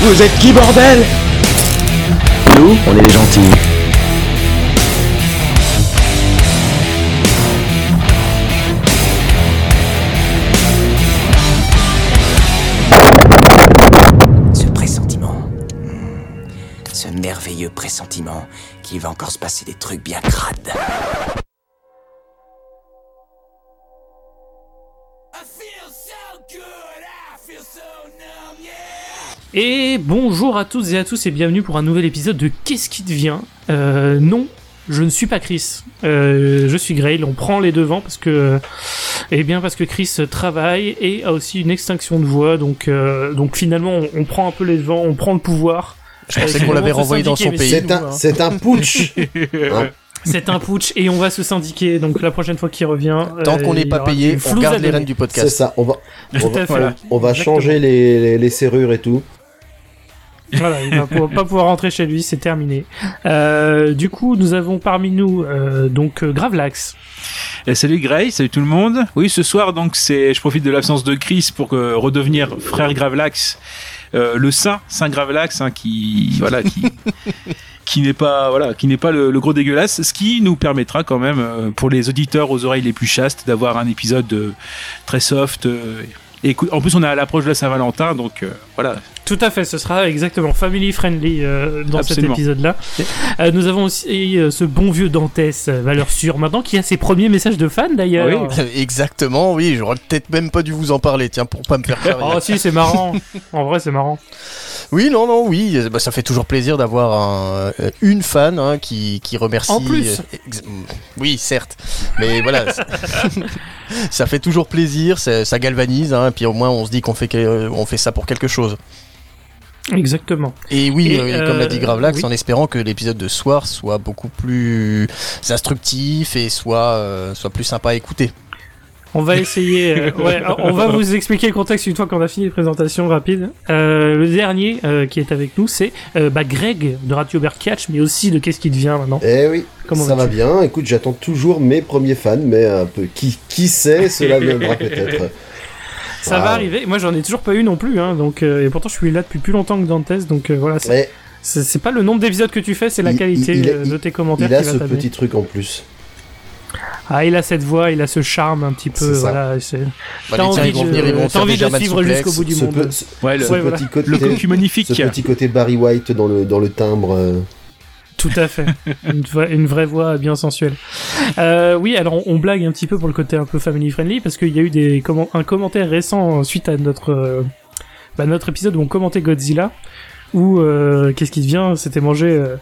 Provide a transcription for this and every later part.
Vous êtes qui, bordel? Nous, on est les gentils. Ce pressentiment. Ce merveilleux pressentiment qu'il va encore se passer des trucs bien crades. Et bonjour à toutes et à tous et bienvenue pour un nouvel épisode de Qu'est-ce qui devient? Euh, Non, je ne suis pas Chris. Euh, je suis Grail. On prend les devants parce que, eh bien parce que Chris travaille et a aussi une extinction de voix. Donc, euh, donc finalement, on, on prend un peu les devants, on prend le pouvoir. Je pensais qu'on l'avait renvoyé dans son pays. C'est un, c'est un putsch. Hein. C'est un putsch et on va se syndiquer. Donc la prochaine fois qu'il revient, Tant euh, qu'on n'est pas payé, on garde les rênes du C'est podcast. ça. On va, on va, on changer les, les, les serrures et tout. Voilà, il va pouvoir- pas pouvoir rentrer chez lui, c'est terminé. Euh, du coup, nous avons parmi nous euh, donc euh, Gravelax. Et salut Gray, salut tout le monde. Oui, ce soir donc c'est, je profite de l'absence de Chris pour euh, redevenir frère Gravelax, euh, le saint, saint Gravelax, hein, qui voilà, qui qui n'est pas voilà, qui n'est pas le, le gros dégueulasse, ce qui nous permettra quand même euh, pour les auditeurs aux oreilles les plus chastes d'avoir un épisode euh, très soft. euh, et écoute, en plus on est à l'approche de la Saint-Valentin, donc euh, voilà. Tout à fait, ce sera exactement family friendly euh, dans Absolument. cet épisode-là. Euh, nous avons aussi euh, ce bon vieux Dantès, euh, valeur sûre, maintenant qui a ses premiers messages de fans d'ailleurs. Oui. Exactement, oui, j'aurais peut-être même pas dû vous en parler, tiens, pour pas me faire faire. Oh si, c'est marrant. en vrai, c'est marrant. Oui, non, non, oui, bah, ça fait toujours plaisir d'avoir un, une fan hein, qui, qui remercie. En plus. ex- Oui, certes, mais voilà, ça- ça fait toujours plaisir, ça, ça galvanise, hein, et puis au moins on se dit qu'on fait, que- euh, on fait ça pour quelque chose. Exactement. Et oui, Et, euh, comme l'a dit euh, Gravelax, oui. en espérant que l'épisode de ce soir soit beaucoup plus instructif et soit, euh, soit plus sympa à écouter. On va essayer. euh, ouais, on va vous expliquer le contexte une fois qu'on a fini les présentations rapides. Euh, le dernier euh, qui est avec nous, c'est euh, bah, Greg de Radio Catch, mais aussi de Qu'est-ce qui devient maintenant? Eh oui, Comment ça va bien. Écoute, j'attends toujours mes premiers fans, mais un peu qui, qui sait, cela viendra peut-être. Ça Wow. va arriver. Moi, j'en ai toujours pas eu non plus, hein, donc euh, et pourtant je suis là depuis plus longtemps que Dantès, donc euh, voilà. c'est- pas le nombre d'épisodes que tu fais, c'est la Il- qualité il- il a- euh, de tes commentaires il a qui va ce t'amener. petit truc en plus. Ah, il a cette voix, il a ce charme un petit peu. Voilà, Bah, T'as envie de- venir, envie suivre jusqu'au bout du Ce, monde. pe- ce- Ouais, le, ce Ouais, voilà. petit côté, le magnifique. ce petit côté Barry White dans le, dans le timbre. Tout à fait. une, vraie voix bien sensuelle. Euh, oui, alors on, blague un petit peu pour le côté un peu family friendly parce qu'il y a eu des un commentaire récent suite à notre euh, bah, notre épisode où on commentait Godzilla où euh, qu'est-ce qui devient? C'était manger euh,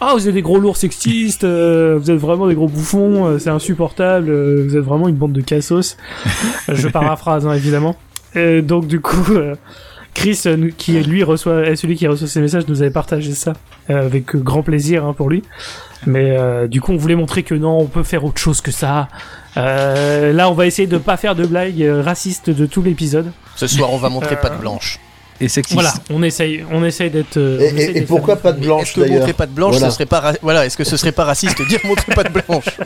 ah vous êtes des gros lourds sexistes euh, vous êtes vraiment des gros bouffons c'est insupportable vous êtes vraiment une bande de cassos je paraphrase hein, évidemment Et donc du coup Chris euh, qui lui reçoit est celui qui reçoit ces messages nous avait partagé ça euh, avec euh, grand plaisir hein, pour lui. Mais euh, du coup, on voulait montrer que non, on peut faire autre chose que ça. Euh, là, on va essayer de pas faire de blagues euh, racistes de tout l'épisode. Ce soir, on va montrer Euh, patte blanche. Et sexiste. Voilà, on essaye, on essaye d'être. euh, Et, pourquoi pas de blanche Est-ce que montrer patte blanche, Voilà. ce serait pas, voilà, est-ce que ce serait pas raciste de dire montrer patte blanche?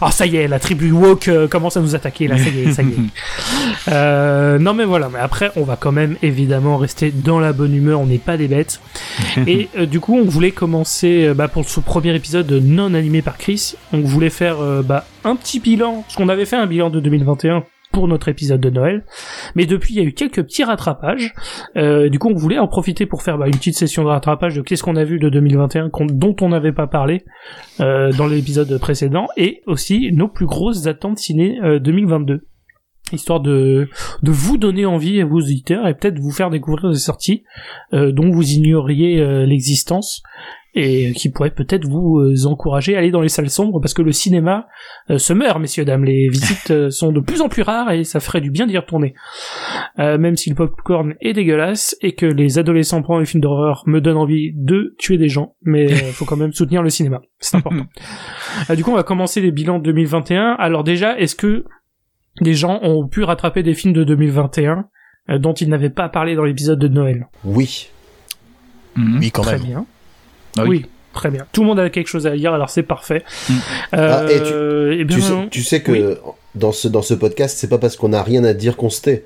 Ah, ça y est, la tribu woke euh, commence à nous attaquer là. Ça y est, ça y est. Euh, non, mais voilà. Mais après, on va quand même évidemment rester dans la bonne humeur. On n'est pas des bêtes. Et euh, du coup, on voulait commencer euh, bah, pour ce premier épisode non animé par Chris. On voulait faire euh, bah, un petit bilan, parce qu'on avait fait un bilan de 2021 pour notre épisode de Noël. Mais depuis, il y a eu quelques petits rattrapages. Euh, du coup, on voulait en profiter pour faire bah, une petite session de rattrapage de qu'est-ce qu'on a vu de 2021 qu'on- dont on n'avait pas parlé euh, dans l'épisode précédent, et aussi nos plus grosses attentes ciné euh, 2022. histoire de de vous donner envie à vos auditeurs et peut-être vous faire découvrir des sorties euh, dont vous ignoriez euh, l'existence et qui pourraient peut-être vous euh, encourager à aller dans les salles sombres parce que le cinéma euh, se meurt, messieurs dames. Les visites euh, sont de plus en plus rares et ça ferait du bien d'y retourner. Euh, même si le popcorn est dégueulasse et que les adolescents pendant les films d'horreur me donnent envie de tuer des gens, mais euh, faut quand même soutenir le cinéma. C'est important. Euh, du coup, on va commencer les bilans de 2021. Alors déjà, est-ce que des gens ont pu rattraper des films de 2021 euh, dont ils n'avaient pas parlé dans l'épisode de Noël? Oui. Mhm. Oui, quand Très même. bien. Ah oui. oui. très bien. Tout le monde a quelque chose à dire, alors c'est parfait. Mm. Ah, et tu- Euh, eh bien, Tu sais, tu sais que oui. dans, ce, dans ce podcast, c'est pas parce qu'on a rien à dire qu'on se tait.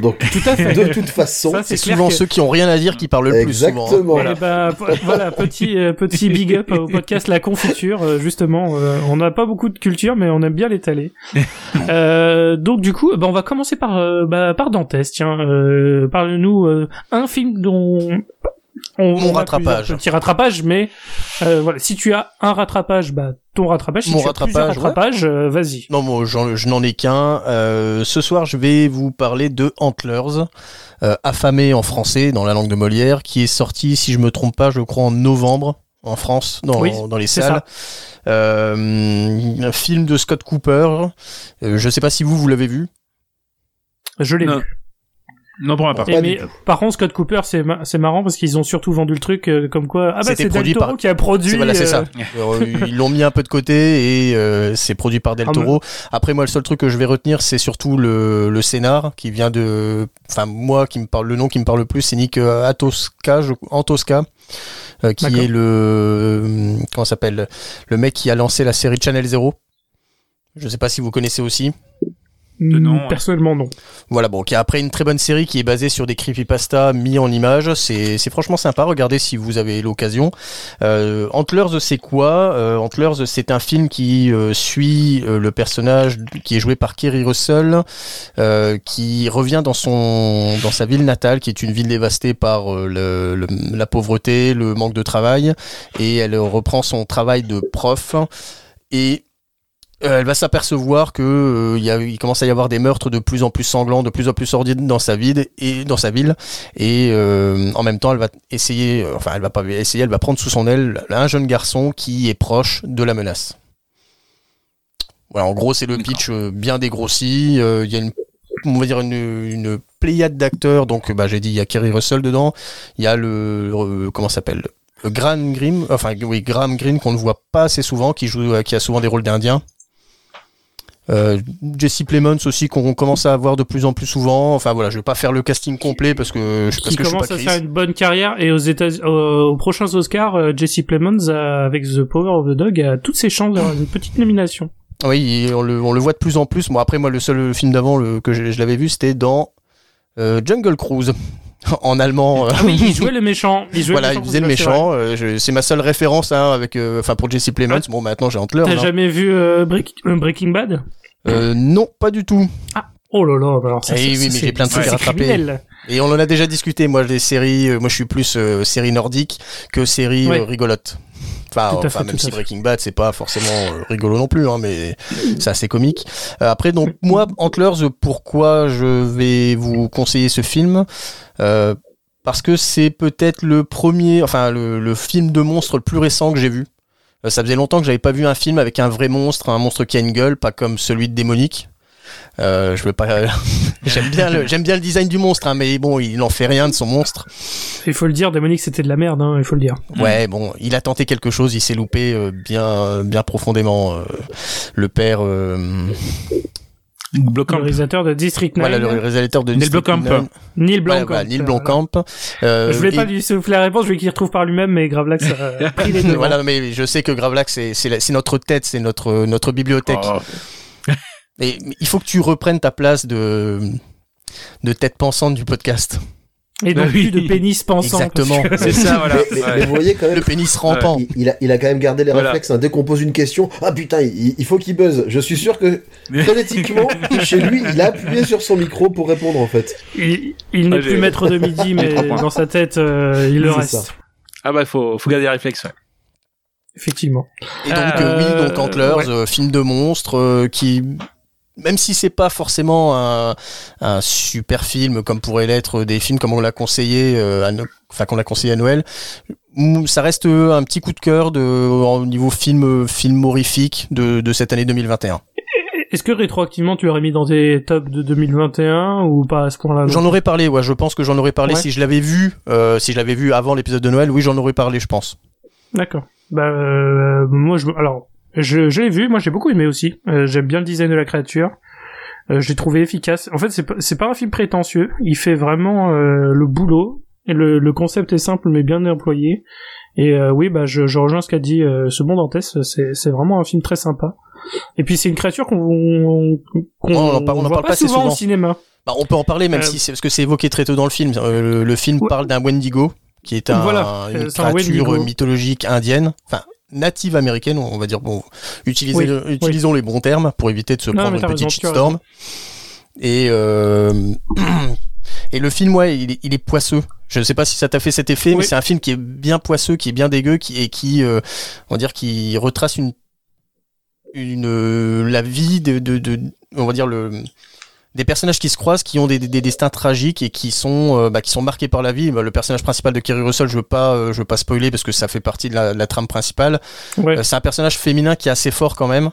Donc, Tout à fait. de toute façon, C'est souvent que- ceux qui ont rien à dire qui parlent le plus souvent. hein. exactement. Eh ben, voilà, petit euh, petit big up au podcast La Confiture. euh, justement, euh, on n'a pas beaucoup de culture, mais on aime bien l'étaler. euh, donc du coup, bah, on va commencer par euh, bah, par Dantès. Tiens, euh, parle-nous euh, un film dont on, Mon on rattrapage. plusieurs petits rattrapages, mais euh, voilà, si tu as un rattrapage, bah ton rattrapage. Si Mon tu as plusieurs rattrapage, ouais. rattrapages, euh, vas-y. Non, moi, j'en- je n'en ai qu'un. Euh, ce soir, je vais vous parler de Antlers, euh, affamé en français, dans la langue de Molière, qui est sorti, si je me trompe pas, je crois en novembre en France, dans, Oui, dans les salles. Euh, un film de Scott Cooper. Euh, je sais pas si vous, vous l'avez vu. Je l'ai Non. vu. Non, pour ma part. Et Pas mais, par contre, Scott Cooper, c'est ma- c'est marrant parce qu'ils ont surtout vendu le truc euh, comme quoi. Ah bah C'était c'est Del produit Toro par- qui a produit. C'est- voilà, c'est ça. euh, Euh, ils l'ont mis un peu de côté et euh, c'est produit par Del Ah, Toro. Après moi le seul truc que je vais retenir c'est surtout le, le scénar qui vient de enfin moi qui me parle le nom qui me parle le plus c'est Nick Atoska je- Antosca euh, qui est le comment ça s'appelle le mec qui a lancé la série Channel Zero. Je sais pas si vous connaissez aussi. De nom, ouais. Personnellement, non. Voilà, bon, qui après une très bonne série qui est basée sur des creepypasta mis en images. C'est, c'est franchement sympa. Regardez si vous avez l'occasion. Euh, Antlers, c'est quoi? Euh, Antlers, c'est un film qui euh, suit euh, le personnage qui est joué par Kerry Russell, euh, qui revient dans son dans sa ville natale, qui est une ville dévastée par euh, le, le- la pauvreté, le manque de travail, et elle reprend son travail de prof. Et elle va s'apercevoir que euh, il, commence à y avoir des meurtres de plus en plus sanglants, de plus en plus sordides dans sa ville et dans sa ville. Et euh, en même temps, elle va essayer, euh, enfin, elle va pas essayer, elle va prendre sous son aile un jeune garçon qui est proche de la menace. Voilà, en gros, c'est le pitch euh, bien dégrossi. Euh, Il y a une on va dire une, une pléiade d'acteurs. Donc, bah, j'ai dit, il y a Kerry Russell dedans. Il y a le, le- comment ça s'appelle? Le Graham Greene, enfin oui, Graham Greene qu'on ne voit pas assez souvent, qui joue, euh, qui a souvent des rôles d'Indien. Euh, Jesse Plemons aussi qu'on commence à avoir de plus en plus souvent. Enfin voilà, je vais pas faire le casting complet parce que je parce Qui que je suis commence pas à Chris. faire une bonne carrière et aux États, aux, aux prochains Oscars, euh, Jesse Plemons a- avec The Power of the Dog a toutes ses chances d'avoir une petite nomination. Oui, on le, on le voit de plus en plus. Bon après moi le seul film d'avant que je, je l'avais vu c'était dans euh, Jungle Cruise en allemand. euh, Ah oui, il jouait le méchant. Il jouait voilà, le il méchant, faisait le méchant. euh, c'est ma seule référence hein, avec, euh, pour Jesse Plemons. Ah. Bon maintenant j'ai Antler. T'as hein. jamais vu euh, Break- euh, Breaking Bad? Euh, non, pas du tout. Oh là là, bah alors ça, Eh c'est- oui, mais j'ai plein de trucs à rattraper. Et on en a déjà discuté. Moi, les séries, euh, moi, je suis plus euh, série nordique que série Ouais. euh, rigolote. Enfin, enfin fait, même si. Breaking Bad, c'est pas forcément euh, rigolo non plus, hein, mais c'est assez comique. Euh, après, donc moi, Antlers, pourquoi je vais vous conseiller ce film Euh, Parce que c'est peut-être le premier, enfin le, le film de monstre le plus récent que j'ai vu. Euh, ça faisait longtemps que j'avais pas vu un film avec un vrai monstre, un monstre qui a une gueule, pas comme celui de Démonique. Euh, je veux pas. j'aime bien le, j'aime bien le design du monstre, hein, mais bon, il n'en fait rien de son monstre. Il faut le dire, Démonique, c'était de la merde, hein, il faut le dire. Ouais, bon, il a tenté quelque chose, il s'est loupé euh, bien, bien profondément. euh, le père, euh, Le réalisateur de District 9, voilà, le réalisateur de Neil. 9. Neil Blomkamp. voilà, Neil. Blomkamp. Euh, Je voulais pas et- lui souffler la réponse, je voulais qu'il retrouve par lui-même, mais Gravelax a pris les deux. Voilà, mais je sais que Gravelax, c'est, notre tête, c'est notre, notre bibliothèque. Oh. Et il faut que tu reprennes ta place de, de tête pensante du podcast. Et donc oui. plus de pénis pensant. Exactement. que- C'est ça, voilà. Mais, mais- Ouais. mais vous voyez quand même, Le pénis rampant. il, il a, il a quand même gardé les Voilà. réflexes. hein. Dès qu'on pose une question, ah putain, il, il faut qu'il buzz. Je suis sûr que phonétiquement, chez lui, il a appuyé sur son micro pour répondre en fait. Il, il n'est Ah, plus maître de midi, mais dans sa tête, euh, il le reste. ça. Ah bah, faut, faut garder les réflexes, ouais. Effectivement. Et donc, Euh, euh, oui, donc Antlers, ouais. euh, film de monstre euh, qui même si c'est pas forcément un, un super film comme pourrait l'être des films comme on l'a conseillé, euh, à enfin qu'on l'a conseillé à Noël, ça reste euh, un petit coup de cœur de au niveau film film horrifique de, de cette année 2021. Est-ce que rétroactivement tu l'aurais mis dans tes tops de 2021 ou pas à ce point-là? J'en aurais parlé, ouais, je pense que j'en aurais parlé Ouais. si je l'avais vu, euh, si je l'avais vu avant l'épisode de Noël, oui, j'en aurais parlé, je pense. D'accord. Bah euh, moi je alors je, je l'ai vu, moi j'ai beaucoup aimé aussi. Euh, J'aime bien le design de la créature. Euh, je l'ai trouvé efficace. En fait, c'est pas pas un film prétentieux. Il fait vraiment euh, le boulot. Et le, le concept est simple mais bien employé. Et euh, oui, bah je, je rejoins ce qu'a dit euh, ce bon Dantès. C'est vraiment un film très sympa. Et puis c'est une créature qu'on qu'on On on voit parle pas souvent, au cinéma. Bah, on peut en parler même Euh, si c'est parce que c'est évoqué très tôt dans le film. Le, le film Ouais. parle d'un Wendigo qui est un, Voilà, une un créature mythologique indienne, enfin native américaine, on va dire. Bon, utilisez- Oui, utilisons les bons termes pour éviter de se Non, prendre une petite shitstorm. Et euh, et le film, ouais, il est, il est poisseux. Je ne sais pas si ça t'a fait cet effet, mais c'est un film qui est bien poisseux, qui est bien dégueu, qui et qui, euh, on va dire, qui retrace une une euh, la vie de, de, de on va dire le des personnages qui se croisent, qui ont des, des- des destins tragiques et qui sont euh, bah, qui sont marqués par la vie. Bah, le personnage principal de Kerry Russell, je veux pas euh, je veux pas spoiler parce que ça fait partie de la, de la trame principale. Ouais. Euh, c'est un personnage féminin qui est assez fort quand même.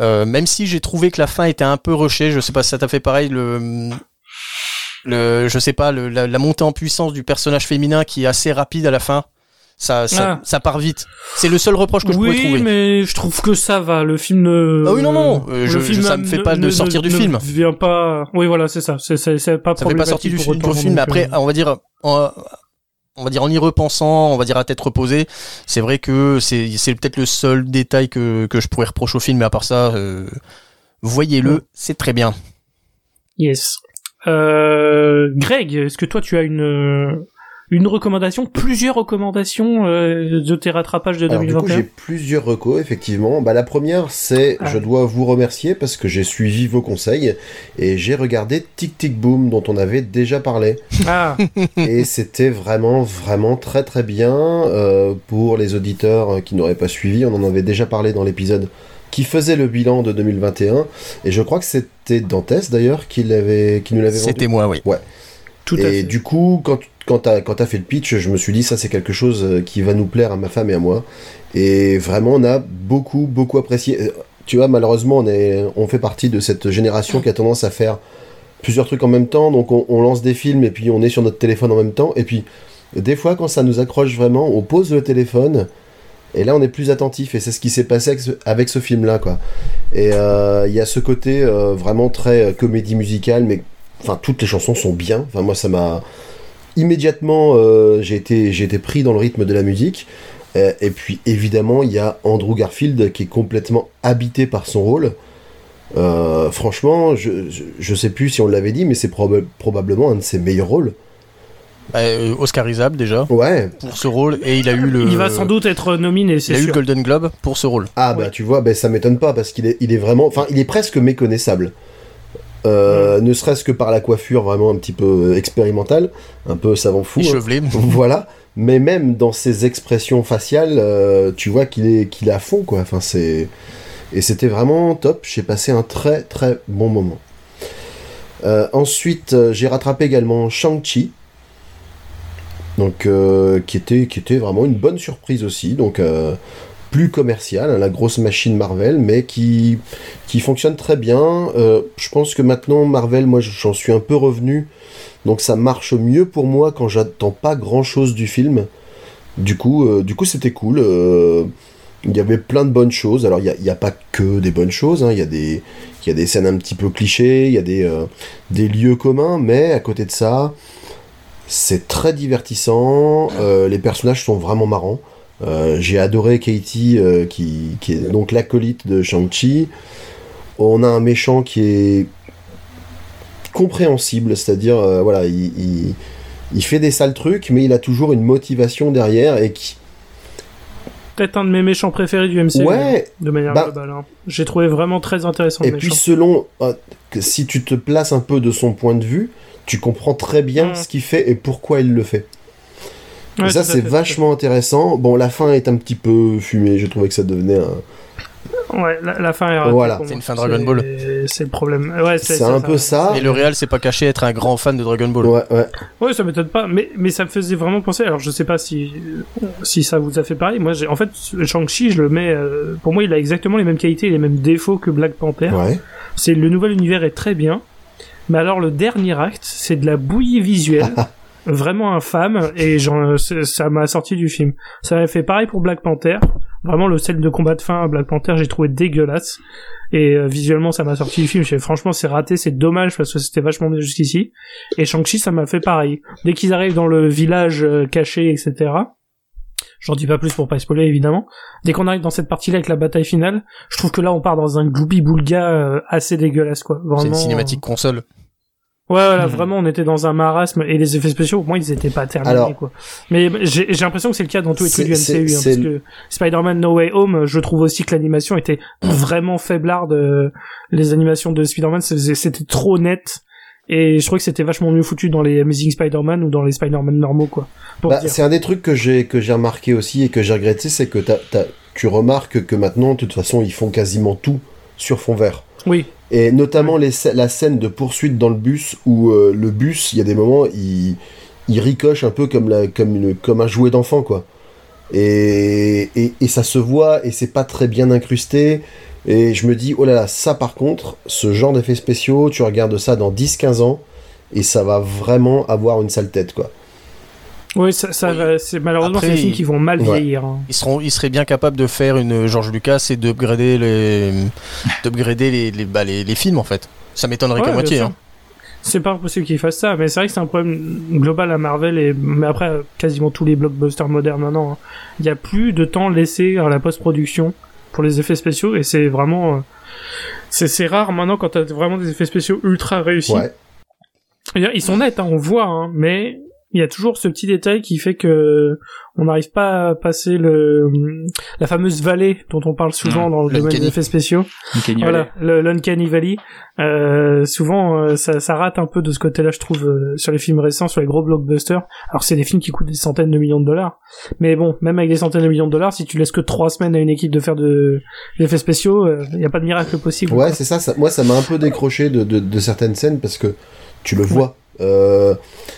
Euh, même si j'ai trouvé que la fin était un peu rushée, je sais pas si ça t'a fait pareil le le je sais pas le, la, la montée en puissance du personnage féminin qui est assez rapide à la fin. Ça ça, Ah. ça part vite. C'est le seul reproche que je oui, pouvais trouver. mais je trouve que ça va. Le film ne. Ah oui, non, non, euh, je- film ça me fait ne- pas de ne- sortir ne- du ne film. Vient pas. Oui, voilà, c'est ça. C'est c'est c'est pas ça fait pas sortie du, film. Mais après, euh, on va dire, on va dire en y repensant, on va dire à tête reposée, c'est vrai que c'est c'est peut-être le seul détail que que je pourrais reprocher au film. Mais à part ça, euh, voyez-le, c'est très bien. Yes. Euh, Greg, est-ce que toi tu as une une recommandation, plusieurs recommandations euh, de tes rattrapages de Alors du coup, 2021 j'ai plusieurs recos, effectivement. Bah, la première, c'est, Ah. je dois vous remercier parce que j'ai suivi vos conseils et j'ai regardé Tic Tic Boom dont on avait déjà parlé. Ah, et c'était vraiment, vraiment très très bien. Euh, pour les auditeurs qui n'auraient pas suivi, on en avait déjà parlé dans l'épisode qui faisait le bilan de 2021. Et je crois que c'était Dantès d'ailleurs qui, l'avait, qui nous l'avait vendu. C'était moi, oui. tout à Et fait. du coup, quand, quand t'as quand t'as fait le pitch, je me suis dit ça c'est quelque chose euh, qui va nous plaire à ma femme et à moi. Et vraiment, on a beaucoup beaucoup apprécié. Euh, Tu vois, malheureusement, on est on fait partie de cette génération qui a tendance à faire plusieurs trucs en même temps. Donc on, lance des films et puis on est sur notre téléphone en même temps. Et puis des fois, quand ça nous accroche vraiment, on pose le téléphone. Et là, on est plus attentif, et c'est ce qui s'est passé avec ce, film-là, quoi. Et euh, il y a ce côté vraiment très comédie musicale, mais enfin toutes les chansons sont bien. Enfin moi ça m'a immédiatement euh, j'ai été j'ai été pris dans le rythme de la musique. Euh, et puis évidemment il y a Andrew Garfield qui est complètement habité par son rôle. Euh, franchement, je, je, je sais plus si on l'avait dit, mais c'est proba- probablement un de ses meilleurs rôles. Bah, euh, Oscarisable déjà Ouais. pour ce rôle et il a eu le. Il va sans doute être nominé, Il a eu le. Golden Globe pour ce rôle. Ah bah Ouais. tu vois, bah, ça m'étonne pas parce qu'il est, il est vraiment, enfin il est presque méconnaissable. Euh, Ne serait-ce que par la coiffure vraiment un petit peu expérimentale, un peu savant fou. hein. Voilà. Mais même dans ses expressions faciales, euh, tu vois qu'il est, qu'il est à fond, quoi. Enfin, c'est... Et c'était vraiment top. J'ai passé un très très bon moment. Euh, ensuite, euh, j'ai rattrapé également Shang-Chi. Donc, euh, qui, était, qui était vraiment une bonne surprise aussi. Donc, euh, plus commercial, hein, la grosse machine Marvel, mais qui, qui fonctionne très bien. Euh, je pense que maintenant, Marvel, moi, j'en suis un peu revenu donc ça marche mieux pour moi quand j'attends pas grand chose du film. Du coup, euh, c'était cool. euh, Il y avait plein de bonnes choses. Alors il n'y a, pas que des bonnes choses. hein, Il y, a des- y a des scènes un petit peu clichés, il y a des, des lieux communs, mais à côté de ça, c'est très divertissant. les personnages sont vraiment marrants. Euh, J'ai adoré Katie, euh, qui, qui est donc l'acolyte de Shang-Chi. On a un méchant qui est compréhensible, c'est-à-dire euh, voilà, il, il, il fait des sales trucs, mais il a toujours une motivation derrière et qui, Peut-être un de mes méchants préférés du MCU. ouais, De manière Bah- globale. hein. J'ai trouvé vraiment très intéressant et le puis selon si tu te places un peu de son point de vue, tu comprends très bien Mm. ce qu'il fait et pourquoi il le fait. Ouais, et ça c'est vachement intéressant. Bon, la fin est un petit peu fumée, je trouvais que ça devenait un, Ouais, la, la fin est ratée. Voilà. C'est une fin Dragon Ball. C'est- C'est le problème. Ouais, C'est un peu ça. Et le réal s'est pas caché être un grand fan de Dragon Ball. Ouais, ouais. Ouais, ça m'étonne pas, mais, mais ça me faisait vraiment penser. Alors, je sais pas si, si ça vous a fait pareil. Moi, j'ai, en fait, Shang-Chi, je le mets, euh, pour moi, il a exactement les mêmes qualités et les mêmes défauts que Black Panther. Ouais. C'est, le nouvel univers est très bien. Mais alors, le dernier acte, c'est de la bouillie visuelle. vraiment infâme, et c'est- ça m'a sorti du film. Ça m'a fait pareil pour Black Panther. Vraiment, le scène de combat de fin à Black Panther, j'ai trouvé dégueulasse. Et euh, visuellement, ça m'a sorti du film. J'ai franchement, c'est raté, c'est dommage parce que c'était vachement bien jusqu'ici. Et Shang-Chi, ça m'a fait pareil. Dès qu'ils arrivent dans le village euh, caché, etc. J'en dis pas plus pour pas spoiler, évidemment. Dès qu'on arrive dans cette partie-là avec la bataille finale, je trouve que là, on part dans un gloubi-boulga euh, assez dégueulasse, quoi. Vraiment, C'est une cinématique console. Ouais, voilà, Mhm. vraiment, on était dans un marasme et les effets spéciaux, au moins, ils étaient pas terminés, Alors- quoi. Mais j'ai l'impression que c'est le cas dans tous les trucs du MCU, hein, parce que Spider-Man No Way Home, je trouve aussi que l'animation était vraiment faiblarde. euh, Les animations de Spider-Man, c'était trop net. Et je trouvais que c'était vachement mieux foutu dans les Amazing Spider-Man ou dans les Spider-Man normaux, quoi. Bah, c'est un des trucs que j'ai que j'ai remarqué aussi et que j'ai regretté, c'est que tu remarques que maintenant, de toute façon, ils font quasiment tout sur fond vert. Oui. Et notamment la scène de poursuite dans le bus où euh, le bus, il y a des moments, il, ricoche un peu comme, un jouet d'enfant, quoi. Et ça se voit et c'est pas très bien incrusté. Et je me dis, oh là là, ça par contre, ce genre d'effets spéciaux, tu regardes ça dans 10-15 ans et ça va vraiment avoir une sale tête, quoi. Oui, ça, ça va- c'est malheureusement Après, c'est des films qui vont mal Ouais. vieillir. hein. Ils seront, ils seraient bien capables de faire une George Lucas et d'upgrader les, d'upgrader les, les, bah, les, les films en fait. Ça m'étonnerait Ouais, qu'à moitié. Hein. C'est pas possible qu'ils fassent ça, mais c'est vrai que c'est un problème global à Marvel et mais après quasiment tous les blockbusters modernes maintenant. hein. Il y a plus de temps laissé à la post-production pour les effets spéciaux et c'est vraiment euh, c'est c'est rare maintenant quand t'as vraiment des effets spéciaux ultra réussis. Ouais. Ils sont nets, hein, on voit, hein, mais il y a toujours ce petit détail qui fait que on n'arrive pas à passer le la fameuse vallée dont on parle souvent Mmh, dans le domaine des effets spéciaux. Uncanny Voilà, le l'Uncanny Valley. Euh, souvent, euh, ça, ça rate un peu de ce côté-là, je trouve, euh, sur les films récents, sur les gros blockbusters. Alors, c'est des films qui coûtent des centaines de millions de dollars. Mais bon, même avec des centaines de millions de dollars, si tu laisses que trois semaines à une équipe de faire de, des effets spéciaux, il n'y a pas de miracle possible. Ouais, c'est ça, ça. Moi, ça m'a un peu décroché de, de, de certaines scènes parce que tu le vois. Euh,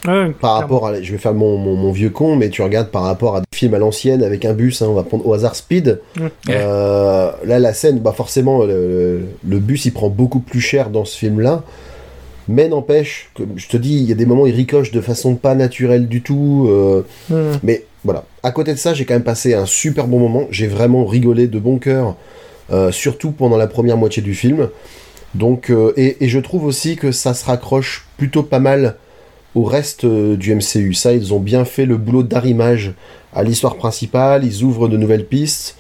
Ouais, par rapport à, je vais faire mon, mon, mon vieux con, mais tu regardes par rapport à des films à l'ancienne avec un bus, hein, on va prendre au hasard Speed. Ouais. Euh, là, la scène, bah forcément, le, le bus il prend beaucoup plus cher dans ce film-là. Mais n'empêche, comme je te dis, il y a des moments où il ricoche de façon pas naturelle du tout. euh, mais voilà. À côté de ça, j'ai quand même passé un super bon moment. J'ai vraiment rigolé de bon cœur, euh, surtout pendant la première moitié du film. Donc, euh, et, et je trouve aussi que ça se raccroche plutôt pas mal au reste euh, du MCU. Ça, ils ont bien fait le boulot d'arrimage à l'histoire principale. Ils ouvrent de nouvelles pistes.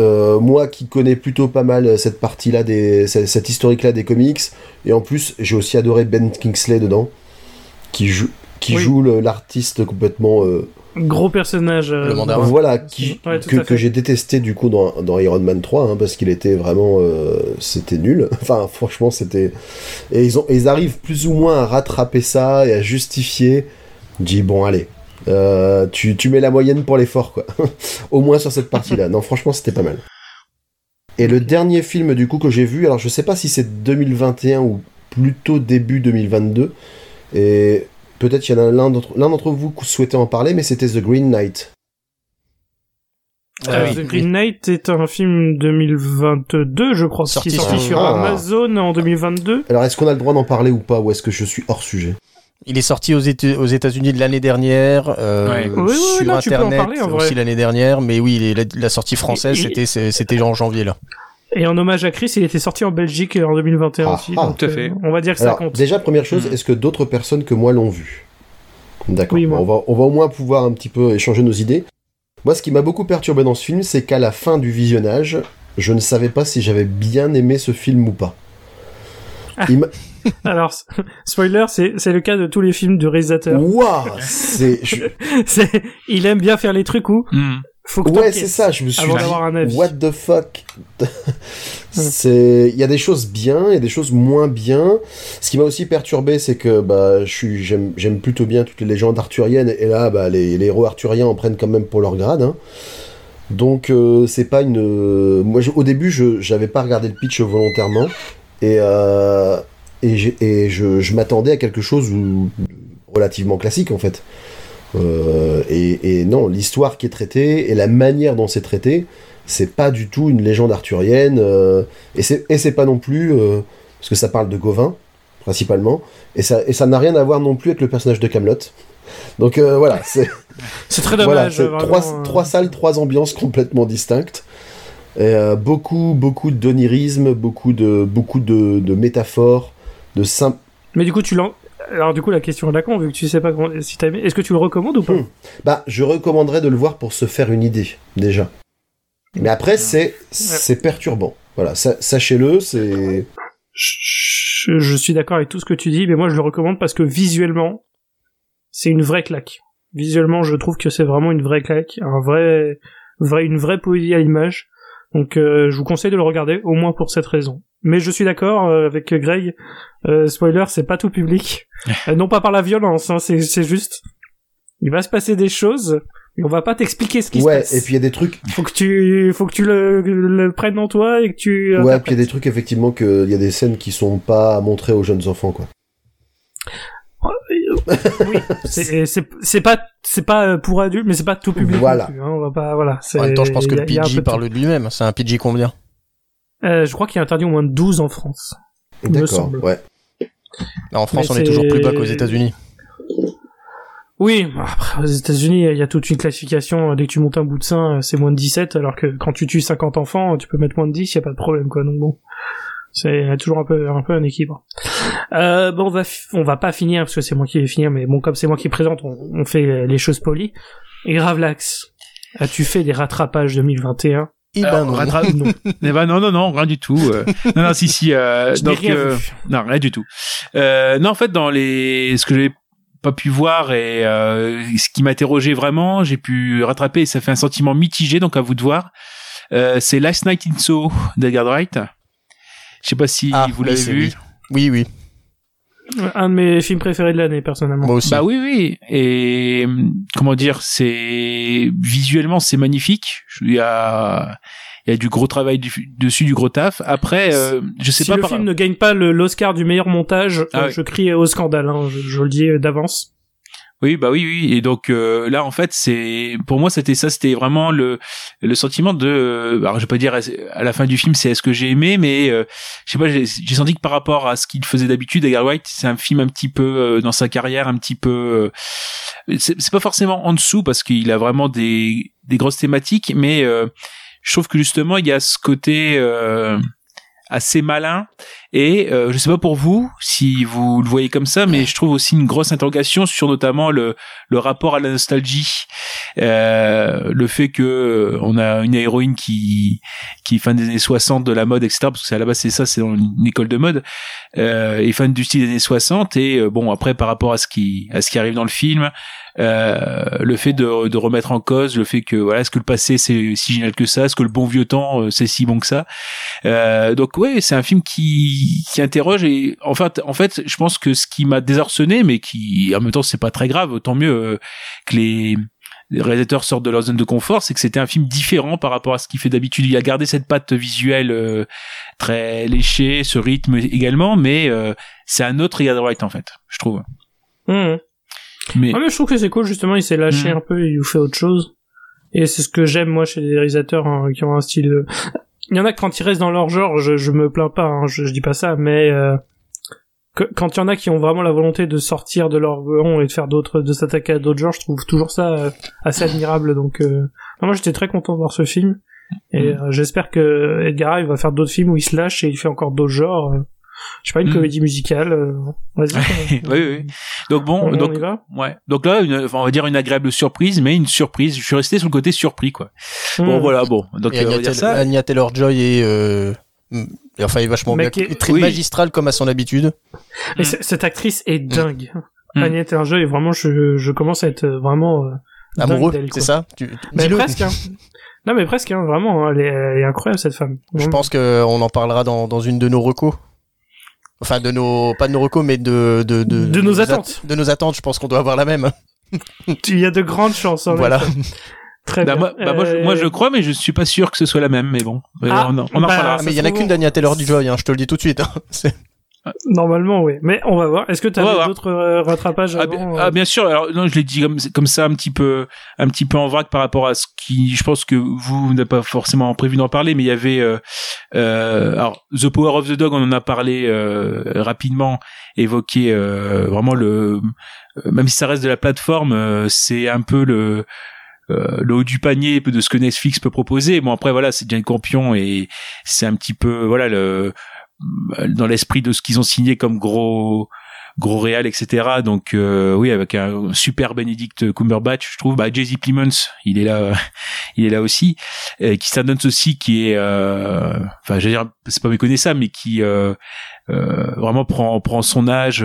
Euh, moi qui connais plutôt pas mal cette partie-là, des, cette, historique-là des comics, et en plus j'ai aussi adoré Ben Kingsley dedans, qui joue, qui Oui. joue le- l'artiste complètement euh, Gros personnage. euh, Le mandarin. voilà, qui, Ouais, que, que j'ai détesté du coup dans, dans Iron Man 3, hein, parce qu'il était vraiment. euh, c'était nul. Enfin, franchement, c'était. Et ils, ont, ils arrivent plus ou moins à rattraper ça et à justifier. Je dis, bon, allez. euh, tu, tu mets la moyenne pour l'effort, quoi. Au moins sur cette partie-là. Non, franchement, c'était pas mal. Et le dernier film, du coup, que j'ai vu, alors je sais pas si c'est 2021 ou plutôt début 2022. Et peut-être qu'il y en a l'un d'entre vous qui souhaitait en parler, mais c'était The Green Knight. Euh, Ah oui, The Green Knight est un film 2022, je crois, Sorti qui est sorti sur- sur Ah. Amazon en 2022. Alors, est-ce qu'on a le droit d'en parler ou pas, ou est-ce que je suis hors sujet? Il est sorti aux, aux États-Unis de l'année dernière, euh, Ouais. Oui, oui, oui, sur non, tu peux en Internet parler, aussi l'année dernière, mais oui, la, la sortie française, Et- c'était en janvier là. Et en hommage à Chris, il était sorti en Belgique en 2021 Ah, aussi. ah. Tout à fait. euh, on va dire que ça compte. déjà, première chose, Mhm. est-ce que d'autres personnes que moi l'ont vu? D'accord. Oui, moi. on, va, on va au moins pouvoir un petit peu échanger nos idées. Moi, ce qui m'a beaucoup perturbé dans ce film, c'est qu'à la fin du visionnage, je ne savais pas si j'avais bien aimé ce film ou pas. Il m'a- Alors, spoiler, c'est le cas de tous les films de réalisateurs. Waouh C'est. je- C'est- il aime bien faire les trucs où Hmm. Faut que Ouais, c'est ça, je me suis dit, d'avoir un avis. what the fuck? C'est, il y a des choses bien, il y a des choses moins bien. Ce qui m'a aussi perturbé, c'est que bah, j'aime, plutôt bien toutes les légendes arthuriennes, et là, bah, les, les héros arthuriens en prennent quand même pour leur grade. hein. Donc euh, c'est pas une. moi je- au début je j'avais pas regardé le pitch volontairement et euh, et, je, je m'attendais à quelque chose où- relativement classique en fait. Euh, et, et non, l'histoire qui est traitée et la manière dont c'est traité, c'est pas du tout une légende arthurienne euh, et c'est pas non plus euh, parce que ça parle de Gauvin principalement et ça et ça n'a rien à voir non plus avec le personnage de Camelot. Donc voilà, c'est C'est très voilà, dommage. c'est vraiment, trois, trois salles, trois ambiances complètement distinctes. Et, beaucoup, beaucoup d'onirisme, beaucoup de, beaucoup de, de métaphores, de sim- Mais du coup, tu. Alors, du coup, la question est la con, vu que tu sais pas comment- si t'as aimé. Est-ce que tu le recommandes ou pas Hmm. Bah, je recommanderais de le voir pour se faire une idée, déjà. Mais après, c'est, c'est perturbant. Voilà, sa- sachez-le, c'est. je, je suis d'accord avec tout ce que tu dis, mais moi, je le recommande parce que visuellement, c'est une vraie claque. Visuellement, je trouve que c'est vraiment une vraie claque, un vrai, vrai une vraie poésie à l'image. Donc, euh, je vous conseille de le regarder, au moins pour cette raison. Mais je suis d'accord euh, avec Greg. euh, spoiler, c'est pas tout public. Euh, non pas par la violence, hein, c'est c'est juste. Il va se passer des choses, mais on va pas t'expliquer ce qui se Ouais, passe. et puis il y a des trucs. faut que tu, faut que tu le, le prennes en toi et que tu. Ouais, puis il y a des trucs, effectivement, que, il y a des scènes qui sont pas à montrer aux jeunes enfants, quoi. oui, c'est pas c'est pas euh, pour adultes, mais c'est pas tout public. Voilà. plus, hein, on va pas voilà. c'est- En même temps, je pense que il le il PG parle de lui-même. C'est un PG combien? Euh, je crois qu'il est interdit au moins de 12 en France. Il D'accord, ouais. En France, Mais on est toujours plus bas qu'aux États-Unis. Oui, bah, après, aux États-Unis, il y a toute une classification. euh, Dès que tu montes un bout de sein, c'est moins de 17, alors que quand tu tues 50 enfants, tu peux mettre moins de 10, y a pas de problème, quoi. Donc bon, c'est toujours un peu un peu un équilibre. Euh, bon, on va on va pas finir parce que c'est moi qui vais finir, mais bon, comme c'est moi qui présente, on, on fait les choses polies. Et Gravelax, as-tu fait des rattrapages 2021 Eh ben Alors, non. rattrape- Non. Eh ben non, non, non, rien du tout. euh. non, non, si, si. euh, donc, rien euh, non, rien du tout. Euh, non, en fait, dans les, ce que j'ai pas pu voir et euh, ce qui m'interrogeait vraiment, j'ai pu rattraper et ça fait un sentiment mitigé, donc à vous de voir. Euh, c'est Last Night in Soho d'Edgar Wright. Je sais pas si Ah, vous l'avez vu. Oui, oui. Un de mes films préférés de l'année, personnellement. Moi aussi. Bah oui, oui. Et hum, comment dire, c'est visuellement c'est magnifique. Il y a il y a du gros travail du- dessus, du gros taf. Après, euh, je sais si pas le par- film ne gagne pas le- l'Oscar du meilleur montage, Ah euh, oui. je crie au scandale. Hein, je, je le dis d'avance. Oui, bah oui, oui. Et donc euh, là, en fait, c'est pour moi, c'était ça, c'était vraiment le le sentiment de. euh, alors, je vais pas dire à la fin du film, c'est est-ce que j'ai aimé, mais euh, je sais pas, j'ai senti que par rapport à ce qu'il faisait d'habitude, Edgar Wright, c'est un film un petit peu euh, dans sa carrière, un petit peu. euh, c'est c'est pas forcément en dessous parce qu'il a vraiment des des grosses thématiques, mais euh, je trouve que justement, il y a ce côté. Assez malin. Et euh, je sais pas pour vous si vous le voyez comme ça mais je trouve aussi une grosse interrogation sur notamment le le rapport à la nostalgie. Euh, le fait que euh, on a une héroïne qui qui est fan des années 60 de la mode etc parce que c'est à la base c'est ça c'est une école de mode euh, est fan du style des années 60 et euh, bon après par rapport à ce qui à ce qui arrive dans le film le fait de, de remettre en cause le fait que voilà est-ce que le passé c'est si génial que ça? Est-ce que le bon vieux temps euh, c'est si bon que ça? Euh, donc ouais c'est un film qui qui interroge et en fait en fait je pense que ce qui m'a désarçonné mais qui en même temps c'est pas très grave autant mieux euh, que les les réalisateurs sortent de leur zone de confort, c'est que c'était un film différent par rapport à ce qu'il fait d'habitude. Il a gardé cette patte visuelle euh, très léchée, ce rythme également, mais euh, c'est un autre Edgar Wright en fait, je trouve. Mmh. Mais Ouais, mais je trouve que c'est cool, justement, il s'est lâché Mhm. un peu, il fait autre chose. Et c'est ce que j'aime, moi, chez les réalisateurs hein, qui ont un style... euh, Il y en a que quand ils restent dans leur genre, je, je me plains pas, hein, je, je dis pas ça, mais... euh, que- quand il y en a qui ont vraiment la volonté de sortir de leur giron et de faire d'autres, de s'attaquer à d'autres genres, je trouve toujours ça euh, assez admirable. Donc, euh, non, moi, j'étais très content de voir ce film. Et Mhm. euh, j'espère que Edgar Wright va faire d'autres films où il se lâche et il fait encore d'autres genres. Euh, je sais pas, une Mhm. comédie musicale. euh, Vas-y. oui, oui. Donc bon, On, on donc y va ouais. Donc là, une- enfin, on va dire une agréable surprise, mais une surprise. Je suis resté sur le côté surpris, quoi. Bon, Mhm. voilà, bon. Donc Et euh, on va Anya, dire Taylor- ça. Anya Taylor-Joy est, euh, mm, et enfin, il est vachement bien, est- très oui. magistral comme à son habitude. Et c- cette actrice est dingue. Mm. Agnès Taylor-Joy, est vraiment, je, je commence à être euh, vraiment euh, dingue Amoureux, d'elle, c'est ça tu, Mais presque. Hein. Non, mais presque. Hein, vraiment, hein, elle, est, elle est incroyable cette femme. Je pense qu'on en parlera dans, dans une de nos recos. Enfin, de nos, pas de nos recos, mais de, de, de, De nos at- attentes. de nos attentes, je pense qu'on doit avoir la même. Il y a de grandes chances. en Voilà. Très Bah, bien. moi, bah, moi, je, Euh, moi, je crois, mais je suis pas sûr que ce soit la même. Mais bon, Euh, Ah, on, en- on en bah, reparlera. Ah, mais il y en a qu'une d'Anya Taylor du Joy, hein, je te le dis tout de suite. hein. Normalement, oui. Mais on va voir. Est-ce que tu as d'autres euh, rattrapages Ah, avant, euh, ah, bien sûr. Alors non, je l'ai dit comme, comme ça un petit peu, un petit peu en vrac par rapport à ce qui, je pense que vous n'avez pas forcément prévu d'en parler, mais il y avait, euh, euh, alors The Power of the Dog, on en a parlé euh, rapidement, évoqué euh, vraiment le, même si ça reste de la plateforme, euh, c'est un peu le euh, le haut du panier de ce que Netflix peut proposer. Bon après voilà, c'est Jane Campion et c'est un petit peu voilà le dans l'esprit de ce qu'ils ont signé comme gros gros réal etc donc euh, oui avec un super Benedict Cumberbatch je trouve. Bah Jay-Z Plemons il est là il est là aussi. Et qui Dunst aussi qui est euh, enfin j'allais dire c'est pas méconnaissable mais qui euh, euh, vraiment prend prend son âge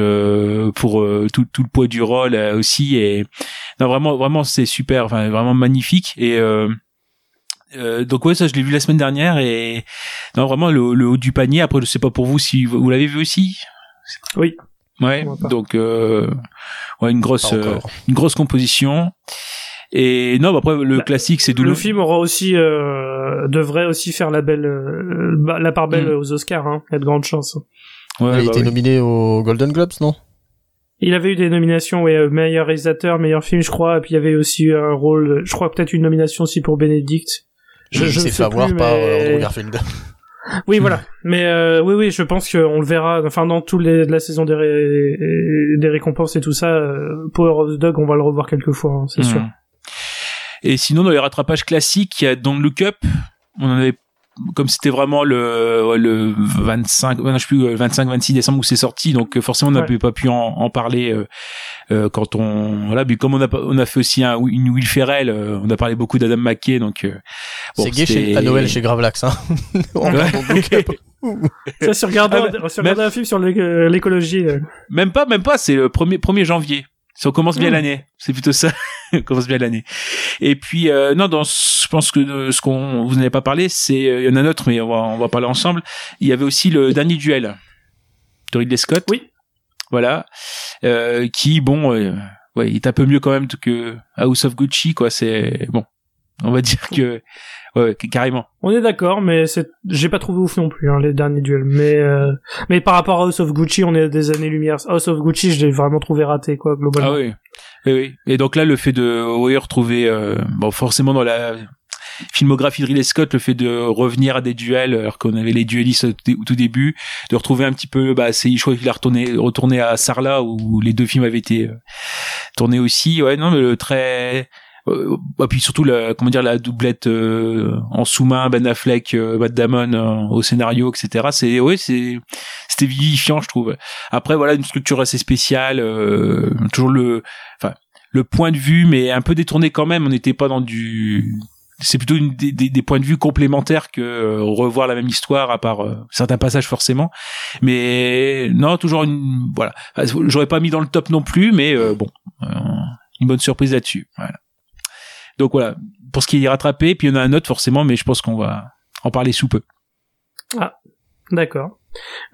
pour tout tout le poids du rôle aussi. Et non vraiment vraiment c'est super enfin vraiment magnifique. Et euh, donc ouais ça je l'ai vu la semaine dernière et non vraiment le, le haut du panier après je sais pas pour vous si vous, vous l'avez vu aussi Oui. ouais donc euh, ouais une grosse euh, une grosse composition et non bah après le Bah, classique c'est Le douloureux film aura aussi euh, devrait aussi faire la belle euh, bah, la part belle Mm. aux Oscars. Hein. Il y a de grandes chances. ouais, il a bah été oui. nominé aux Golden Globes, non? Il avait eu des nominations, ouais, meilleur réalisateur, meilleur film, je crois, et puis il y avait aussi eu un rôle, je crois peut-être une nomination aussi pour Benedict. Je, je s'est sais fait avoir plus, par mais- euh, Andrew Garfield. Oui, voilà. Mais euh, oui, oui, je pense qu'on le verra. Enfin, dans tous les la saison des, ré- des récompenses et tout ça, euh, Power of the Dog, on va le revoir quelques fois, hein, c'est Mhm. sûr. Et sinon, dans les rattrapages classiques, il y a Don't Look Up. On en avait, comme c'était vraiment le, ouais, le 25, ouais, non, je sais plus, euh, 25, 26 décembre où c'est sorti, donc euh, forcément, on Ouais. n'avait pas pu en, en parler euh, euh, quand on, voilà, mais comme on a, pas- on a fait aussi un, une Will Ferrell, euh, on a parlé beaucoup d'Adam McKay, donc euh, bon, c'est gay chez, à Noël chez Gravelax, hein. On Ouais. Ça, sur regarder, Ah, mais- sur regarder un film sur l'é- euh, l'écologie. euh, Même pas, même pas, c'est le premier, 1er janvier. Si on commence bien Mm. l'année, c'est plutôt ça. on commence bien l'année. Et puis euh, non, dans ce- je pense que de ce qu'on vous n'avez pas parlé, c'est euh, il y en a un autre, mais on va on va parler ensemble. Il y avait aussi le dernier duel de Ridley Scott. Oui. Voilà, euh, qui bon, euh, ouais, il est un peu mieux quand même que House of Gucci, quoi. C'est bon, on va dire que ouais, carrément. On est d'accord, mais c'est, j'ai pas trouvé ouf non plus, hein, les derniers duels. Mais, euh, mais par rapport à House of Gucci, on est à des années-lumière. House of Gucci, je l'ai vraiment trouvé raté, quoi, globalement. Ah oui. oui, oui. Et donc là, le fait de oui, retrouver, euh, bon, forcément dans la filmographie de Ridley Scott, le fait de revenir à des duels, alors qu'on avait les duellistes au, tout début, de retrouver un petit peu, bah, c'est, je crois qu'il a retourné, retourné à Sarla où les deux films avaient été euh, tournés aussi. Ouais, non, mais le très, et puis surtout la, comment dire, la doublette euh, en sous-main, Ben Affleck, euh, Matt Damon euh, au scénario, etc. C'est, ouais, c'est, c'était vivifiant, je trouve. Après, voilà, une structure assez spéciale, euh, toujours le, enfin, le point de vue, mais un peu détourné quand même. On n'était pas dans du, c'est plutôt une, des, des, des points de vue complémentaires que euh, revoir la même histoire, à part euh, certains passages forcément. Mais non, toujours une, voilà. J'aurais pas mis dans le top non plus, mais euh, bon, euh, une bonne surprise là-dessus. Voilà. Donc voilà, pour ce qui est rattrapé, puis il y en a un autre forcément, mais je pense qu'on va en parler sous peu. D'accord.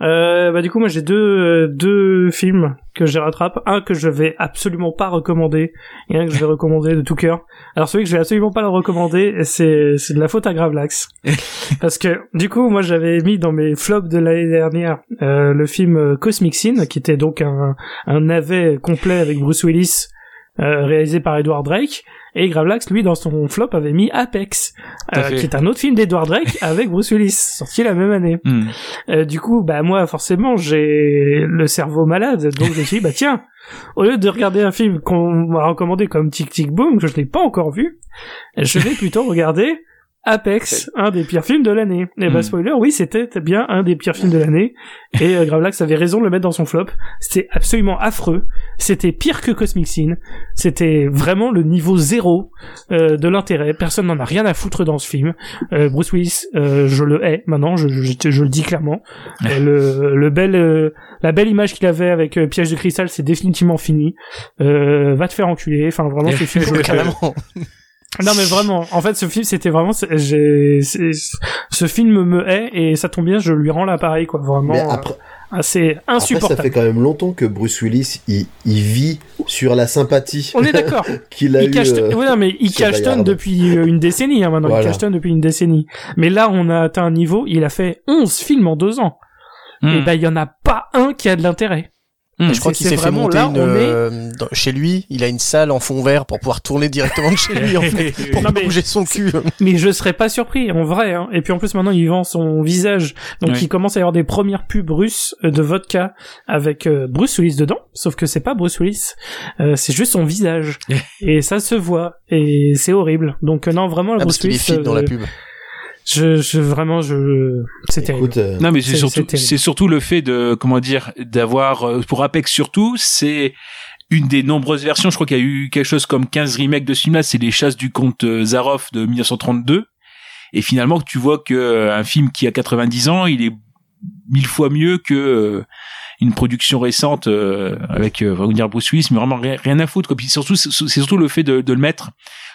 Euh, bah du coup moi j'ai deux euh, deux films que je rattrape, un que je vais absolument pas recommander et un que je vais recommander de tout cœur. Alors celui que je vais absolument pas le recommander, c'est c'est de la faute à Gravelax parce que du coup moi j'avais mis dans mes flops de l'année dernière euh, le film euh, Cosmic Sin qui était donc un un navet complet avec Bruce Willis euh, réalisé par Edward Drake et Gravelax lui dans son flop avait mis Apex euh, qui est un autre film d'Edward Drake avec Bruce Willis sorti la même année. Hmm. Euh, du coup, bah moi forcément j'ai le cerveau malade, donc je me suis dit bah tiens, au lieu de regarder un film qu'on m'a recommandé comme Tic Tic Boom que je n'ai pas encore vu, je vais plutôt regarder Apex, un des pires films de l'année. Et bah Hmm. spoiler, oui c'était bien un des pires films de l'année. Et euh, Gravelax avait raison de le mettre dans son flop. C'était absolument affreux. C'était pire que Cosmic Sin. C'était vraiment le niveau zéro euh, de l'intérêt. Personne n'en a rien à foutre dans ce film. Euh, Bruce Willis, euh, je le hais maintenant, je, je, je le dis clairement. Euh, le, le bel, euh, la belle image qu'il avait avec Piège de cristal, c'est définitivement fini. Euh, va te faire enculer. Enfin vraiment, ce film. Non mais vraiment, en fait ce film c'était vraiment, c'est- j'ai, c'est- ce film me hait et ça tombe bien, je lui rends l'appareil quoi, vraiment. Mais euh, après, Ah, c'est Après, insupportable. ça fait quand même longtemps que Bruce Willis, il, il vit sur la sympathie On est d'accord. qu'il a il eu. euh, ouais, non, mais il Hard. depuis euh, une décennie, hein, maintenant. Voilà. Il depuis une décennie. Mais là, on a atteint un niveau, il a fait 11 films en deux ans. Hmm. Et ben, il y en a pas un qui a de l'intérêt. Hmm. Je crois C'est- qu'il s'est fait vraiment monter là, une, on est- euh, dans- chez lui. Il a une salle en fond vert pour pouvoir tourner directement de chez lui en fait, pour Non, pas mais- bouger son cul. Mais je serais pas surpris, en vrai. Hein. Et puis en plus, maintenant, il vend son visage. Donc, Oui. il commence à y avoir des premières pubs russes euh, de vodka avec euh, Bruce Willis dedans. Sauf que c'est pas Bruce Willis. Euh, c'est juste son visage. et ça se voit. Et c'est horrible. Donc, euh, non, vraiment, Ah, parce Bruce est Willis... fit dans la euh, pub. Je, je, vraiment, je... C'est terrible. Euh, Non, mais c'est surtout, c'est surtout le fait de, comment dire, d'avoir, euh, pour Apex surtout, c'est une des nombreuses versions. Je crois qu'il y a eu quelque chose comme 15 remakes de ce film-là. C'est les chasses du comte euh, Zaroff de 1932. Et finalement, tu vois que euh, un film qui a 90 ans, il est mille fois mieux que une production récente euh, avec, euh, on va dire Bruce Willis, mais vraiment rien, rien à foutre. Quoi. Puis surtout, c'est c'est surtout le fait de, de le mettre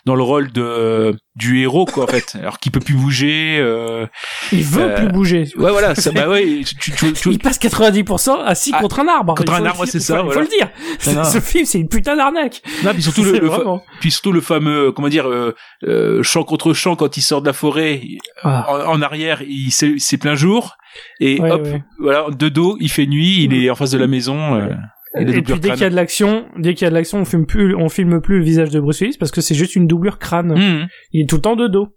dans le rôle de du héros, quoi, en fait. Alors qu'il peut plus bouger. Euh... Il veut Euh, plus bouger. Ouais, voilà. Ça, bah ouais. Tu, tu, tu, Il passe 90% assis Ah, contre un arbre. contre un arbre, c'est ça, Il voilà. faut le dire. Non, non. Ce film, c'est une putain d'arnaque. Non, puis surtout le, puis surtout le fameux comment dire euh, euh, champ contre champ quand il sort de la forêt Ah. en, en arrière il c'est plein jour et Ouais, hop ouais. voilà de dos il fait nuit il est en face de la maison euh, et puis dès qu'il y a de l'action, dès qu'il y a de l'action, on filme plus, on filme plus le visage de Bruce Willis parce que c'est juste une doublure crâne. Mmh. Il est tout le temps de dos.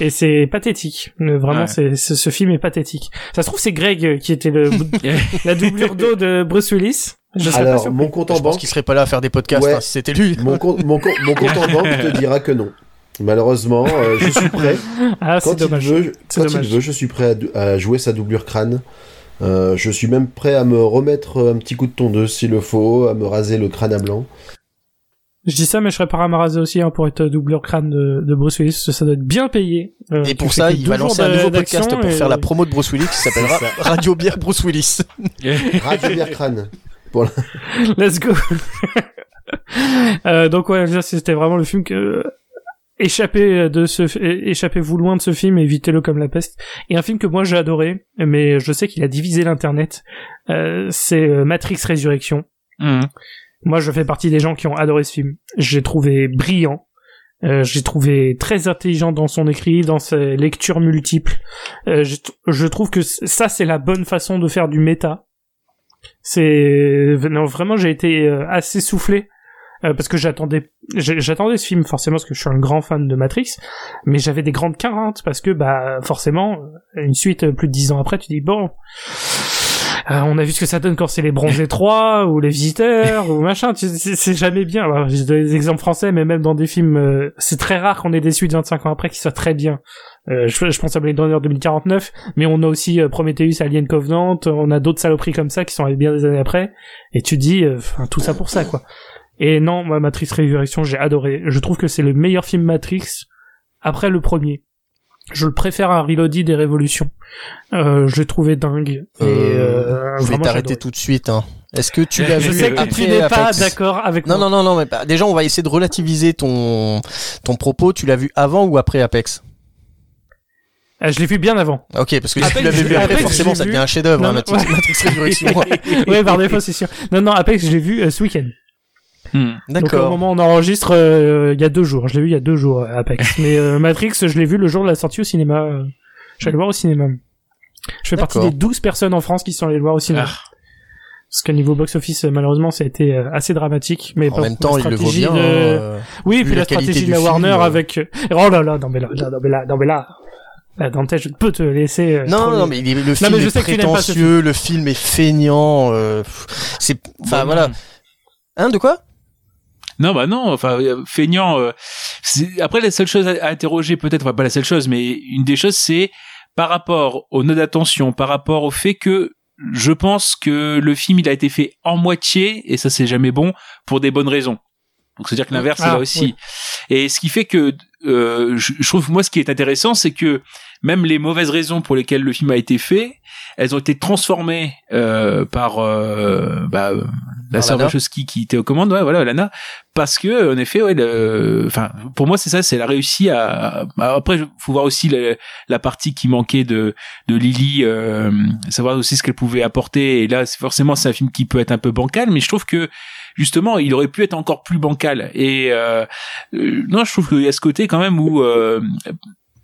Et c'est pathétique. Vraiment, Ouais. c'est, c'est- ce film est pathétique. Ça se trouve, c'est Greg qui était le, la doublure dos de Bruce Willis. Je pas alors, surpris. mon compte en Je pense banque, qu'il serait pas là à faire des podcasts Ouais. hein, si c'était lui. mon compte, mon compte, mon compte en banque te dira que non. Malheureusement, euh, je suis prêt. Ah, c'est Quand, il dommage. veut, quand il veut, je suis prêt à jouer sa doublure crâne. Euh, je suis même prêt à me remettre un petit coup de tondeuse s'il le faut, à me raser le crâne à blanc. Je dis ça, mais je serais pas à raser aussi hein, pour être doubleur crâne de, de Bruce Willis. parce que Ça doit être bien payé. Euh, Et pour ça, il va lancer un nouveau podcast pour et- faire la promo de Bruce Willis qui s'appellera Radio Bière Bruce Willis. Radio bière crâne. Let's go. euh, donc ouais, c'était vraiment le film que échappez de ce échappez-vous loin de ce film, évitez-le comme la peste. Et un film que moi j'ai adoré, mais je sais qu'il a divisé l'internet, euh, c'est euh, Matrix Résurrection. Mmh. Moi, je fais partie des gens qui ont adoré ce film. J'ai trouvé brillant. Euh, j'ai trouvé très intelligent dans son écrit, dans ses lectures multiples. Euh, je, je trouve que ça, c'est la bonne façon de faire du méta. C'est non, vraiment, j'ai été euh, assez soufflé euh, parce que j'attendais, j'attendais ce film forcément parce que je suis un grand fan de Matrix, mais j'avais des grandes craintes parce que bah forcément, une suite euh, plus de dix ans après, tu dis bon. Euh, on a vu ce que ça donne quand c'est les bronzés 3 ou les visiteurs ou machin, c'est jamais bien. Alors, J'ai des exemples français, mais même dans des films, euh, c'est très rare qu'on ait des suites 25 ans après qui soient très bien. Euh, je, pense à Blade Runner 2049, mais on a aussi euh, Prometheus, Alien Covenant, on a d'autres saloperies comme ça qui sont allées bien des années après, et tu dis, euh, enfin tout ça pour ça quoi. Et non, moi Matrix Résurrection, j'ai adoré. Je trouve que c'est le meilleur film Matrix après le premier. Je le préfère à Reloaded des Révolutions. Euh, je l'ai trouvé dingue. Et, Euh, euh, Je vais t'arrêter tout de suite. Hein. Est-ce que tu l'as Je vu sais que tu n'es pas Apex d'accord avec Non, moi. non, non, non, mais pas- déjà, on va essayer de relativiser ton, ton propos. Tu l'as vu avant ou après Apex Euh, je l'ai vu bien avant. Ok, parce que si Apex, tu l'avais vu après, Apex, forcément, je ça vu. devient un chef-d'œuvre, hein, Matrix, ouais. Matrix Résurrection. ouais, par défaut, c'est sûr. Non, non, Apex, je l'ai vu euh, ce week-end. Mmh. Donc au D'accord. moment où on enregistre, euh, il y a deux jours. Je l'ai vu il y a deux jours, euh, Apex. Mais euh, Matrix, je l'ai vu le jour de la sortie au cinéma. Je suis allé le voir au cinéma. Je fais partie D'accord. des 12 personnes en France qui sont allées le voir au cinéma. Ah. Parce qu'au niveau box-office, malheureusement, ça a été assez dramatique. Mais En par même contre, temps, la il le vaut bien. de- euh, Oui, et puis la la stratégie de la film, Warner avec... Oh là là, non mais là, non mais là, non mais là... Là, Dante, je peux te laisser... euh, Non, trop- non, mais il est- le film mais je est sais que tu n'aimes pas ce prétentieux, le film est feignant. euh, c'est, enfin voilà. non. Hein, de quoi? Non, bah non, enfin, euh, feignant. euh, après, la seule chose à, à interroger, peut-être, enfin, pas la seule chose, mais une des choses, c'est par rapport aux notes d'attention, par rapport au fait que je pense que le film, il a été fait en moitié, et ça, c'est jamais bon, pour des bonnes raisons. Donc, c'est-à-dire que l'inverse, Ah, là aussi. oui. Et ce qui fait que, euh, je, je trouve, moi, ce qui est intéressant, c'est que même les mauvaises raisons pour lesquelles le film a été fait, elles ont été transformées euh, par euh, bah, la sœur. Wachowski qui était aux commandes, ouais, voilà, Lana, parce que en effet, ouais, enfin, pour moi c'est ça, c'est elle a réussi à. à- Après, faut voir aussi la, la partie qui manquait de de Lily, euh, savoir aussi ce qu'elle pouvait apporter. Et là, c'est forcément c'est un film qui peut être un peu bancal, mais je trouve que justement, il aurait pu être encore plus bancal. Et euh, euh, non, je trouve qu'il y a ce côté quand même où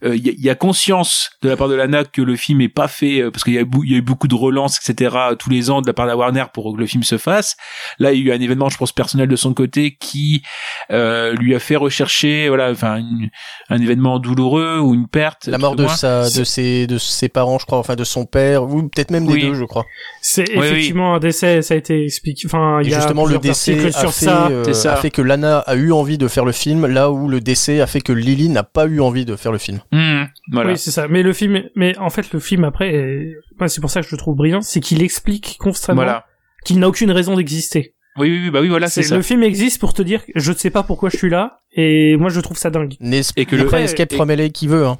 euh, euh, il y, a- il y a conscience de la part de Lana que le film est pas fait euh, parce qu'il y, il y a eu beaucoup de relances etc tous les ans de la part de la Warner pour que le film se fasse là il y a eu un événement je pense personnel de son côté qui euh, lui a fait rechercher voilà enfin une- un événement douloureux ou une perte La mort de sa, de ses, de ses parents, je crois, enfin de son père, ou peut-être même des Oui. deux, je crois. C'est oui. effectivement un décès, ça a été expliqué. Enfin, il y a justement, le décès a sur fait, ça. euh, C'est ça. a fait que Lana a eu envie de faire le film, là où le décès a fait que Lily n'a pas eu envie de faire le film. Mmh, voilà Oui, c'est ça. Mais le film, mais en fait, le film après, est- c'est pour ça que je le trouve brillant, c'est qu'il explique constamment voilà qu'il n'a aucune raison d'exister. oui oui oui, bah oui voilà c'est ça le film existe pour te dire, je ne sais pas pourquoi je suis là, et moi je trouve ça dingue. Et que le- Après, Escape et- from LA qui veut, hein.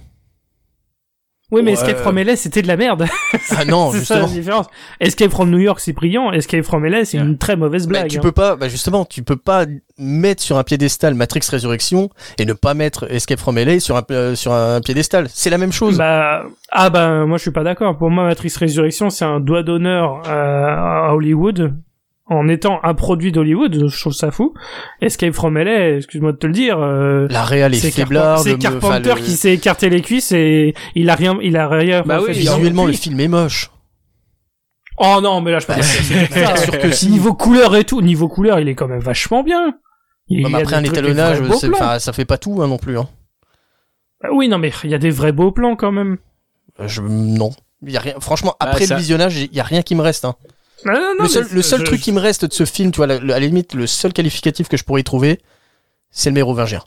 Oui, mais Ouais. Escape from LA, c'était de la merde. Ah non, c'est ça la différence. Escape from New York, c'est brillant. Escape from LA, c'est une très mauvaise Bah, blague. tu hein. peux pas, bah justement, tu peux pas mettre sur un piédestal Matrix Résurrection et ne pas mettre Escape from LA sur un, euh, sur un piédestal. C'est la même chose. Bah, ah bah, moi je suis pas d'accord. Pour moi, Matrix Résurrection, c'est un doigt d'honneur à, à Hollywood. En étant un produit d'Hollywood, je trouve ça fou. Escape from LA, excuse-moi de te le dire, euh, la réal est faiblard. Carpen- c'est Carpenter le- qui s'est écarté les cuisses et il a rien, il a rien Bah oui, Visuellement, le film est moche. Oh non, mais là je Bah, pas sûr que si. Niveau couleur et tout, niveau couleur, il est quand même vachement bien. Il après un étalonnage, ça fait pas tout hein, non plus. Hein. Bah oui, non mais il y a des vrais beaux plans quand même. Euh, Je, non. Il y a rien. Franchement, Ah, après ça- le visionnage, il y a rien qui me reste. Hein. Non, non, non, le seul, le seul je- truc qui me reste de ce film, tu vois, la- à la limite, le seul qualificatif que je pourrais y trouver, c'est le mérovingien.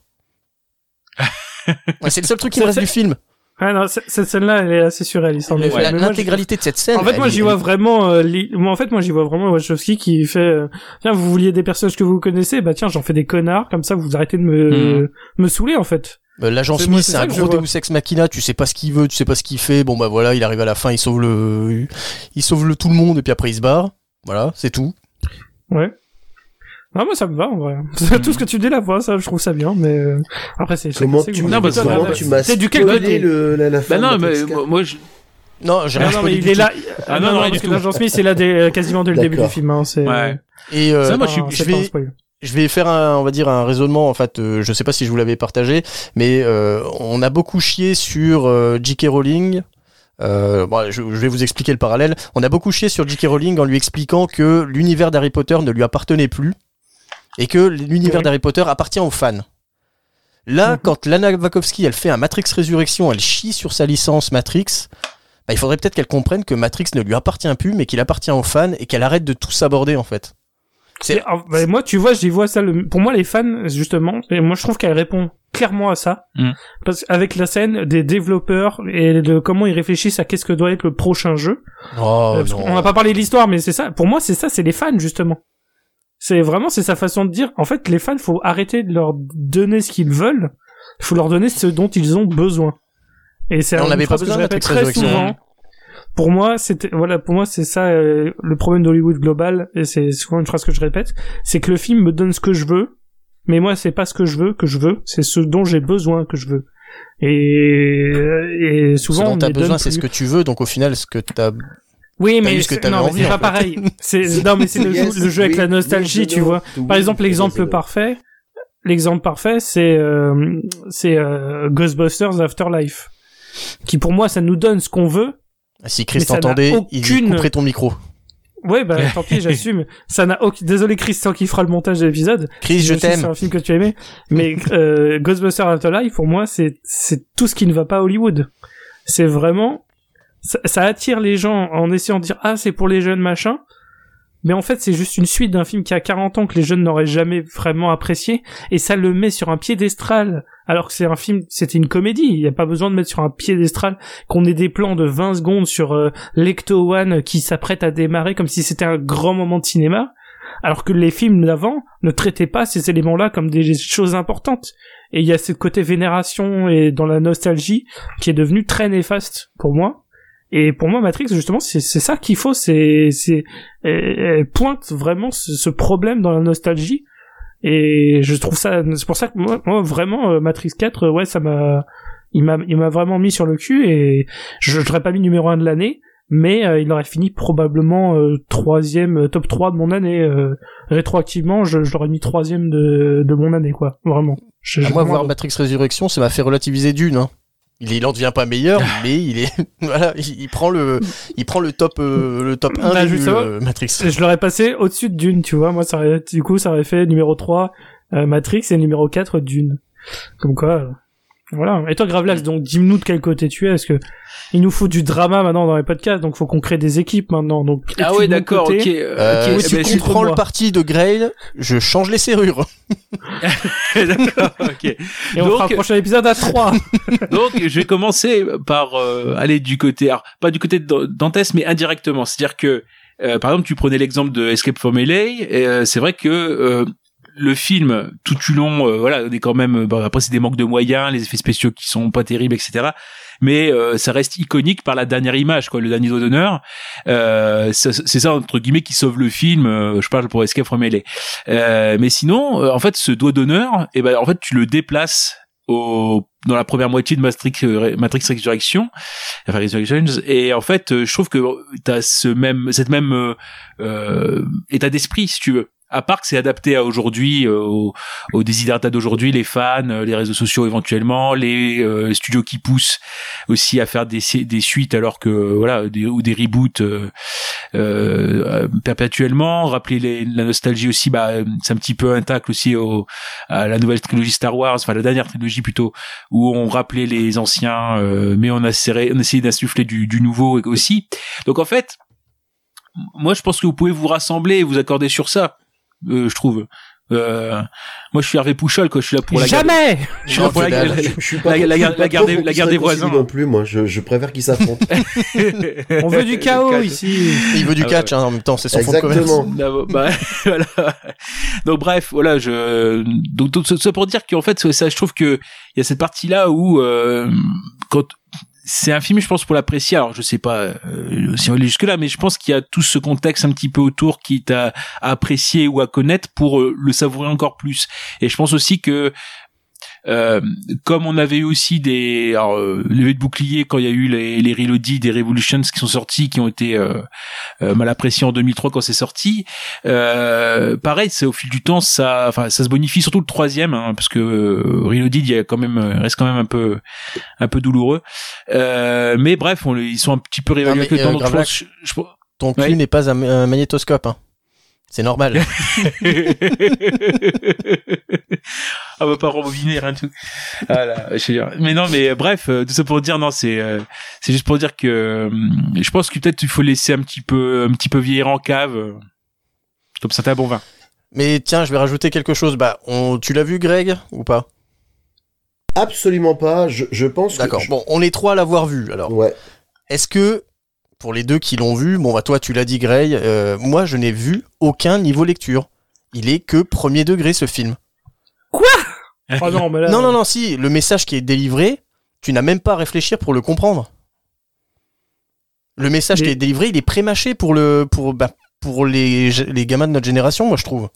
ouais, c'est le seul truc qui me reste du film. Ah non, cette scène-là, elle est assez surréaliste. moi, L'intégralité de cette scène. En fait, moi, j'y elle- vois vraiment. euh, li- moi, en fait, moi, j'y vois vraiment Wachowski qui fait. euh, Tiens, vous vouliez des personnages que vous connaissez, bah tiens, j'en fais des connards. Comme ça, vous arrêtez de me Mhm. me saouler, en fait. Euh, L'agent Smith, c'est un gros. Deus Ex Machina, tu sais pas ce qu'il veut, tu sais pas ce qu'il fait. Bon bah voilà, il arrive à la fin, il sauve le, il sauve le tout le monde et puis après il se barre. Voilà, c'est tout. Ouais. Non, moi, ça me va, en vrai. Tout ce que tu dis là, moi, ça, je trouve ça bien, mais euh, après, c'est. Comment tu. Non, bah, comment tu m'as C'est du quel côté le, la, la fin bah non mais moi, je Non, j'ai rien non, mais il est là. Ah, non, non, parce du que tout. l'agent Smith, c'est là euh, quasiment dès le début du film. Hein, ouais Et euh, Ça, moi, je Ah, vais. Je vais faire un, on va dire un raisonnement. En fait, euh, je sais pas si je vous l'avais partagé, mais euh, on a beaucoup chié sur euh, J.K. Rowling. Bon, je, je vais vous expliquer le parallèle. On a beaucoup chié sur J.K. Rowling en lui expliquant que l'univers d'Harry Potter ne lui appartenait plus et que l'univers d'Harry Potter appartient aux fans. Là, Mhm. quand Lana Wachowski elle fait un Matrix Résurrection, elle chie sur sa licence Matrix. Bah, il faudrait peut-être qu'elle comprenne que Matrix ne lui appartient plus, mais qu'il appartient aux fans et qu'elle arrête de tout s'aborder en fait. Ah, bah, moi, tu vois, j'y vois ça. Le... Pour moi, les fans, justement, et moi, je trouve qu'elle répond clairement à ça, Mm. parce qu'avec la scène des développeurs et de comment ils réfléchissent à qu'est-ce que doit être le prochain jeu. Oh, Euh, qu'on n'a pas parlé de l'histoire, mais c'est ça. Pour moi, c'est ça, c'est les fans justement. C'est vraiment, c'est sa façon de dire. En fait, les fans, faut arrêter de leur donner ce qu'ils veulent. Faut leur donner ce dont ils ont besoin. Et c'est on n'avait pas besoin de très souvent. Pour moi, c'était voilà, pour moi c'est ça euh, le problème d'Hollywood global et c'est souvent une phrase que je répète, c'est que le film me donne ce que je veux, mais moi c'est pas ce que je veux que je veux, c'est ce dont j'ai besoin que je veux. Et, et Ce souvent dont on t'as me donne besoin, c'est plus. ce que tu veux, donc au final, ce que t'as. Oui, mais ce c'est- c'est en pas fait. pareil. C'est non, mais c'est le, Yes, jeu- le jeu avec oui, la nostalgie, tu vois. oui, Par exemple, l'exemple parfait, l'exemple parfait, c'est euh, c'est euh, Ghostbusters Afterlife, qui pour moi ça nous donne ce qu'on veut. Si Chris t'entendait, il aucune- couperait ton micro. Ouais, bah tant pis, j'assume. Ça n'a aucun. Désolé, Christian qui fera le montage de l'épisode. Chris, je que C'est t'aime. un film que tu as aimé, mais euh, Ghostbusters Afterlife pour moi c'est c'est tout ce qui ne va pas à Hollywood. C'est vraiment ça, ça attire les gens en essayant de dire ah c'est pour les jeunes machin, mais en fait c'est juste une suite d'un film qui a 40 ans que les jeunes n'auraient jamais vraiment apprécié et ça le met sur un piédestal alors que c'est un film c'était une comédie il n'y a pas besoin de mettre sur un piédestal qu'on ait des plans de 20 secondes sur euh, l'Ecto One qui s'apprête à démarrer comme si c'était un grand moment de cinéma alors que les films d'avant ne traitaient pas ces éléments-là comme des choses importantes. Et il y a ce côté vénération et dans la nostalgie qui est devenu très néfaste pour moi. Et pour moi, Matrix, justement, c'est ça qu'il faut. C'est c'est elle- elle pointe vraiment ce, ce problème dans la nostalgie. Et je trouve ça. C'est pour ça que moi, moi vraiment, euh, Matrix 4, euh, ouais, ça m'a il m'a il m'a vraiment mis sur le cul et je je l'aurais pas mis numéro un de l'année mais euh, il aurait fini probablement euh, troisième euh, top 3 de mon année euh, rétroactivement je, je l'aurais mis troisième de, de mon année quoi vraiment Je- À moi, voir Matrix Résurrection, ça m'a fait relativiser d'une. Hein. Il, il en devient pas meilleur, mais il est voilà, il, il prend le il prend le top euh, le top 1 Bah, nuls, euh, Matrix. je l'aurais passé au-dessus de Dune tu vois. Moi ça aurait, du coup ça aurait fait numéro 3 euh, Matrix et numéro 4 Dune. Comme quoi euh, voilà et toi Gravelax donc dis-nous de quel côté tu es parce que il nous faut du drama maintenant dans les podcasts donc faut qu'on crée des équipes maintenant donc Ah ouais, d'accord, ok. euh, Euh, si eh ben, tu contre prends moi. le parti de Grail, je change les serrures. d'accord, ok. et on Donc- fera un prochain épisode à 3 Donc, je vais commencer par euh, aller du côté, alors, pas du côté de Dan- Dantès, mais indirectement. C'est-à-dire que, euh, par exemple, tu prenais l'exemple de Escape from LA, et euh, c'est vrai que euh, le film, tout du long, euh, voilà, on est quand même, bon, après c'est des manques de moyens, les effets spéciaux qui sont pas terribles, etc. Mais euh, ça reste iconique par la dernière image, quoi, le dernier doigt d'honneur. Euh, c'est ça entre guillemets qui sauve le film. euh, je parle pour Escape from LA. Euh, mais sinon, euh, en fait, ce doigt d'honneur, et ben, en fait, tu le déplaces au dans la première moitié de Matrix euh, Matrix Resurrection enfin Resurrections et en fait euh, je trouve que t'as ce même cette même euh, euh, état d'esprit si tu veux à part que c'est adapté à aujourd'hui euh, aux, aux desiderata d'aujourd'hui les fans euh, les réseaux sociaux éventuellement les euh, studios qui poussent aussi à faire des des suites alors que voilà des, ou des reboots euh, euh, perpétuellement. Rappeler les, la nostalgie aussi bah c'est un petit peu un aussi au à la nouvelle trilogie Star Wars enfin la dernière trilogie plutôt où on rappelait les anciens mais on a serré, on essayait d'insuffler du, du nouveau aussi. Donc en fait moi je pense que vous pouvez vous rassembler et vous accorder sur ça euh, je trouve euh, moi je suis Hervé Pouchol quoi je suis là pour la jamais je suis là pour la, la- Je, je suis pas la- la- garde- pour la garde des voisins. non plus moi je, je préfère qu'ils s'affrontent on veut du chaos ici Il veut du Ah catch hein, en même temps, c'est son fond de commerce. exactement Ah, bah, voilà. Donc bref, voilà, je donc tout ça pour dire qu'en fait ça, je trouve que il y a cette partie là où euh, quand c'est un film, je pense, pour l'apprécier. Alors, je sais pas euh, si on aller jusque là, mais je pense qu'il y a tout ce contexte un petit peu autour qui t'a à apprécier ou à connaître pour euh, le savourer encore plus. Et je pense aussi que euh, comme on avait eu aussi des alors, euh, levées de boucliers quand il y a eu les, les Reloaded, des Revolutions qui sont sortis, qui ont été euh, euh, mal appréciés en 2003 quand c'est sorti. Euh, pareil, c'est au fil du temps, ça, enfin, ça se bonifie, surtout le troisième, hein, parce que euh, Reloaded, il y a quand même, reste quand même un peu, un peu douloureux. Euh, mais bref, on, ils sont un petit peu réévalués Non, avec le mais, temps. donc je Gravelax, pense- je- je- Ton cul Ouais. n'est pas un, un magnétoscope. Hein. C'est normal. ah va pas rembobiner rien du tout. Ah là, je dire. Mais non, mais bref, euh, tout ça pour dire non, c'est euh, c'est juste pour dire que euh, je pense que peut-être il faut laisser un petit peu un petit peu vieillir en cave. euh, Comme ça, t'as un bon vin. Mais tiens, je vais rajouter quelque chose. Bah, on, tu l'as vu, Greg, ou pas? Absolument pas je, je pense que D'accord. je- Bon, on est trois à l'avoir vu. Alors, ouais est-ce que pour les deux qui l'ont vu, bon bah toi tu l'as dit, Greg, euh, moi je n'ai vu aucun niveau lecture. Il est que premier degré ce film. oh non mais là Non, non, non, si, le message qui est délivré, tu n'as même pas à réfléchir pour le comprendre. Le message Mais- qui est délivré, il est prémâché pour le pour bah, pour les, les gamins de notre génération, moi je trouve.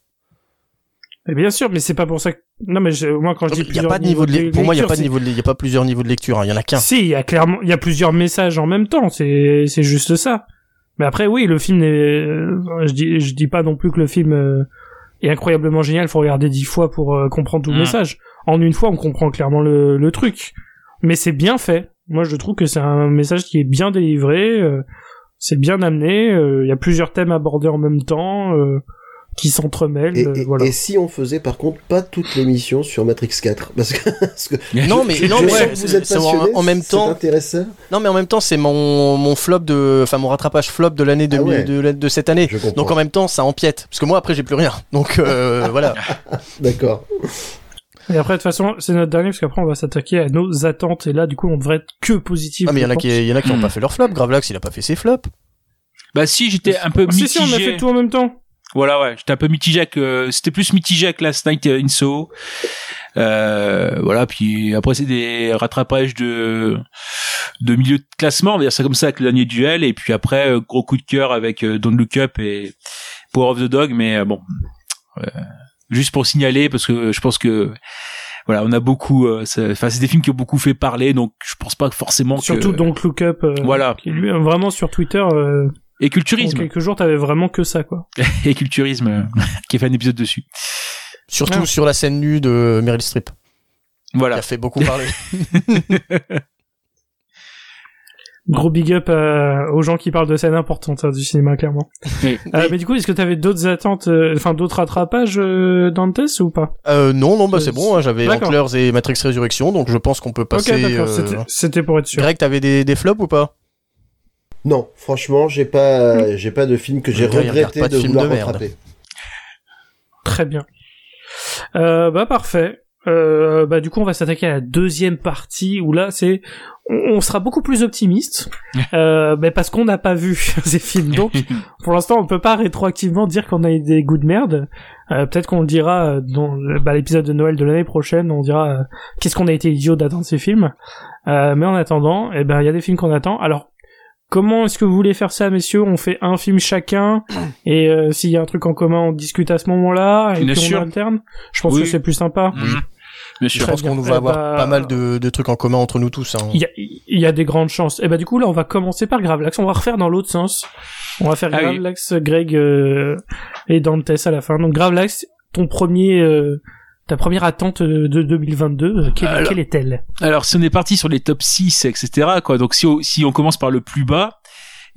Mais bien sûr mais c'est pas pour ça que non mais je- moi quand je dis Il y a plusieurs pas de niveau de niveaux lec- pour moi il y a lecture, pas de niveau de il y a pas plusieurs niveaux de lecture, hein, il y en a qu'un. Si, il y a clairement, il y a plusieurs messages en même temps. C'est, c'est juste ça. Mais après, oui, le film est, euh, je dis, je dis pas non plus que le film euh, est incroyablement génial. Faut regarder dix fois pour euh, comprendre tout le Mm. message. En une fois, on comprend clairement le, le truc. Mais c'est bien fait. Moi, je trouve que c'est un message qui est bien délivré. c'est bien amené. Il y a plusieurs thèmes abordés en même temps. Qui s'entremêlent. et, euh, et- voilà. et si on faisait par contre pas toute l'émission sur Matrix 4 parce que, parce que Non mais je, non je mais sens que vous êtes c'est en, même temps intéressant non mais en même temps c'est mon mon flop de enfin mon rattrapage flop de l'année de, Ah ouais. de, de cette année. Donc en même temps ça empiète parce que moi après j'ai plus rien. Donc euh, voilà. d'accord Et après, de toute façon, c'est notre dernier parce qu'après, on va s'attaquer à nos attentes. Et là, du coup, on devrait être que positif. Ah mais il y en a qui il y en a qui ont Hmm. pas fait leur flop. Gravelax il a pas fait ses flops. Bah si, j'étais un peu mitigé. Si, si, on a fait tout en même temps. Voilà, ouais, j'étais un peu mitigé avec, euh, c'était plus mitigé avec Last Night in Soho. Euh, voilà, puis après c'est des rattrapages de de milieu de classement, on va dire ça comme ça avec le dernier duel, et puis après euh, gros coup de cœur avec euh, Don't Look Up et Power of the Dog, mais euh, bon, euh, juste pour signaler parce que je pense que voilà, on a beaucoup, euh, c'est- enfin c'est des films qui ont beaucoup fait parler, donc je pense pas forcément Surtout que Don't Look Up. euh, voilà qui, lui, vraiment sur Twitter, euh, et en culturisme quelques jours, t'avais vraiment que ça, quoi. et culturisme euh, qui a fait un épisode dessus. Surtout Ah. sur la scène nue de Meryl Streep, qui Voilà. a fait beaucoup parler. Gros big up euh, aux gens qui parlent de scènes importantes hein, du cinéma, clairement. Oui. Euh, mais du coup, est-ce que t'avais d'autres attentes, euh, enfin d'autres rattrapages euh, Dantes ou pas? Euh, non, non, bah Euh, c'est bon, hein, j'avais. Antlers et Matrix Résurrection, donc je pense qu'on peut passer... Ok, d'accord. euh, c'était- C'était pour être sûr. Greg, t'avais des, des flops ou pas? Non, franchement, j'ai pas, j'ai pas de film que j'ai regretté de vouloir de rattraper. Très bien. Euh, bah parfait. Euh, bah du coup on va s'attaquer à la deuxième partie où là c'est on, sera beaucoup plus optimiste euh, bah, parce qu'on n'a pas vu ces films donc pour l'instant on peut pas rétroactivement dire qu'on a eu des goûts de merde euh, peut-être qu'on le dira euh, dans le- bah, l'épisode de Noël de l'année prochaine on dira euh, qu'est-ce qu'on a été idiot d'attendre ces films euh, mais en attendant eh ben il y a des films qu'on attend alors Comment est-ce que vous voulez faire ça, messieurs? On fait un film chacun, et euh, s'il y a un truc en commun, on discute à ce moment-là, et Bien puis sûr. on alterne. Je pense Oui. que c'est plus sympa. Bien Je pense qu'on va Eh avoir bah, pas mal de, de trucs en commun entre nous tous. Hein. Il y a, il y a des grandes chances. Et bah du coup là, on va commencer par Gravelax. On va refaire dans l'autre sens. On va faire Ah oui. Gravelax, Greg euh, et Dantes à la fin. Donc Gravelax, ton premier, euh, ta première attente de 2022, euh, quelle, Alors- quelle est-elle? Alors, si on est parti sur les top 6, etc., quoi, donc si on, si on commence par le plus bas,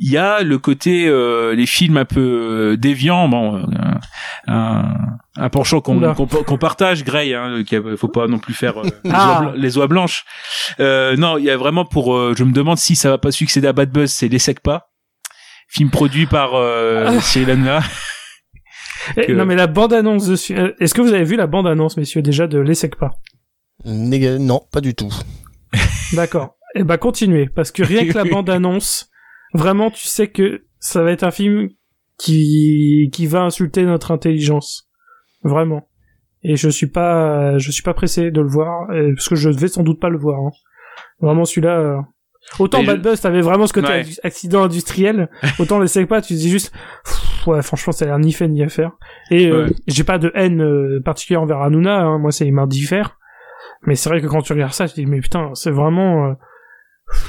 il y a le côté, euh, les films un peu euh, déviants, bon, euh, un, un penchant qu'on qu'on qu'on partage, Grey, hein, faut pas non plus faire euh, les, Ah. oies, les oies blanches. Euh, non, il y a vraiment pour, euh, je me demande si ça va pas succéder à Bad Buzz, c'est Les pas, film produit par euh, Ah. Cyril Hanouna. Eh, que- Non mais la bande-annonce dessus. euh, Est-ce que vous avez vu la bande-annonce, messieurs, déjà de l'Essec pas Non, pas du tout. D'accord. Eh ben continuez, parce que rien que la bande-annonce, vraiment, tu sais que ça va être un film qui qui va insulter notre intelligence, vraiment. Et je suis pas, je suis pas pressé de le voir, parce que je vais sans doute pas le voir. hein. Vraiment celui-là. euh, Autant Mais Bad je- Buzz, t'avais vraiment ce côté Ouais. acc- accident industriel. Autant les pas, tu te dis juste, Pff, ouais, franchement, ça a l'air ni fait ni à faire. Et euh, Ouais. j'ai pas de haine euh, particulière envers Hanouna, hein, moi, c'est il m'indiffère. Mais c'est vrai que quand tu regardes ça, tu te dis, mais putain, c'est vraiment, euh,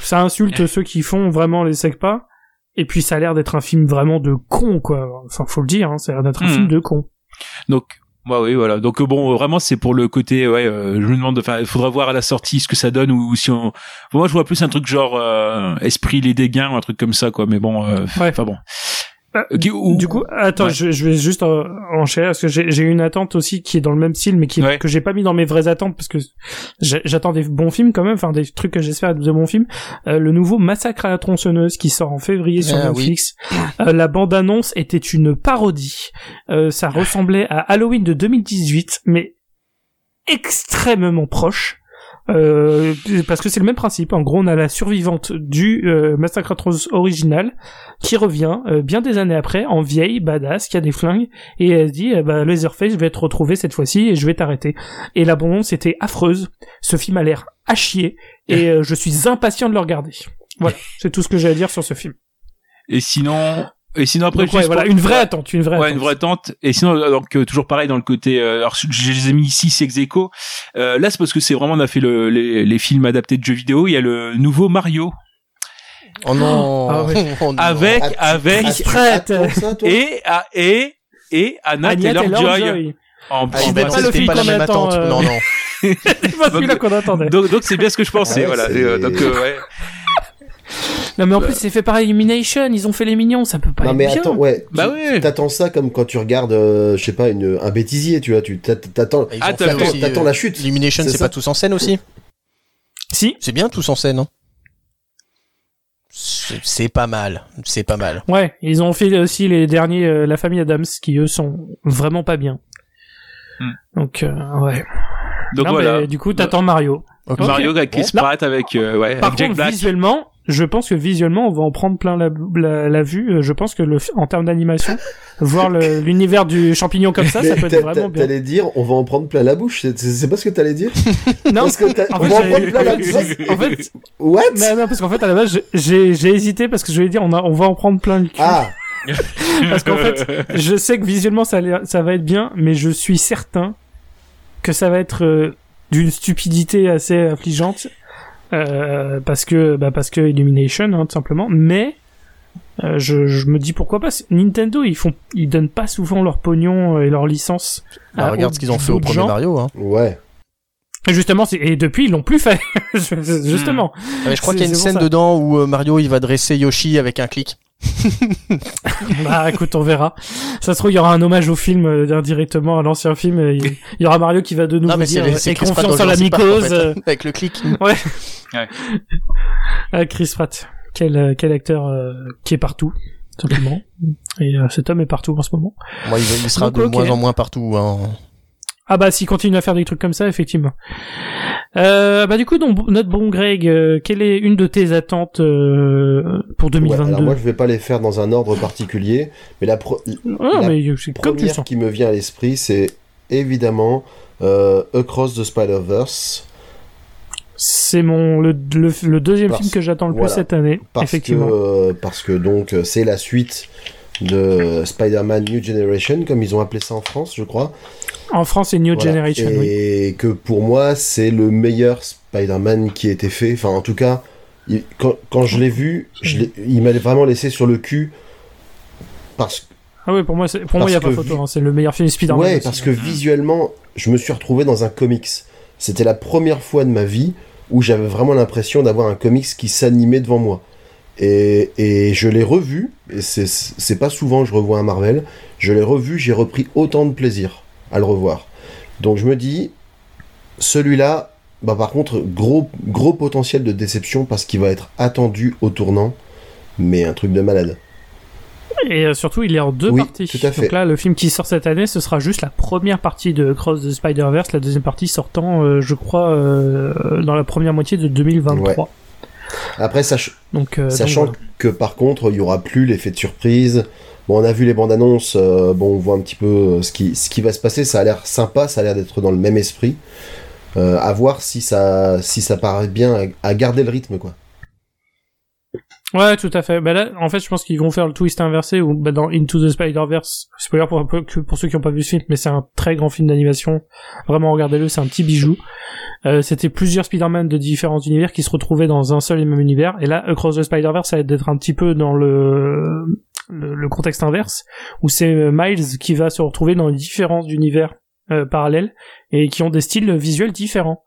ça insulte ceux qui font vraiment les pas. Et puis ça a l'air d'être un film vraiment de con, quoi. Enfin, faut le dire, hein, ça a l'air d'être un Mhm. film de con. Donc, bah oui, voilà. Donc bon, vraiment, c'est pour le côté, ouais. euh, je me demande, enfin, il faudra voir à la sortie ce que ça donne ou, si on. Moi, je vois plus un truc genre euh, esprit les dégâts ou un truc comme ça, quoi. Mais bon, euh, Ouais. enfin bon. Euh, ou- Du coup, attends, Ouais. je, je vais juste euh, enchaîner parce que j'ai une attente aussi qui est dans le même style, mais qui Ouais. que j'ai pas mis dans mes vraies attentes parce que j'attends des bons films quand même, enfin des trucs que j'espère de bons films. Euh, le nouveau Massacre à la tronçonneuse qui sort en février sur Ah, Netflix. Euh, la bande annonce était une parodie. Euh, ça ressemblait à Halloween de 2018, mais extrêmement proche. Euh, parce que c'est le même principe. En gros, on a la survivante du euh, Massacre tronçonneuse original qui revient euh, bien des années après en vieille badass qui a des flingues et elle se dit eh ben, Laserface je vais te retrouver cette fois-ci et je vais t'arrêter. Et la bande était affreuse. Ce film a l'air à chier et euh, je suis impatient de le regarder. Voilà c'est tout ce que j'ai à dire sur ce film. Et sinon, et sinon après, Donc, ouais, juste voilà pour- une vraie attente une vraie Ouais, attente. une vraie attente. Et sinon, donc euh, toujours pareil dans le côté. Euh, alors, je les ai mis ici, c'est ex aequo. Euh, là, c'est parce que c'est vraiment on a fait le, les, les films adaptés de jeux vidéo. Il y a le nouveau Mario Oh non, Ah ouais. Oh non. avec Ah, tu- avec ah, ça, toi et à- et et Anna Taylor Joy Taylor-Joy. en, Ah, en il mais va pas le film pas la même attente. euh. Non, non. c'est pas celui-là qu'on attendait donc c'est bien ce que je pensais Ouais, voilà euh, donc euh, ouais non mais en plus c'est fait par Elimination ils ont fait les mignons ça peut pas Non être mais bien attends, ouais. Bah tu- ouais. T'attends ça comme quand tu regardes, euh, je sais pas, une, un bêtisier, tu vois. Tu t'att- t'attends. Ah, t'attends la chute. Elimination, C'est pas tous en scène aussi si C'est bien tous en scène. hein. C'est pas mal, c'est pas mal. ouais ils ont fait aussi les derniers euh, la famille Adams qui eux sont vraiment pas bien Hmm. donc euh, ouais donc Non, voilà mais du coup t'attends Mario. Mario avec Chris. Pratt avec euh, ouais Par avec Jack contre, Black visuellement, je pense que visuellement, on va en prendre plein la, la, la vue. Euh, Je pense que le, en termes d'animation, voir l'univers du champignon comme ça, ça peut être vraiment bien. T'allais dire, on va en prendre plein la bouche. C'est pas ce que t'allais dire Non, Parce que en on fait, va en prendre plein la bouche. en fait, What? non, non, parce qu'en fait, à la base, j'ai- hésité parce que je voulais dire, on, a, on va en prendre plein le cul. Ah, Parce qu'en fait, je sais que visuellement ça, ça va être bien, mais je suis certain que ça va être euh, d'une stupidité assez affligeante. Euh, parce que bah parce que Illumination hein, tout simplement mais euh, je, je me dis pourquoi pas Nintendo ils font ils donnent pas souvent leur pognon et leur licence Bah, à- regarde ce qu'ils ont fait au premier gens. Mario. Hein. ouais. Et justement c'est- et depuis ils l'ont plus fait justement Ah, mais je crois qu'il y a une scène ça. dedans où euh, Mario il va dresser Yoshi avec un clic. Bah écoute, on verra. Ça se trouve, il y aura un hommage au film euh, indirectement à l'ancien film. et Il il y aura Mario qui va de nouveau Non mais dire c'est euh, aie confiance en la mycose. fait, euh, avec le clic. ah, Chris Pratt, quel euh, quel acteur euh, qui est partout, simplement. Et euh, cet homme est partout en ce moment. Moi, il, sera Donc, de ok. moins en moins partout. Hein. Ah bah s'il continue à faire des trucs comme ça, effectivement. Euh, bah du coup, donc, notre bon Greg, euh, quelle est une de tes attentes euh, pour Ouais, 2022 alors moi, je vais pas les faire dans un ordre particulier, mais la, pro- Ah, la mais première qui me vient à l'esprit, c'est évidemment Across the Spider-Verse. C'est mon le, le, le deuxième Parce- film que j'attends le voilà. plus cette année, Parce effectivement. que, parce que donc c'est la suite de Spider-Man New Generation, comme ils ont appelé ça en France, je crois. En France, c'est New Voilà. Generation, oui. Et que pour moi, c'est le meilleur Spider-Man qui a été fait. Enfin, en tout cas, il- quand, quand je l'ai vu, je il m'a vraiment laissé sur le cul. Parce, Ah oui, pour moi, pour moi, il y a pas que photo. hein, C'est le meilleur film Spider-Man. ouais, aussi. parce que visuellement, je me suis retrouvé dans un comics. C'était la première fois de ma vie où j'avais vraiment l'impression d'avoir un comics qui s'animait devant moi. Et, et je l'ai revu, et c'est pas souvent que je revois un Marvel, je l'ai revu, j'ai repris autant de plaisir à le revoir. Donc je me dis, celui-là, bah par contre, gros, gros potentiel de déception parce qu'il va être attendu au tournant, mais un truc de malade. Et euh, surtout, il est en deux Oui, parties. tout à fait. Donc là, le film qui sort cette année, ce sera juste la première partie de Cross the Spider-Verse, la deuxième partie sortant, euh, je crois, euh, dans la première moitié de 2023. Après, sach- Donc, euh, donc Sachant voilà. que par contre, il y aura plus l'effet de surprise. Bon, on a vu les bandes annonces, euh, bon, on voit un petit peu euh, ce qui, ce qui va se passer. Ça a l'air sympa, ça a l'air d'être dans le même esprit. Euh, à voir si ça, si ça paraît bien à, garder le rythme, quoi. Ouais, tout à fait. Bah là, en fait, je pense qu'ils vont faire le twist inversé ou bah, dans Into the Spider-Verse. Spoiler pour, pour ceux qui n'ont pas vu ce film, mais c'est un très grand film d'animation. Vraiment, regardez-le, c'est un petit bijou. Euh, C'était plusieurs Spider-Man de différents univers qui se retrouvaient dans un seul et même univers. Et là, Across the Spider-Verse, ça va être d'être un petit peu dans le, le, contexte inverse, où c'est euh, Miles qui va se retrouver dans différents univers euh, parallèles et qui ont des styles visuels différents.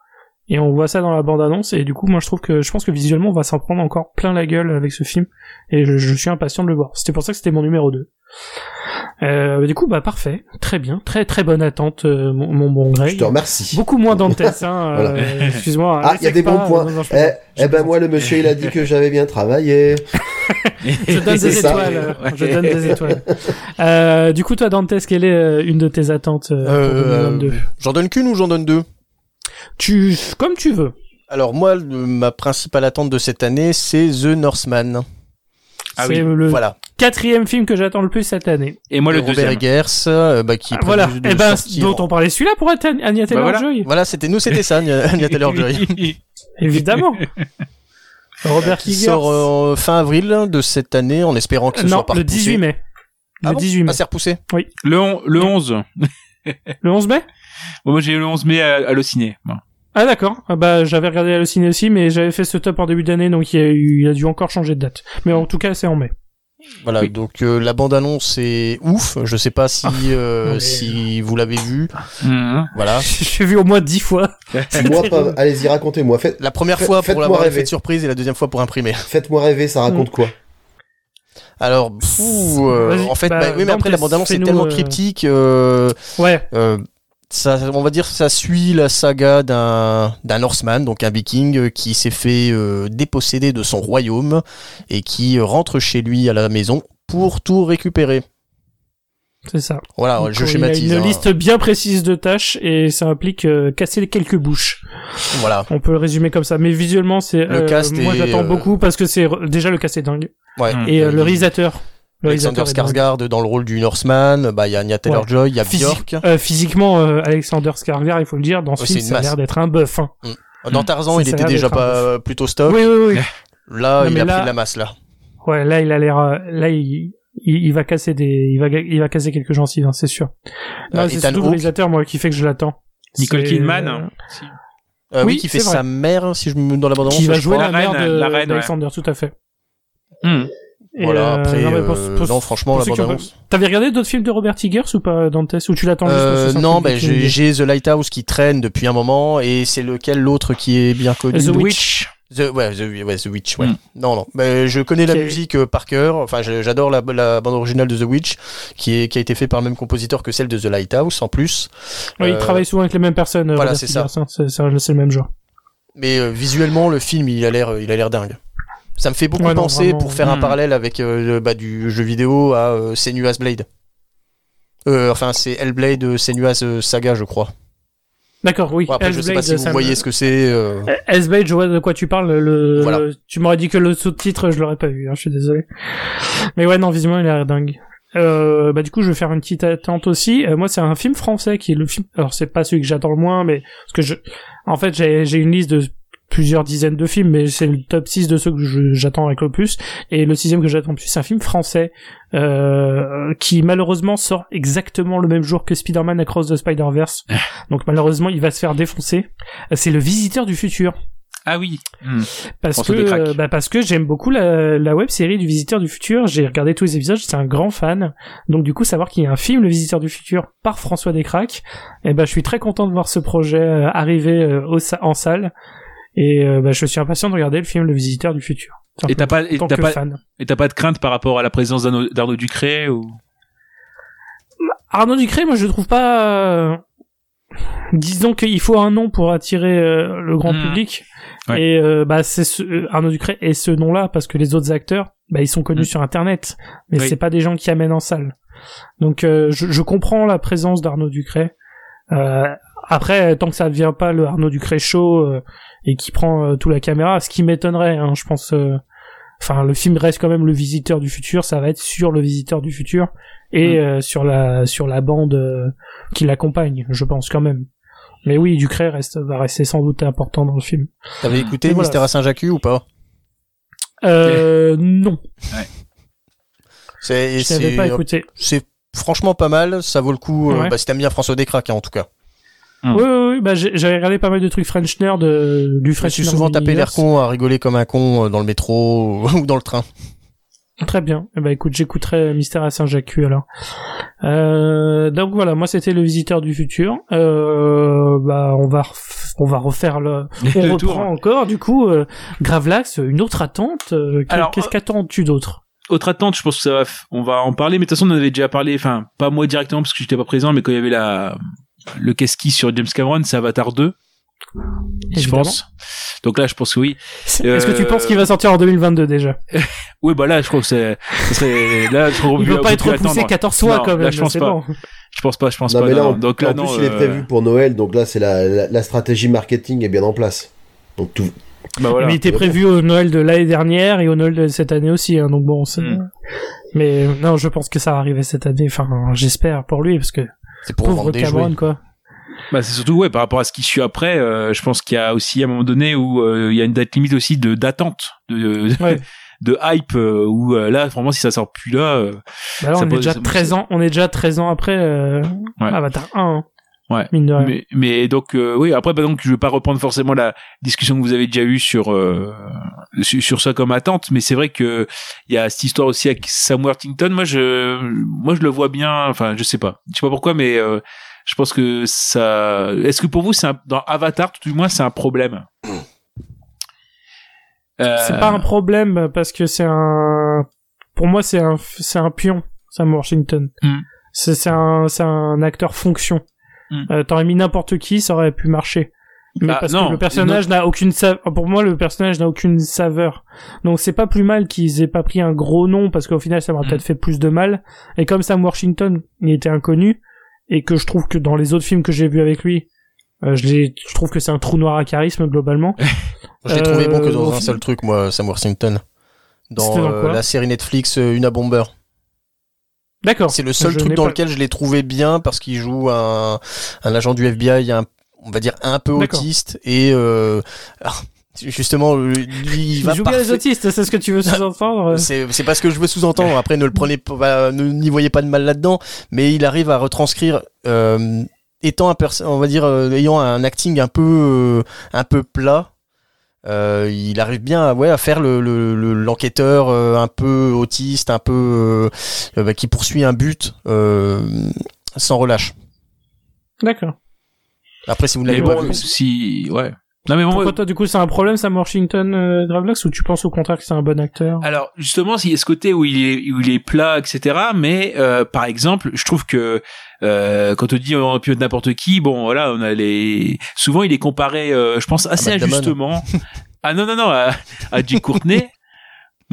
Et on voit ça dans la bande-annonce, et du coup, moi je trouve que, je pense que visuellement, on va s'en prendre encore plein la gueule avec ce film, et je, je suis impatient de le voir. C'était pour ça que c'était mon numéro 2. Euh, du coup, bah parfait, très bien, très très bonne attente, euh, mon, mon bon Greg. Je te remercie. Beaucoup moins Dantes, hein, euh, Voilà. excuse-moi. Ah, il y a des bons pas, points. non, non, je Eh, eh ben moi, le monsieur, il a dit que j'avais bien travaillé. Je donne des ça. étoiles. Je donne des étoiles. Euh, du coup, toi, Dantes, quelle est euh, une de tes attentes euh, pour Euh, 2022 j'en donne qu'une ou j'en donne deux? Tu, comme tu veux. Alors moi, le- ma principale attente de cette année, c'est The Northman. Ah c'est oui. le Voilà. quatrième film que j'attends le plus cette année. Et moi, le Robert deuxième. Eggers, euh, bah, qui est Ah, voilà. de Et ben, sortir- dont on parlait celui-là pour être Anya Taylor-Joy. Voilà, c'était nous, c'était ça, Anya Anya Taylor-Joy. Évidemment. Robert qui Eggers. sort euh, fin avril de cette année, en espérant que ce non, soit pas le repoussé. 18 mai. Le Ah bon 18 mai. Ah, c'est repoussé Le, on- le 11. Le 11 mai? Bon, moi, j'ai eu le 11 mai à, à le ciné. Bon. Ah d'accord. Ah bah j'avais regardé le ciné aussi, mais j'avais fait ce top en début d'année, donc il a, eu, il a dû encore changer de date. Mais en tout cas, c'est en mai. Voilà, Oui. donc euh, la bande-annonce est ouf. Je sais pas si, euh, non, mais- si vous l'avez vu. Mhm. Voilà. J'ai vu au moins 10 fois. moi, pas... allez-y, racontez-moi. Faites, La première Faites- fois pour faites-moi l'avoir rêver. fait de surprise et la deuxième fois pour imprimer. faites-moi rêver, ça raconte quoi? Alors, euh, Vas-y, en fait, bah, bah, oui, mais après la Dantes, bande-annonce est tellement euh, cryptique. euh, Ouais. euh, ça, on va dire, ça suit la saga d'un d'un Norseman, donc un Viking euh, qui s'est fait euh, déposséder de son royaume et qui rentre chez lui à la maison pour tout récupérer. C'est ça. Voilà, Donc, je il schématise. y a une hein. liste bien précise de tâches et ça implique euh, casser quelques bouches. Voilà. On peut le résumer comme ça. Mais visuellement, c'est Le euh, cast moi est, j'attends euh, beaucoup parce que c'est déjà le cast est dingue Ouais. Mm. et euh, le réalisateur. Le Alexander. Skarsgård dans le rôle du Norseman, bah il y a Anya Taylor-Joy, il y a Physique- Björk. euh, physiquement, euh, Alexander Skarsgård, il faut le dire, dans ce Ouais, film, c'est une ça a l'air d'être un bœuf. Hein. Dans Tarzan, Ça, il était déjà pas plutôt stock. Oui, oui, oui. Là, Non, il a là- pris de la masse là. Ouais, là, il a l'air, euh, là, il, il, il va casser des, il va, il va casser quelques gencives, hein, c'est sûr. Euh, c'est surtout le réalisateur, moi, qui fait que je l'attends. Nicole Kidman. euh, Si. Euh, oui, Oui, qui fait sa mère, si je me mets dans la bande qui va jouer la mère de la reine, ouais. d'Alexander, tout à fait. Hmm. Et, Voilà, euh, après, non, mais pour- euh, pour- non, franchement, la ceux qui ont bande pas- T'avais regardé d'autres films de Robert Eggers ou pas, Dantes, ou tu l'attends Euh, non, ben me j'ai The Lighthouse qui traîne depuis un moment et c'est lequel l'autre qui est bien connu? The Witch. The, ouais, The, ouais, The Witch, ouais. Mm. Non, non. Ben, je connais la musique euh, par cœur. Enfin, j'adore la, la bande originale de The Witch, qui, est, qui a été fait par le même compositeur que celle de The Lighthouse, en plus. Oui, il Euh, travaille souvent avec les mêmes personnes. voilà, c'est ça. Hein, C'est le même genre. Mais euh, visuellement, le film, il a l'air, il a l'air dingue. Ça me fait beaucoup Ouais, penser, pour faire un Mm. parallèle avec euh, bah, du jeu vidéo, à euh, Senua's Blade. Euh, enfin, c'est Hellblade euh, Senua's euh, Saga, je crois. D'accord, oui. Bon, après, je sais pas si vous me- voyez ce que c'est. euh, Euh, Hellblade, je vois de quoi tu parles. Le... Voilà. Tu m'aurais dit que le sous-titre, je l'aurais pas vu. Hein, je suis désolé. Mais ouais, non, visiblement, il a l'air dingue. Euh, bah du coup, je vais faire une petite attente aussi. Euh, moi, c'est un film français qui est le film. Alors, c'est pas celui que j'attends le moins, mais parce que je, en fait, j'ai j'ai une liste de plusieurs dizaines de films, mais c'est le top 6 de ceux que j'attends avec le plus. Et le sixième que j'attends le plus, c'est un film français euh, qui malheureusement sort exactement le même jour que Spider-Man Across the Spider-Verse. Donc malheureusement, il va se faire défoncer. C'est le Visiteur du futur. Ah oui. Hmm. Parce que, euh, bah parce que j'aime beaucoup la, la web série du Visiteur du Futur. J'ai regardé tous les épisodes, j'étais un grand fan. Donc du coup, savoir qu'il y a un film, Le Visiteur du Futur, par François Descraques, et ben je suis très content de voir ce projet euh, arriver euh, au, en salle. Et euh, bah, je suis impatient de regarder le film Le Visiteur du Futur. Et t'as pas, et t'as pas, fan. et t'as pas de crainte par rapport à la présence d'Arnaud Ducré ou? Arnaud Ducré, moi je le trouve pas. euh, Disons qu'il faut un nom pour attirer euh, le grand Hmm. public. Ouais. Et euh, bah c'est ce... Arnaud Ducré est ce nom-là parce que les autres acteurs, bah ils sont connus Hmm. sur Internet, mais Oui. c'est pas des gens qui amènent en salle. Donc euh, je, je comprends la présence d'Arnaud Ducré. Euh, après, tant que ça ne devient pas le Arnaud Ducré show euh, et qui prend euh, tout la caméra, ce qui m'étonnerait, hein, je pense. euh, Enfin, le film reste quand même le Visiteur du futur. Ça va être sur le Visiteur du futur et Mm. euh, sur la sur la bande euh, qui l'accompagne, je pense quand même. Mais oui, Ducré reste va rester sans doute important dans le film. T'avais écouté voilà. Mystère à Saint-Jacques ou pas? Euh, non, C'est je n'avais c'est- pas écouté. c'est franchement pas mal. Ça vaut le coup. euh, Ouais. bah, si t'aimes bien François Descraques, hein, en tout cas. Hmm. Oui, oui, oui, bah j'ai- j'avais regardé pas mal de trucs French Nerd, euh, du Je French suis Nerd souvent tapé l'air con à rigoler comme un con euh, dans le métro ou dans le train. Très bien. Eh ben écoute, j'écouterai Mystère à Saint-Jacques alors. Euh, donc voilà, moi c'était le visiteur du futur. Euh, bah on va on va refaire le on Le reprend tour. encore du coup euh, Gravelax, une autre attente. Euh, qu'est-ce euh, qu'attends-tu d'autre? Autre attente, je pense que ça va, on va en parler, mais de toute façon, on en avait déjà parlé, enfin, pas moi directement parce que j'étais pas présent, mais quand il y avait la, le casqui sur James Cameron, c'est Avatar 2. Je Évidemment. pense. Donc là, je pense que oui. Est-ce que tu Euh, penses qu'il va sortir en 2022 déjà? Oui, bah là, je crois que c'est, ce serait, là, je Il peut- va pas être peut repoussé attendre. 14 fois Non, quand là, même. je pense pas. bon. Je pense pas, je pense Non, pas. mais là, non. en, Donc là, en non. plus, il est euh, prévu pour Noël, donc là, c'est la, la, la stratégie marketing est bien en place. Donc tout. Bah voilà. Mais il était prévu au Noël de l'année dernière et au Noël de cette année aussi. Hein, donc bon, c'est- Mm. mais non, je pense que ça va arriver cette année. Enfin, j'espère pour lui parce que C'est pour pauvre vendre des jouets. quoi. Bah, c'est surtout ouais par rapport à ce qui suit après. euh, je pense qu'il y a aussi un moment donné où euh, il y a une date limite aussi de d'attente, de Ouais. de hype euh, où euh, là vraiment si ça sort plus là. euh, Bah là, Ça on est déjà ça- 13 ans, on est déjà 13 ans après euh, Ouais. Avatar 1. hein, Ouais. Mine de rien. mais, mais donc euh, oui après bah donc je vais pas reprendre forcément la discussion que vous avez déjà eue sur euh, sur, sur ça comme attente mais c'est vrai que il y a cette histoire aussi avec Sam Worthington moi je moi je le vois bien enfin je sais pas je sais pas pourquoi mais euh, je pense que ça est-ce que pour vous c'est un- dans Avatar tout du moins c'est un problème? Euh, C'est pas un problème parce que c'est un, pour moi c'est un, c'est un pion, Sam Washington. Mm. C'est c'est un, c'est un acteur fonction. Mm. Euh, T'aurais mis n'importe qui, ça aurait pu marcher. Mais Ah, parce non, que le personnage n'a aucune sa- pour moi le personnage n'a aucune saveur. Donc c'est pas plus mal qu'ils aient pas pris un gros nom parce qu'au final ça m'aurait Mm. peut-être fait plus de mal. Et comme Sam Washington il était inconnu et que je trouve que dans les autres films que j'ai vus avec lui, euh, je, je trouve que c'est un trou noir à charisme globalement. Je l'ai trouvé bon que Euh, dans un seul truc, moi, Sam Worthington. Dans, dans euh, la série Netflix Una Bomber. D'accord. C'est le seul Je truc dans pas- lequel je l'ai trouvé bien parce qu'il joue un, un agent du FBI, un, on va dire un peu autiste et euh, alors, justement lui il va joue bien les parfait- autistes, c'est ce que tu veux sous-entendre. C'est c'est pas ce que je veux sous-entendre. Après, ne le prenez pas, ne n'y voyez pas de mal là-dedans. Mais il arrive à retranscrire, euh, étant un on va dire, euh, ayant un acting un peu, euh, un peu plat. Euh, il arrive bien, à, ouais, à faire le le- le- l'enquêteur euh, un peu autiste, un peu euh, euh, bah, qui poursuit un but euh, sans relâche. D'accord. Après, si vous ne l'avez pas vu, si, ouais. Non mais bon, Pourquoi toi du coup c'est un problème Sam Washington euh, Gravelax ou tu penses au contraire que c'est un bon acteur? Alors justement, il y a ce côté où il est où il est plat, etc. Mais euh, par exemple, je trouve que euh, quand on dit on peut être n'importe qui, bon voilà, on a les souvent il est comparé, euh, je pense assez Damon. injustement. ah non non non, à, à Jay Courtney.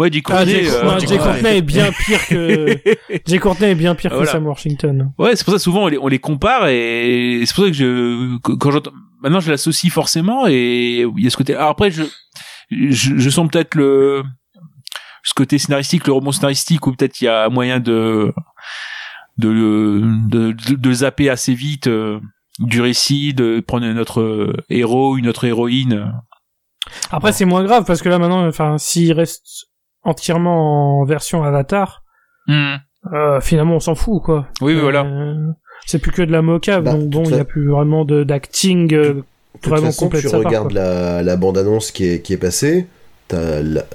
Moi, Jay Ah, Courtney. Euh, non, Jay Courtney. Est bien pire que Jay Courtney est bien pire que. Sam Washington. Ouais, c'est pour ça que souvent on les, on les compare et c'est pour ça que je quand j'entends maintenant je l'associe forcément et il y a ce côté. Alors après je je, je sens peut-être le ce côté scénaristique, le roman scénaristique où peut-être il y a moyen de de de, de, de zapper assez vite euh, du récit, de prendre notre héros, une autre héroïne. Après c'est moins grave parce que là maintenant enfin s'il reste entièrement en version Avatar, euh, finalement on s'en fout quoi. Oui, oui, Euh, voilà. C'est plus que de la mocap Bah, donc bon il y a plus vraiment de d'acting euh, vraiment façon, complet tu sa regardes la, la bande-annonce qui est, qui est passée,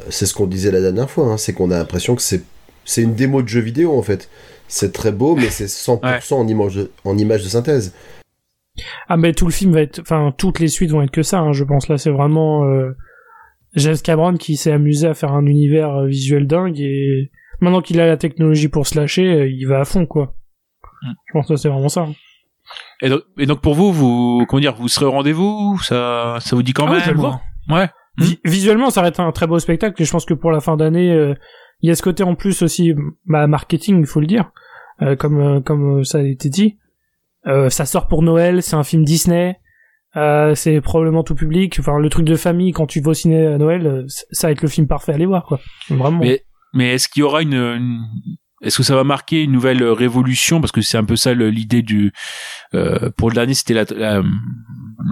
c'est ce qu'on disait la dernière fois, hein, c'est qu'on a l'impression que c'est c'est une démo de jeu vidéo en fait. C'est très beau, mais c'est 100% en, image de, en image de synthèse. Ah mais tout le film va être, enfin toutes les suites vont être que ça. hein, je pense là c'est vraiment euh, James Cameron qui s'est amusé à faire un univers euh, visuel dingue et maintenant qu'il a la technologie pour se lâcher, euh, il va à fond quoi. Mm. Je pense que c'est vraiment ça. hein. Et donc, et donc pour vous, vous comment dire, vous serez au rendez-vous? Ça ça vous dit quand Ah oui, même je vais le voir. Ouais. Vi- visuellement ça va être un très beau spectacle et je pense que pour la fin d'année, euh, il y a ce côté en plus aussi bah, marketing, il faut le dire, euh, comme euh, comme ça a été dit. Euh, ça sort pour Noël, c'est un film Disney. Euh, c'est probablement tout public. Enfin, le truc de famille quand tu vas au ciné à Noël, euh, ça va être le film parfait à aller voir, quoi. Vraiment. Mais, mais est-ce qu'il y aura une, une- est-ce que ça va marquer une nouvelle euh, révolution? Parce que c'est un peu ça le- l'idée du euh, pour le dernier c'était la, la- le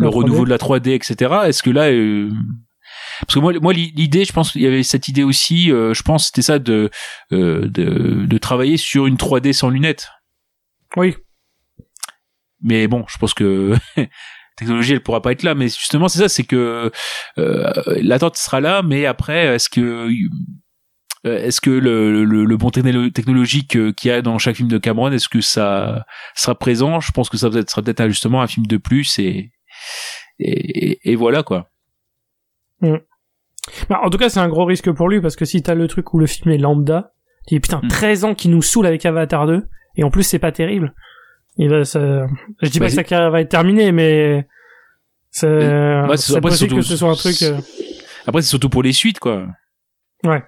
La renouveau 3D. de la 3D etc. Est-ce que là euh, parce que moi moi l'idée je pense qu'il y avait cette idée aussi euh, je pense c'était ça de, euh, de de travailler sur une 3D sans lunettes. Oui. Mais bon je pense que technologie elle pourra pas être là mais justement c'est ça c'est que euh, l'attente sera là mais après est-ce que euh, est-ce que le, le, le bon techno- technologique euh, qu'il y a dans chaque film de Cameron, est-ce que ça sera présent? Je pense que ça sera peut-être justement un film de plus et et, et voilà quoi. Bah, en tout cas, c'est un gros risque pour lui parce que si t'as le truc où le film est lambda, tu dis putain, Mm. 13 ans qui nous saoule avec Avatar 2 et en plus c'est pas terrible. Il va, ça... Je dis Bah, pas que sa carrière va être terminée, mais c'est bah, après, possible surtout- que ce soit un truc. euh, Après c'est surtout pour les suites quoi. Ouais.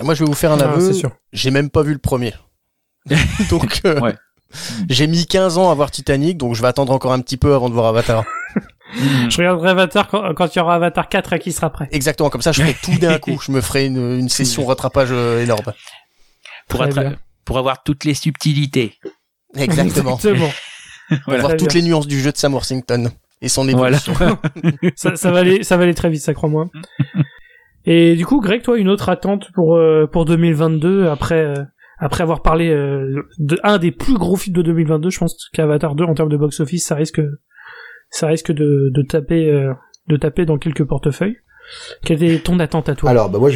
moi je vais vous faire un Ah, aveu. c'est sûr. J'ai même pas vu le premier. donc euh, Ouais. j'ai mis 15 ans à voir Titanic, donc je vais attendre encore un petit peu avant de voir Avatar. Je regarderai Avatar quand, quand il y aura Avatar 4 à qui sera prêt. Exactement, comme ça je ferai tout d'un coup. Je me ferai une, une session rattrapage euh, énorme. Pour, pour avoir toutes les subtilités. Exactement. Exactement. Pour voir toutes les nuances du jeu de Sam Worthington et son Voilà. évolution. ça, ça va aller, ça va aller très vite, ça crois-moi. Et du coup, Greg, toi, une autre attente pour euh, pour 2022 après euh, après avoir parlé euh, de un des plus gros films de 2022, je pense qu'Avatar 2 en termes de box office, ça risque ça risque de de taper euh, de taper dans quelques portefeuilles. Quelle est ton attente à toi? Alors, bah moi,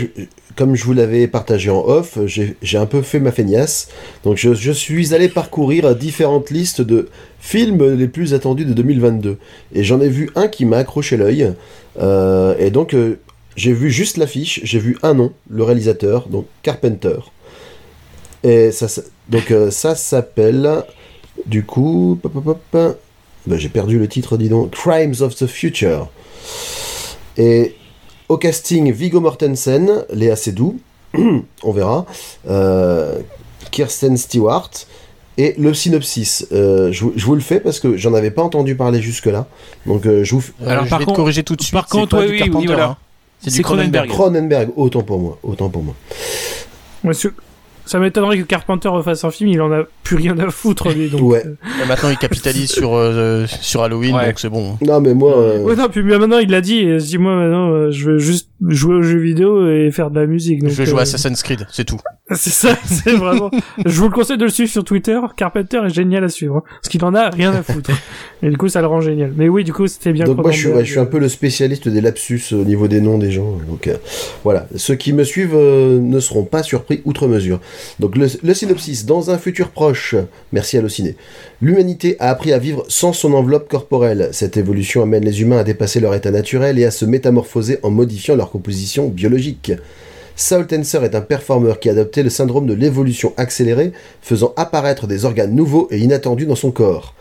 comme je vous l'avais partagé en off, j'ai un peu fait ma feignasse. Donc, je, suis allé parcourir différentes listes de films les plus attendus de 2022. Et j'en ai vu un qui m'a accroché l'œil. Euh, et donc, euh, j'ai vu juste l'affiche, j'ai vu un nom, le réalisateur, donc Carpenter. Et ça, donc, euh, ça s'appelle, du coup, bah, j'ai perdu le titre, dis donc. Crimes of the Future. Et au casting, Viggo Mortensen, Léa Seydoux, on verra, euh, Kirsten Stewart, et le synopsis. Euh, je, vous- je vous le fais parce que j'en avais pas entendu parler jusque-là. Donc euh, je vous Alors, je par vais contre- te corriger tout de suite. par c'est contre, oui, oui, oui, voilà. hein. C'est C'est du Cronenberg. Cronenberg, autant pour moi, autant pour moi. Monsieur, ça m'étonnerait que Carpenter refasse un film, il en a plus rien à foutre lui. Donc, Ouais. euh, Et maintenant, il capitalise sur, euh, sur Halloween, Ouais. donc c'est bon. Non mais moi, euh, Ouais, non, puis bien maintenant il l'a dit. Et je dis moi maintenant, euh, je veux juste jouer aux jeux vidéo et faire de la musique. Donc, je vais jouer euh, à Assassin's Creed, c'est tout. C'est ça, c'est vraiment. je vous le conseille de le suivre sur Twitter. Carpenter est génial à suivre, hein, parce qu'il en a rien à foutre. et du coup, ça le rend génial. Mais oui, du coup, c'était bien. donc moi je suis, Cronenberg. ouais, je suis un peu le spécialiste des lapsus au niveau des noms des gens. Donc euh, voilà, ceux qui me suivent euh, ne seront pas surpris outre mesure. Donc le, le synopsis, dans un futur proche, merci Allociné, l'humanité a appris à vivre sans son enveloppe corporelle. Cette évolution amène les humains à dépasser leur état naturel et à se métamorphoser en modifiant leur composition biologique. Saul Tenser est un performeur qui a adopté le syndrome de l'évolution accélérée, faisant apparaître des organes nouveaux et inattendus dans son corps.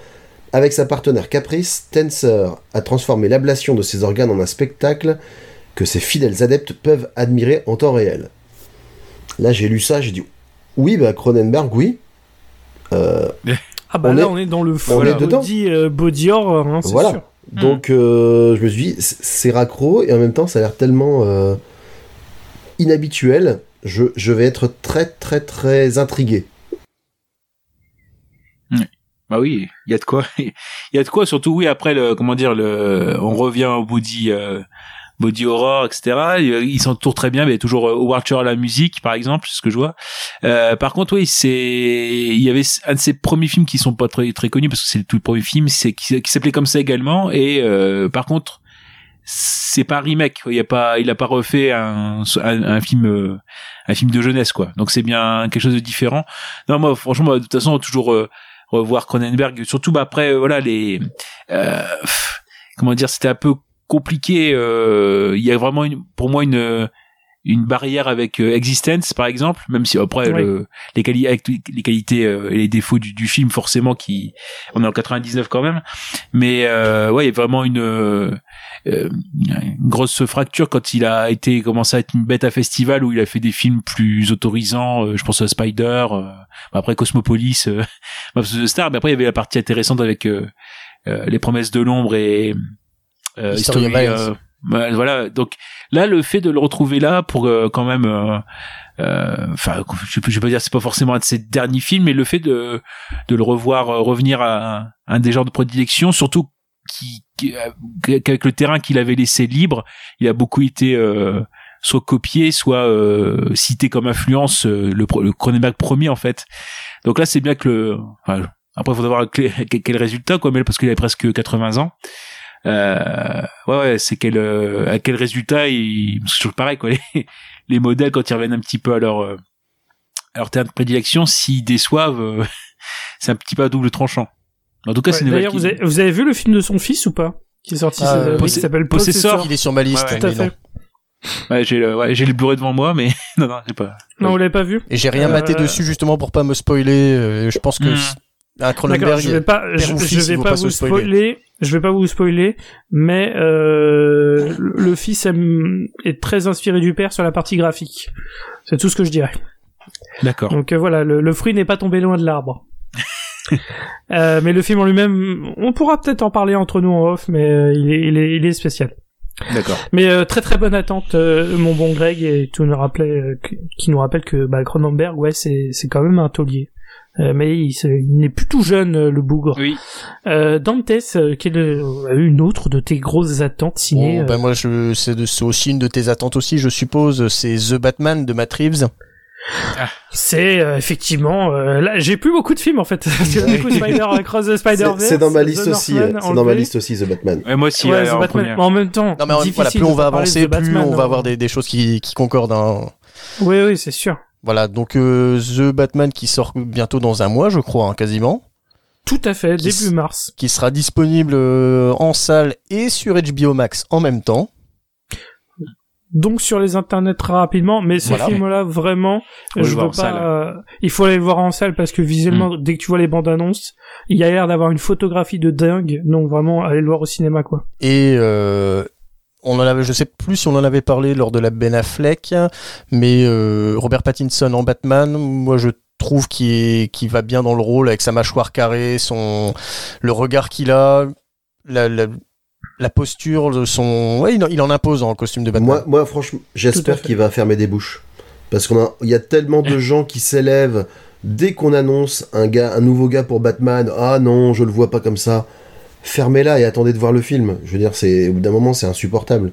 Avec sa partenaire Caprice, Tenser a transformé l'ablation de ses organes en un spectacle que ses fidèles adeptes peuvent admirer en temps réel. Là, j'ai lu ça, j'ai dit oui, bah Cronenberg, oui. Euh, Ah bah on là, est- on est dans le on est full dedans. body, euh, body horror, hein, c'est voilà. sûr. Donc, euh, je me suis dit, c'est raccro et en même temps, ça a l'air tellement euh, inhabituel. Je, je vais être très, très, très intrigué. Bah oui, il y a de quoi. Il y a de quoi, surtout oui. Après le, comment dire, le, on revient au body, euh, body horror, etc. Ils s'entourent très bien, mais il y a toujours euh, Howard Shore à la musique, par exemple, c'est ce que je vois. Euh, par contre, oui, c'est, il y avait un de ses premiers films qui sont pas très très connus parce que c'est le tout premier film, c'est qui, s'appelait comme ça également. Et euh, par contre, c'est pas un remake. Il y a pas, il a pas refait un, un, un film, euh, un film de jeunesse, quoi. Donc c'est bien quelque chose de différent. Non, moi, franchement, de toute façon, toujours. euh, revoir Cronenberg surtout bah après euh, voilà les euh, comment dire c'était un peu compliqué euh, il y a vraiment une, pour moi une une barrière avec euh, Existence par exemple même si après Oui. le, les, quali avec les qualités euh, et les défauts du, du film forcément qui on est en 99 quand même mais euh, ouais il y a vraiment une euh, une grosse fracture quand il a été commencé à être une bête à festival où il a fait des films plus autorisants euh, je pense à Spider euh, après Cosmopolis Maps of the Star mais après il y avait la partie intéressante avec les promesses de l'ombre et euh, History History, euh, bah, voilà. Donc là le fait de le retrouver là pour euh, quand même euh, euh, enfin je, je vais pas dire c'est pas forcément un de ses derniers films mais le fait de de le revoir euh, revenir à un, un des genres de prédilection surtout qui, qui- qu'avec le terrain qu'il avait laissé libre il a beaucoup été euh, soit copié soit euh, cité comme influence euh, le, le Cronenberg premier en fait. Donc là c'est bien que le enfin, après il faudra voir quel, quel- quel résultat quoi mais parce qu'il avait presque 80 ans euh, ouais, ouais, c'est quel, euh, à quel résultat il, c'est toujours pareil, quoi. Les, les modèles, quand ils reviennent un petit peu à leur, euh, à leur terrain de prédilection, s'ils déçoivent, euh, c'est un petit peu à double tranchant. En tout cas, Ouais, c'est une nouvelle D'ailleurs, qui- vous avez, vous avez vu le film de son fils ou pas Qui est sorti Ah, euh, Possé- qui s'appelle Possessor. Il est sur ma liste. Ouais, ouais. Tout à fait. Ouais, j'ai le, ouais, j'ai le Blu-ray devant moi, mais non, non, j'ai pas. Non, vous l'avez pas vu Et j'ai rien Euh, maté dessus justement pour pas me spoiler. euh, je pense que Hmm. Cronenberg. je vais pas, je, je vais pas vous spoiler. spoiler. Je vais pas vous spoiler, mais euh, le fils aime- est très inspiré du père sur la partie graphique. C'est tout ce que je dirais. D'accord. Donc euh, voilà, le, le fruit n'est pas tombé loin de l'arbre. Euh, mais le film en lui-même, on pourra peut-être en parler entre nous en off, mais euh, il, est, il, est, il est spécial. D'accord. Mais euh, très très bonne attente, euh, mon bon Greg, et tout nous rappelait, euh, qui nous rappelle que bah, Cronenberg, ouais, c'est c'est quand même un taulier. Euh, mais il, n'est plus tout jeune, euh, le bougre. Oui. Euh, Dantes, quelle a eu une autre de tes grosses attentes ciné Oh, ben moi, je, c'est, de- c'est aussi une de tes attentes aussi, je suppose. C'est The Batman de Matt Reeves. C'est euh, effectivement euh, là j'ai plus beaucoup de films en fait parce que du coup Spider Across the Spider C'est c'est dans ma liste aussi. C'est dans ma liste aussi, The Batman. Moi aussi, Ouais, ouais, The en Batman. même temps, Non mais en- difficile voilà, plus on va avancer, plus Batman, on va hein. avoir des, des choses qui, qui concordent. hein. Oui oui c'est sûr. Voilà, donc euh, The Batman qui sort bientôt dans un mois, je crois, hein, quasiment, Tout à fait Qui début mars. qui sera disponible euh, en salle et sur HBO Max en même temps. donc sur les internets très rapidement, mais ce Voilà. film-là vraiment, Faut je veux pas. euh, il faut aller le voir en salle parce que visuellement, Mm. dès que tu vois les bandes annonces, il y a l'air d'avoir une photographie de dingue. Donc vraiment, allez le voir au cinéma quoi. Et euh, on en avait, je sais plus si on en avait parlé lors de la Ben Affleck, mais euh, Robert Pattinson en Batman, moi je trouve qu'il va bien dans le rôle avec sa mâchoire carrée, son le regard qu'il a, la, la, la posture de son, ouais, il, en- il en impose en costume de Batman. Moi, moi, franchement, j'espère qu'il va fermer des bouches. Parce qu'on a, il y a tellement de gens qui s'élèvent dès qu'on annonce un gars, un nouveau gars pour Batman. Ah non, je le vois pas comme ça. Fermez-la et attendez de voir le film. Je veux dire, c'est, au bout d'un moment, c'est insupportable.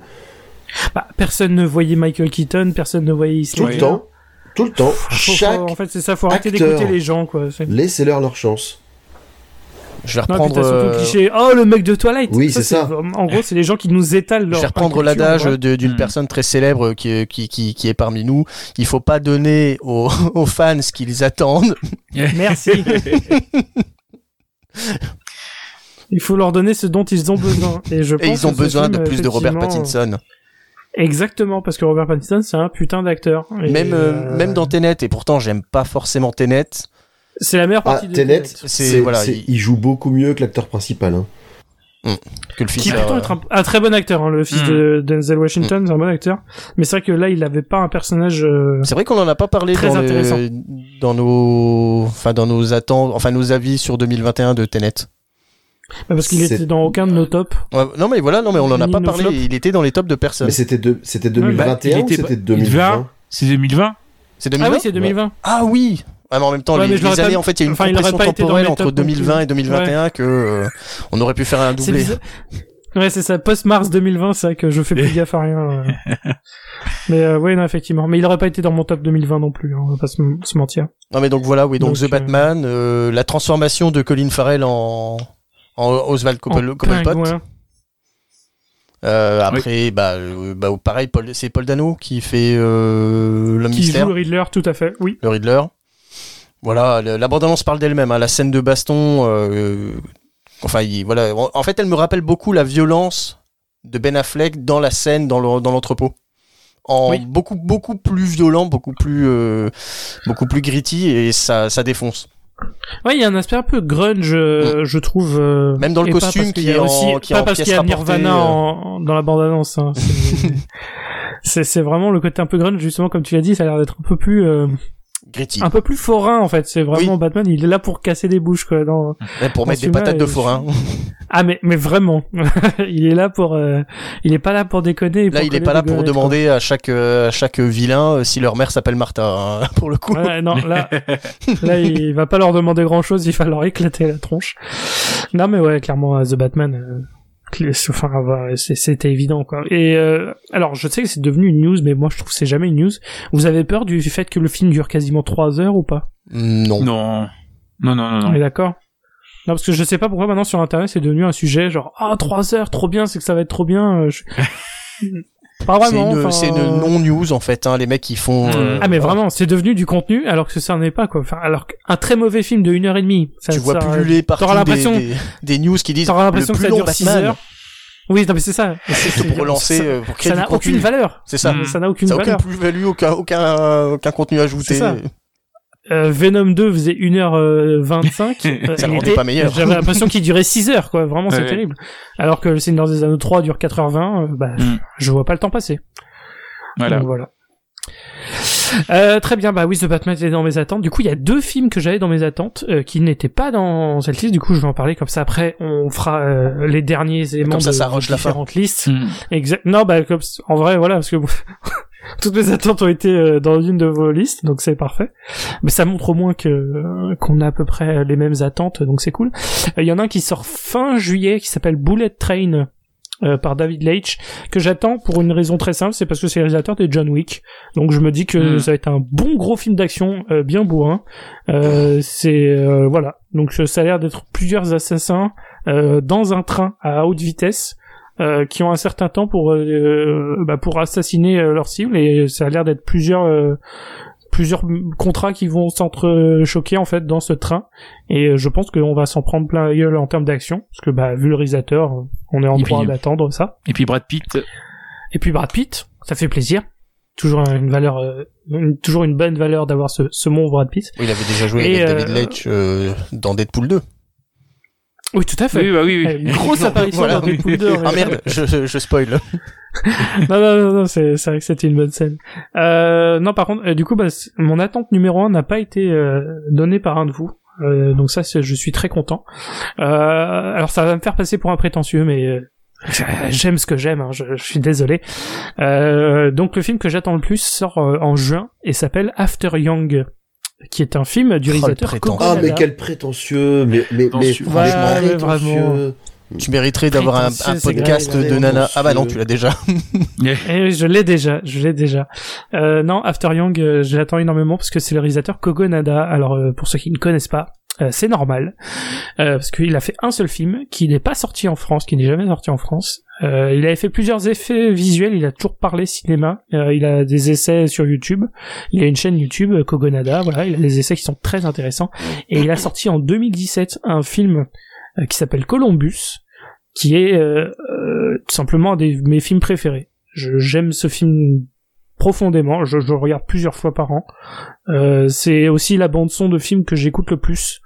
Bah, personne ne voyait Michael Keaton, personne ne voyait Heath Tout le temps, tout le temps, faut- chaque, en fait, c'est ça, faut arrêter acteur. d'écouter les gens quoi. Laissez-leur leur chance. je vais Non, reprendre, surtout le euh, cliché, oh le mec de Twilight. Oui, c'est ça. En gros, c'est les gens qui nous étalent je leur. vais reprendre l'adage d'une Hmm. personne très célèbre qui, qui, qui, qui est parmi nous. Il faut pas donner aux, aux fans ce qu'ils attendent. Merci. Il faut leur donner ce dont ils ont besoin. Et, je pense Et ils ont besoin de plus de Robert Pattinson. Exactement, parce que Robert Pattinson, c'est un putain d'acteur. Même, euh, euh, même dans Tenet, et pourtant j'aime pas forcément Tenet. C'est la meilleure Ah, partie de Tenet, C'est- c'est, voilà, c'est- il- il... joue beaucoup mieux que l'acteur principal. hein. Que le fils Qui pourtant est un, un très bon acteur, hein, le fils Mm. de Denzel Washington, c'est un bon acteur. Mais c'est vrai que là, il avait pas un personnage. euh, C'est vrai qu'on en a pas parlé Très dans, le- intéressant. dans nos, enfin dans nos attentes, enfin nos avis sur 2021 de Tenet. Bah, parce qu'il était dans aucun de nos tops. Ouais, non mais voilà, non mais on en a Ni pas parlé. flops. Il était dans les tops de personnes. Mais c'était, de, c'était bah, 2021 il ou était c'était pas- 2020 C'est 2020 C'est Ah 2020. oui, c'est 2020. Ah oui. Ah, mais en même temps, Ouais, les, années, pas- en fait, il y a une enfin, compression pas été dans temporelle entre tops non 2020 plus. et 2021 que euh, on aurait pu faire un doublé. Ouais, c'est ça. Post-mars 2020, c'est vrai que je fais plus gaffe à rien. euh. mais euh, ouais, non, effectivement. Mais il aurait pas été dans mon top 2020 non plus. hein, on va pas se, se mentir. Non mais donc voilà, oui, donc, Donc, The euh, Batman, euh, la transformation de Colin Farrell en Oswald Coppel- pingouin. Euh, après, bah, euh, bah, pareil, Paul, c'est Paul Dano qui fait euh, l'homme Qui mystère, joue le Riddler, tout à fait. Oui. le Riddler. Voilà, la bande-annonce parle d'elle-même. hein, la scène de baston, euh, enfin, il- voilà. En, en fait, elle me rappelle beaucoup la violence de Ben Affleck dans la scène, dans le- dans l'entrepôt. En Oui. beaucoup beaucoup plus violent, beaucoup plus euh, beaucoup plus gritty et ça ça défonce. Ouais, il y a un aspect un peu grunge, euh, je trouve. euh, Mm. Même dans le costume qui est en- aussi, qui est pas en parce qu'il y a Nirvana euh. en- dans la bande-annonce. Hein. C'est- C'est c'est vraiment le côté un peu grunge, justement, comme tu l'as dit, ça a l'air d'être un peu plus, euh, Gritty. un peu plus forain en fait. C'est vraiment Oui. Batman, il est là pour casser des bouches quoi. Dans... Ouais, pour dans mettre des patates de forain. Ah mais mais vraiment, il est là pour, euh, il est pas là pour déconner. Là, pour il est pas là pour quoi. demander à chaque euh, à chaque vilain euh, si leur mère s'appelle Martha. hein, pour le coup. Ouais, non, là, là, il va pas leur demander grand chose, il va leur éclater la tronche. Non, mais ouais, clairement, euh, The Batman, euh, enfin, c'était évident, quoi. Et, euh, alors, je sais que c'est devenu une news, mais moi, je trouve que c'est jamais une news. Vous avez peur du fait que le film dure quasiment trois heures ou pas? Non. Non. Non, non, non, On est non. d'accord? Non, parce que je sais pas pourquoi maintenant sur internet c'est devenu un sujet genre, ah, trois heures, trop bien, c'est que ça va être trop bien. euh, je- Pas C'est vraiment. une, enfin, c'est une non-news en fait. Hein, les mecs qui font. Euh, Ah mais vraiment, c'est devenu du contenu alors que ça n'en est pas quoi. Enfin, alors qu'un très mauvais film de une heure et demie, ça, tu vois ça- pulluler partout t'auras des, l'impression- des, des news qui disent T'auras l'impression que ça dure 6 Batman. heures. Oui, non, mais c'est ça. C'est pour relancer, Ça- euh, pour créer Ça n'a aucune valeur. C'est ça. Mm. Ça n'a aucune Ça n'a aucune valeur. plus-value, aucun, aucun, aucun contenu ajouté. C'est ça. Euh, Venom 2 faisait 1h25. Ça le rendait pas meilleur. J'avais l'impression qu'il durait 6 heures, quoi. Vraiment, c'est Ouais. terrible. Alors que le Seigneur des Anneaux 3 dure 4h20, euh, bah, Mm. je vois pas le temps passer. Voilà. Donc, voilà. Euh, très bien, bah oui, The Batman était dans mes attentes. Du coup, il y a deux films que j'avais dans mes attentes euh, qui n'étaient pas dans cette liste. Du coup, je vais en parler comme ça. Après, on fera euh, les derniers éléments Comme ça, de, ça la fin. différentes listes. Mm. Exact. Non, bah comme en vrai, voilà, parce que toutes mes attentes ont été euh, dans une de vos listes, donc c'est parfait. Mais ça montre au moins que euh, qu'on a à peu près les mêmes attentes, donc c'est cool. Euh, Il y en a un qui sort fin juillet, qui s'appelle Bullet Train. euh, par David Leitch que j'attends pour une raison très simple c'est parce que c'est le réalisateur de John Wick donc je me dis que Mm. ça va être un bon gros film d'action euh, bien bourrin euh, c'est euh, voilà donc ça a l'air d'être plusieurs assassins euh, dans un train à haute vitesse euh, qui ont un certain temps pour euh, bah, pour assassiner euh, leur cible et ça a l'air d'être plusieurs euh, plusieurs contrats qui vont s'entrechoquer en fait dans ce train et euh, je pense qu'on va s'en prendre plein la gueule en termes d'action parce que bah vu le réalisateur on est en Et droit d'attendre ça Et puis Brad Pitt. Et puis Brad Pitt, ça fait plaisir. Toujours une valeur, euh, une- toujours une bonne valeur d'avoir ce, ce mon Brad Pitt. Il avait déjà joué Et, avec David euh, Leitch euh, dans Deadpool 2. Oui, tout à fait. Oui, bah oui, oui. Une grosse apparition Voilà. dans Deadpool 2. en Ah merde, je, je spoil. non, non, non, non, c'est, c'est vrai que c'était une bonne scène. Euh, non, par contre, euh, du coup, bah, mon attente numéro un n'a pas été euh, donnée par un de vous. Euh, donc ça, je suis très content. Euh, alors ça va me faire passer pour un prétentieux, mais euh, j'aime ce que j'aime. hein, je, je suis désolé. Euh, donc le film que j'attends le plus sort en juin et s'appelle After Young, qui est un film du Oh, réalisateur. Kogonada. Ah, mais quel prétentieux, mais, mais, mais franchement, Ouais, prétentieux. vraiment. Tu mériterais d'avoir un, podcast de nana. Ah bah non, tu l'as déjà. Eh oui, je l'ai déjà, je l'ai déjà. Euh, non, After Young, euh, je l'attends énormément parce que c'est le réalisateur Kogonada. Alors euh, pour ceux qui ne connaissent pas, euh, c'est normal. Euh, parce qu'il a fait un seul film qui n'est pas sorti en France, qui n'est jamais sorti en France. Euh, il avait fait plusieurs effets visuels, il a toujours parlé cinéma, euh, il a des essais sur YouTube, il a une chaîne YouTube euh, Kogonada, voilà, il a des essais qui sont très intéressants. Et il a sorti en 2017 un film euh, qui s'appelle Columbus qui est tout simplement un de mes films préférés. Je- J'aime ce film profondément, je, je regarde plusieurs fois par an. Euh, c'est aussi la bande son de film que j'écoute le plus,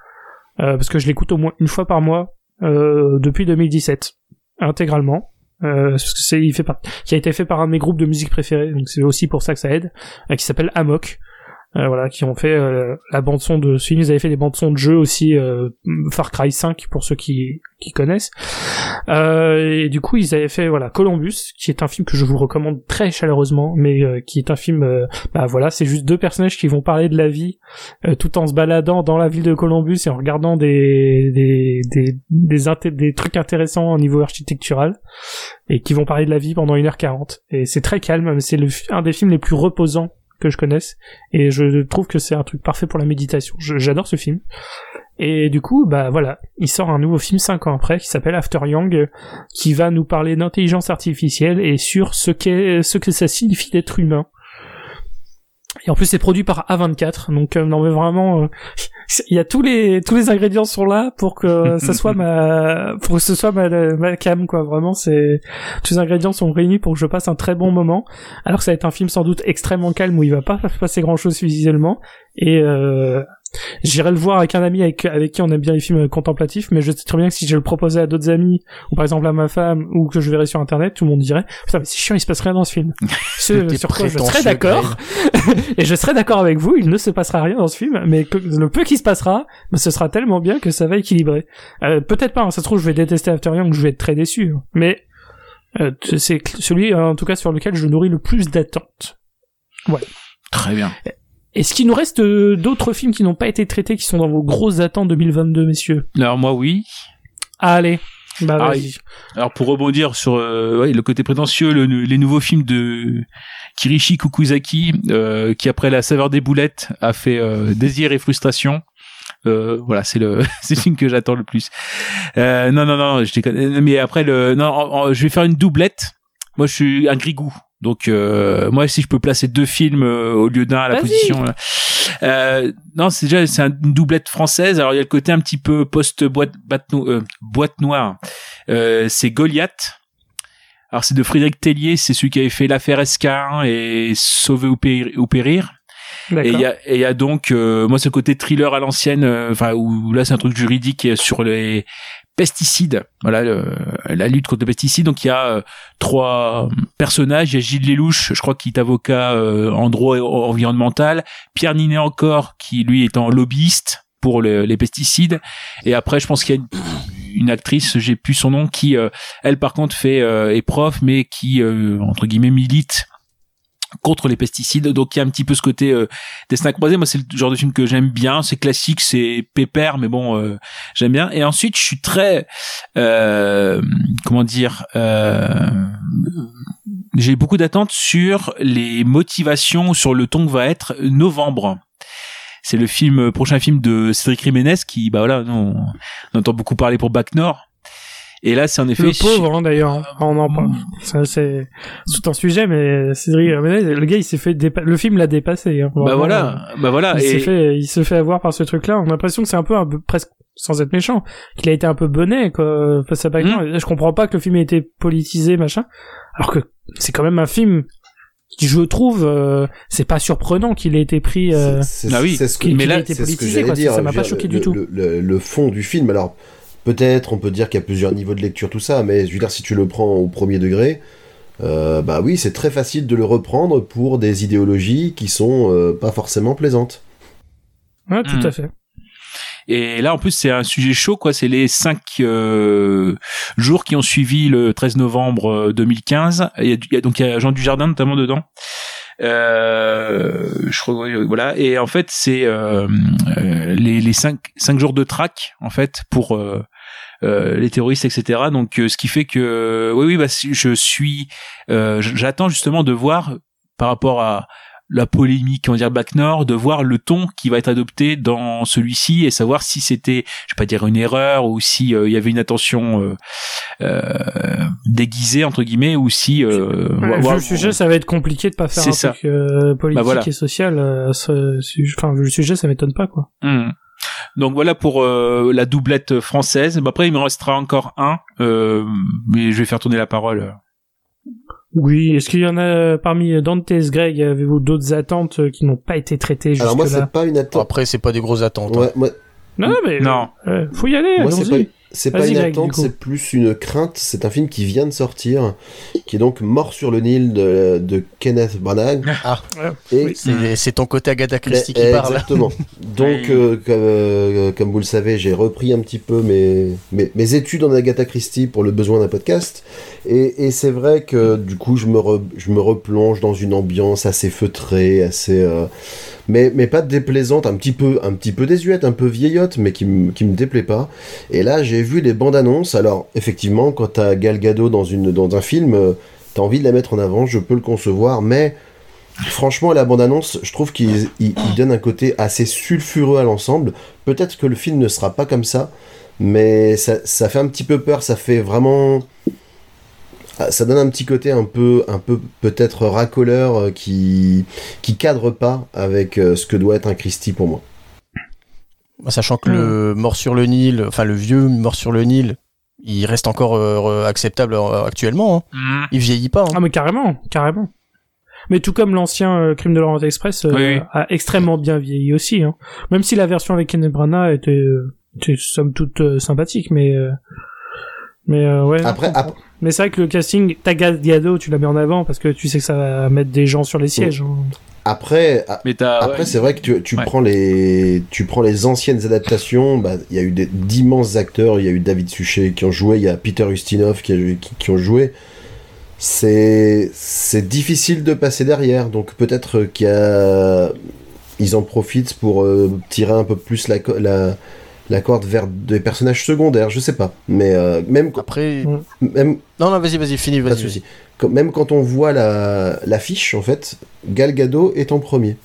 euh, parce que je l'écoute au moins une fois par mois euh, depuis 2017, intégralement. Parce que c'est il fait qui a été fait par un de mes groupes de musique préférés donc c'est aussi pour ça que ça aide qui s'appelle Amok voilà qui ont fait euh, la bande son de ce film ils avaient fait des bandes son de jeux aussi euh, Far Cry 5 pour ceux qui qui connaissent euh, et du coup, ils avaient fait voilà Columbus, qui est un film que je vous recommande très chaleureusement, mais euh, qui est un film, euh, bah voilà, c'est juste deux personnages qui vont parler de la vie, euh, tout en se baladant dans la ville de Columbus et en regardant des des des des, des trucs intéressants au niveau architectural, et qui vont parler de la vie pendant 1h40. Et c'est très calme, mais c'est un des films les plus reposants que je connaisse, et je trouve que c'est un truc parfait pour la méditation. J'adore ce film. Et du coup, bah voilà, il sort un nouveau film cinq ans après qui s'appelle After Young, qui va nous parler d'intelligence artificielle et sur ce qu'est, ce que ça signifie d'être humain. Et en plus, c'est produit par A24, donc euh, non mais vraiment, euh, il y a tous les tous les ingrédients sont là pour que ça soit ma pour que ce soit ma ma cam quoi. Vraiment, c'est tous les ingrédients sont réunis pour que je passe un très bon moment. Alors que ça va être un film sans doute extrêmement calme où il va pas se passer grand chose visuellement et euh, J'irai le voir avec un ami avec, avec qui on aime bien les films contemplatifs, mais je sais très bien que si je le proposais à d'autres amis, ou par exemple à ma femme, ou que je verrais sur internet, tout le monde dirait, putain, mais c'est chiant, il se passe rien dans ce film. Ce T'es sur quoi je serais d'accord, et je serais d'accord avec vous, il ne se passera rien dans ce film, mais que, le peu qui se passera, ben, ce sera tellement bien que ça va équilibrer. Euh, peut-être pas, hein, ça se trouve, je vais détester After Young, je vais être très déçu, hein. mais euh, c'est celui, en tout cas, sur lequel je nourris le plus d'attentes. Très bien. Est-ce qu'il nous reste euh, d'autres films qui n'ont pas été traités, qui sont dans vos grosses attentes 2022, messieurs? Alors moi oui. Allez, bah Ah. Alors pour rebondir sur euh, ouais, le côté prétentieux, le- les nouveaux films de Kirishi Kukuzaki, euh, qui après La saveur des boulettes a fait euh, Désir et frustration. Euh, voilà, c'est le c'est le film que j'attends le plus. Euh, non non non, je déconne. Mais après le non, en- en- je vais faire une doublette. Moi, je suis un grigou. Donc euh, moi, si je peux placer deux films euh, au lieu d'un à la position. euh, euh, non, c'est déjà c'est un- une doublette française. Alors il y a le côté un petit peu post boîte no- euh, boîte noire. Euh, c'est Goliath. Alors c'est de Frédéric Tellier, c'est celui qui avait fait l'affaire SK1 et Sauver ou périr. ou périr. Et il y a, et il y a donc, euh, moi, ce côté thriller à l'ancienne, euh, enfin, où là, c'est un truc juridique sur les pesticides. Voilà, la lutte contre les pesticides. Donc, il y a euh, trois personnages. Il y a Gilles Lelouch, je crois, qui est avocat euh, en droit environnemental. Pierre Ninet encore, qui, lui, est en lobbyiste pour le- les pesticides. Et après, je pense qu'il y a une, une actrice, j'ai plus son nom, qui, euh, elle, par contre, fait euh, est prof, mais qui, euh, entre guillemets, milite contre les pesticides. Donc il y a un petit peu ce côté euh, destin croisé. Moi, c'est le genre de film que j'aime bien. C'est classique, c'est pépère, mais bon, euh, j'aime bien. Et ensuite, je suis très, euh, comment dire, euh, j'ai beaucoup d'attentes sur les motivations, sur le ton que va être Novembre. C'est le film, prochain film de Cédric Jiménez qui, bah voilà, on, on entend beaucoup parler pour Bac Nord. Et là, c'est en effet. Le pauvre, hein, d'ailleurs. hein. On en parle. Ça, c'est c'est tout un sujet, mais Cédric Ramirez, le gars, il s'est fait dépa- le film l'a dépassé. hein. Bah voilà, bah voilà. Il s'est Et, fait, il se fait avoir par ce truc-là. On a l'impression que c'est un peu, un peu presque, sans être méchant, qu'il a été un peu bonnet, quoi, face à. Hmm. Je comprends pas que le film ait été politisé, machin. Alors que c'est quand même un film qui, je trouve, euh, c'est pas surprenant qu'il ait été pris. Euh, C'est- Ah oui, c'est ce que, mais là, c'est ce que politisé, j'allais quoi. dire. ça m'a pas choqué du tout. le, le- le fond du film, alors peut-être on peut dire qu'il y a plusieurs niveaux de lecture, tout ça, mais je veux dire, si tu le prends au premier degré, euh, bah oui, c'est très facile de le reprendre pour des idéologies qui sont euh, pas forcément plaisantes. Ouais, tout Mm. à fait. Et là, en plus, c'est un sujet chaud, quoi. C'est les cinq euh, jours qui ont suivi le 13 novembre euh, 2015. Il y a, du- il y a- donc il y a Jean Dujardin notamment dedans. Euh, je crois, voilà. Et en fait, c'est euh, euh, les, les cinq, cinq jours de traque, en fait, pour euh, les terroristes, etc. Donc, ce qui fait que, oui, oui, bah, je suis, j'attends justement de voir par rapport à la polémique, on va dire Bac Nord, de voir le ton qui va être adopté dans celui-ci et savoir si c'était, je vais pas dire une erreur ou si euh, il y avait une attention euh, euh, déguisée entre guillemets ou si euh, vu le sujet, ça va être compliqué de pas faire un ça. truc euh, politique Bah voilà. et social. euh, Enfin, vu le sujet, ça m'étonne pas, quoi. Hmm. Donc voilà pour euh, la doublette française. Bah, après il me restera encore un, euh, mais je vais faire tourner la parole. Oui, est-ce qu'il y en a parmi Dantes, Greg, avez-vous d'autres attentes euh, qui n'ont pas été traitées Alors moi, jusque-là c'est pas une attente. Après, c'est pas des grosses attentes. hein. Ouais, moi, Non, non, mais Non. euh, faut y aller, moi c'est allons-y. pas, c'est pas une attente, c'est plus une crainte. C'est un film qui vient de sortir, qui est donc Mort sur le Nil de, de Kenneth Branagh. Ah. et Oui. C'est c'est ton côté Agatha Christie qui parle. Exactement. Donc, Oui. euh, comme, euh, comme vous le savez, j'ai repris un petit peu mes, mes, mes études en Agatha Christie pour le besoin d'un podcast. Et, et c'est vrai que du coup, je me, re- je me replonge dans une ambiance assez feutrée, assez. euh, mais, mais pas déplaisante, un petit peu, un petit peu désuète, un peu vieillotte, mais qui, qui me déplaît pas. Et là, j'ai vu les bandes annonces. Alors, effectivement, quand t'as Gal Gadot dans, une, dans un film, euh, t'as envie de la mettre en avant, je peux le concevoir, mais franchement, la bande-annonce, je trouve qu'il il- il donne un côté assez sulfureux à l'ensemble. Peut-être que le film ne sera pas comme ça, mais ça fait un petit peu peur, ça fait vraiment... ah, Ça donne un petit côté un peu, un peu peut-être racoleur euh, qui, qui cadre pas avec euh, ce que doit être un Christie pour moi. Sachant que le mort sur le Nil, enfin le vieux mort sur le Nil, il reste encore euh, acceptable actuellement. hein. Hmm. Il vieillit pas. hein. Ah mais carrément, carrément. Mais tout comme l'ancien euh, Crime de l'Orient Express euh, Oui, a extrêmement bien vieilli aussi. Hein. Même si la version avec Kenneth Branagh était, euh, était somme toute euh, sympathique, mais euh, mais euh, ouais. Après, Mais c'est vrai que le casting, ta Gado, tu la mets en avant parce que tu sais que ça va mettre des gens sur les sièges. hein. après, Mais Après, ouais. c'est vrai que tu, tu Ouais. prends les tu prends les anciennes adaptations. bah, Il y a eu d'immenses acteurs. Il y a eu David Suchet qui ont joué. Il y a Peter Ustinov qui, a- qui, qui ont joué. C'est c'est difficile de passer derrière. Donc peut-être qu'il y a ils en profitent pour euh, tirer un peu plus la la corde vers des personnages secondaires. Je sais pas. Mais euh, même quand- Après, Ouais. même non, non, vas-y, vas-y, finis, pas de vas-y. souci. Même quand on voit la l'affiche, en fait, Gal Gadot est en premier.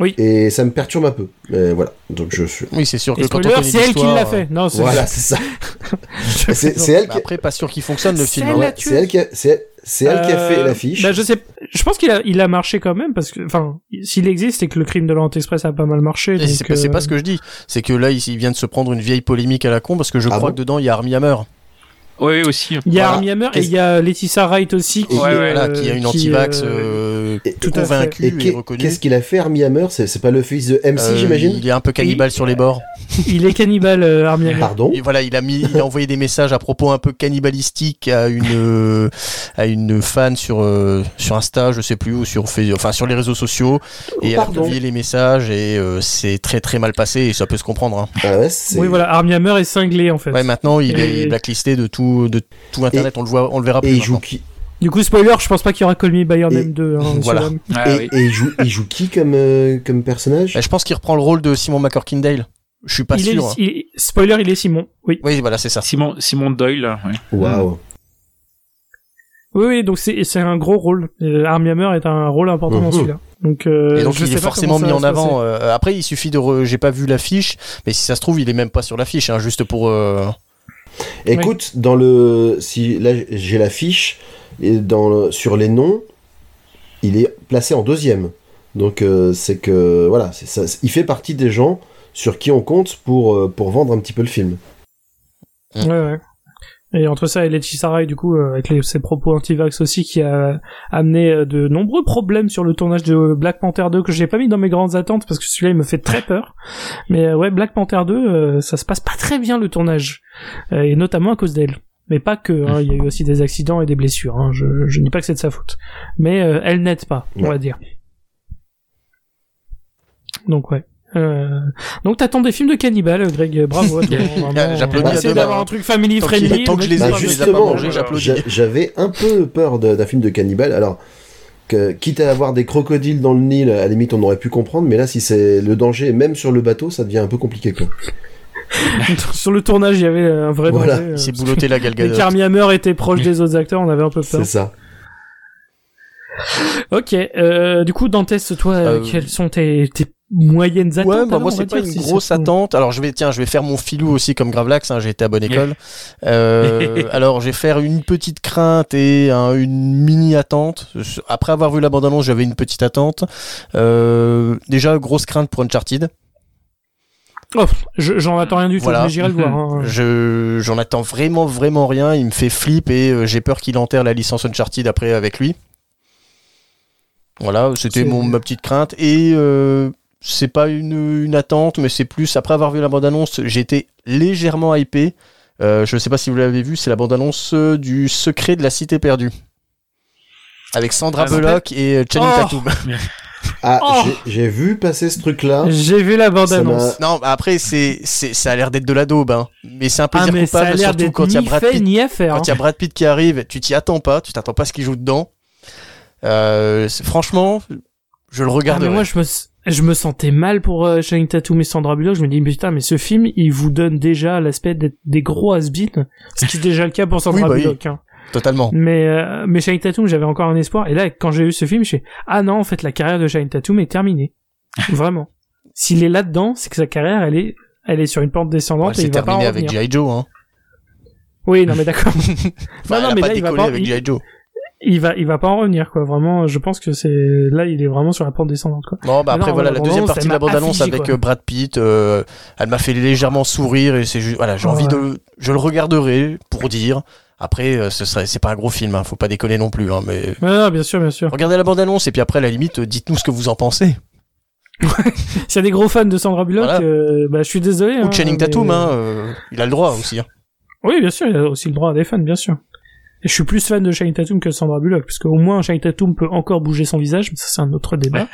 Oui. Et ça me perturbe un peu. Mais voilà. Donc je suis. Oui, c'est sûr que quand on c'est elle qui l'a fait. Non, c'est Voilà, c'est ça. c'est elle, bah qui- après, pas sûr qu'il fonctionne le C'est film. elle hein. c'est elle qui c'est c'est elle qui a fait Euh, l'affiche. Bah, je sais, je pense qu'il a, il a marché quand même parce que, enfin, s'il existe, c'est que le crime de l'Orient Express a pas mal marché. C'est pas, c'est euh, pas ce que je dis. C'est que là, il, il vient de se prendre une vieille polémique à la con parce que je Ah crois bon que dedans, il y a Armie Hammer. Oui, aussi. Il y a Voilà. Armie Hammer et il y a Laetitia Wright aussi qui, Ouais, ouais, Voilà, euh, qui a une anti-vax euh, euh, tout convaincue Et reconnue. qu'est-ce qu'il a fait, Armie Hammer? C'est pas le fils de MC, Euh, j'imagine? Il est un peu cannibale sur les bords. il est cannibale, euh, Armie Hammer. Pardon? Et voilà, il a mis, il a envoyé des messages à propos un peu cannibalistiques à une à une fan sur euh, sur Insta, je sais plus, ou sur enfin sur les réseaux sociaux, et elle a Pardon. publié les messages et euh, c'est très très mal passé et ça peut se comprendre. hein. Ah ouais, Oui, voilà, Armie Hammer est cinglé en fait. Ouais, maintenant il Et- est blacklisté de tout de tout internet, on le voit, on le verra Et plus. il joue maintenant. qui Du coup, spoiler, je pense pas qu'il y aura Call Me By Your Name 2. Hein, Voilà. Ah, et, oui. et il joue, il joue qui comme euh, comme personnage? Et je pense qu'il reprend le rôle de Simon McCorkindale. Je suis pas il sûr. hein. est, il- spoiler, il est Simon. Oui. Oui, voilà, c'est ça. Simon, Simon Doyle. ouais. Waouh. Oui, oui, donc c'est c'est un gros rôle. Euh, Armie Hammer est un rôle important dans Mhm. celui-là. Donc, euh, Et donc je il sais est forcément mis en avant. euh, après, il suffit de. re- J'ai pas vu l'affiche, mais si ça se trouve, il est même pas sur l'affiche, hein, juste pour. euh, Écoute, dans le si là j'ai la fiche et dans le- sur les noms, il est placé en deuxième. Donc euh, c'est que voilà, c'est ça, il fait partie des gens sur qui on compte pour euh, pour vendre un petit peu le film. Ouais, ouais. Et entre ça et Lechi Sarai, du coup, euh, avec les, ses propos anti-vax aussi, qui a amené euh, de nombreux problèmes sur le tournage de Black Panther 2 que j'ai pas mis dans mes grandes attentes parce que celui-là il me fait très peur. Mais euh, ouais, Black Panther 2, euh, ça se passe pas très bien le tournage, et notamment à cause d'elle. Mais pas que, hein, il y a eu aussi des accidents et des blessures. Hein. Je, je ne dis pas que c'est de sa faute, mais euh, elle n'aide pas, on va dire. Donc ouais. Euh... Donc t'attends des films de cannibales, Greg. Bravo. à toi, vraiment. J'applaudis d'avoir un truc family friendly. tant que je les ai Bah, justement, J'avais un peu peur d'un film de cannibale. Alors, que, quitte à avoir des crocodiles dans le Nil, à la limite, on aurait pu comprendre. Mais là, si c'est le danger, même sur le bateau, ça devient un peu compliqué, quoi. Sur le tournage, il y avait un vrai Voilà. danger. euh. Bouloté la Et galgade. Carmi Hammer était proche des autres acteurs, on avait un peu peur. C'est ça. Ok, euh, du coup, Dantes, toi, euh, quelles sont tes, tes moyennes attentes Ouais, bah moi c'est pas une si grosse attente. Alors je vais tiens, je vais faire mon filou aussi comme Gravelax. Hein, j'ai été à bonne école. Euh, alors je vais faire une petite crainte et un- une mini attente. Après avoir vu la bande annonce, j'avais une petite attente. Euh, déjà grosse crainte pour Uncharted. Oh, je- j'en attends rien du tout, Voilà. mais j'irai le voir. hein. Je j'en attends vraiment vraiment rien. Il me fait flip et euh, j'ai peur qu'il enterre la licence Uncharted après avec lui. Voilà, c'était mon ma petite crainte et euh, c'est pas une, une attente, mais c'est plus après avoir vu la bande annonce, j'ai été légèrement hypé. Euh, je sais pas si vous l'avez vu, c'est la bande annonce euh, du Secret de la Cité perdue. Avec Sandra Ah, Bullock et Channing Oh Tatum. Ah, Oh j'ai- vu passer ce truc-là. J'ai vu la bande-annonce. Non, bah après c'est c'est ça a l'air d'être de la daube, hein. mais c'est un Ah, plaisir mais ça a coupable l'air surtout quand il y a ni Brad Pitt ni à faire. Quand il y a Brad Pitt qui arrive, tu t'y attends pas, tu t'attends pas à ce qu'il joue dedans. Euh, franchement, je le Ah, regarde. mais moi, je me, je me sentais mal pour euh, Tatum et Sandra Bullock. Je me dis, mais putain, mais ce film, il vous donne déjà l'aspect d'être des gros has ce qui est déjà le cas pour Sandra Oui, bah oui. Bullock. hein. Totalement. Mais, euh, mais Channing Tatum, j'avais encore un espoir. Et là, quand j'ai vu ce film, je fais, ah non, en fait, la carrière de Channing Tatum est terminée. Vraiment. S'il est là-dedans, c'est que sa carrière, elle est, elle est sur une pente descendante Ouais, et c'est il va pas en terminé avec. G.I. Joe. Hein. Oui, non, mais d'accord. Enfin, non, non, mais pas là, il va pas, avec G.I. Joe. Il va, il va pas en revenir, quoi. Vraiment, je pense que c'est, là, il est vraiment sur la pente descendante, quoi. Non, bah Mais après non, voilà, la deuxième partie de la m'a bande-annonce affligé, avec quoi. euh, Brad Pitt, euh, elle m'a fait légèrement sourire et c'est juste, voilà, j'ai envie de, je le regarderai pour dire. Après, euh, ce serait, c'est pas un gros film, hein, faut pas déconner non plus, hein, mais Ouais, non, bien sûr, bien sûr. regardez la bande-annonce et puis après, à la limite, euh, dites-nous ce que vous en pensez. S'il y a des gros fans de Sandra Bullock, Voilà. euh, bah, je suis désolé. Ou hein, Channing mais- Tatum, hein, euh, il a le droit aussi. Hein. Oui, bien sûr, il a aussi le droit à des fans, bien sûr. Et je suis plus fan de Channing Tatum que de Sandra Bullock, parce qu'au moins Channing Tatum peut encore bouger son visage, mais ça c'est un autre débat.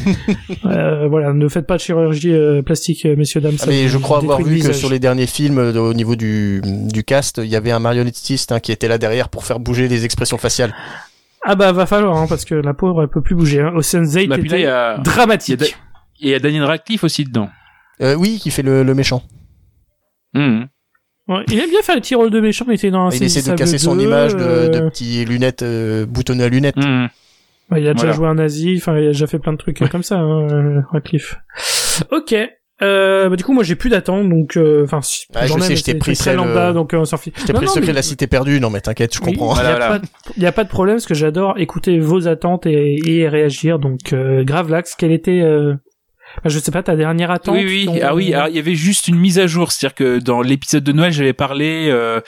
euh, voilà, ne faites pas de chirurgie euh, plastique, euh, messieurs dames. Ah, mais je crois avoir vu que sur les derniers films, euh, au niveau du, du cast, il y avait un marionnettiste hein, qui était là derrière pour faire bouger les expressions faciales. Ah bah va falloir, hein, parce que la pauvre elle peut plus bouger. Hein. Ocean's 8 Bah, puis là, il y était a, dramatique. et il y a Daniel Radcliffe aussi dedans. Euh, oui, qui fait le, le méchant. Mhm. Ouais, il aime bien faire les petits rôles de méchant, il était dans il essaie de casser son image de, de petits lunettes euh, boutonnées à lunettes. Ouais, il a déjà Voilà. joué un nazi, enfin il a déjà fait plein de trucs comme ça, hein, euh, Radcliffe. Ok. Euh, bah, du coup, moi j'ai plus d'attente, donc euh, enfin si, Ah, j'en je ai, sais, mais je t'ai c'est- pris c'est très lambda, euh, donc euh, on s'en fiche. Je t'ai Non, pris le non, secret mais- de la cité perdue, non mais t'inquiète, je Oui, comprends. Il hein. n'y a, Voilà, pas de- il y a pas de problème parce que j'adore écouter vos attentes et, et réagir. Donc, euh, Gravelax, quelle était, euh... je sais pas, ta dernière attente Oui, oui. ton- Ah oui, alors, il y avait juste une mise à jour, c'est-à-dire que dans l'épisode de Noël, j'avais parlé euh,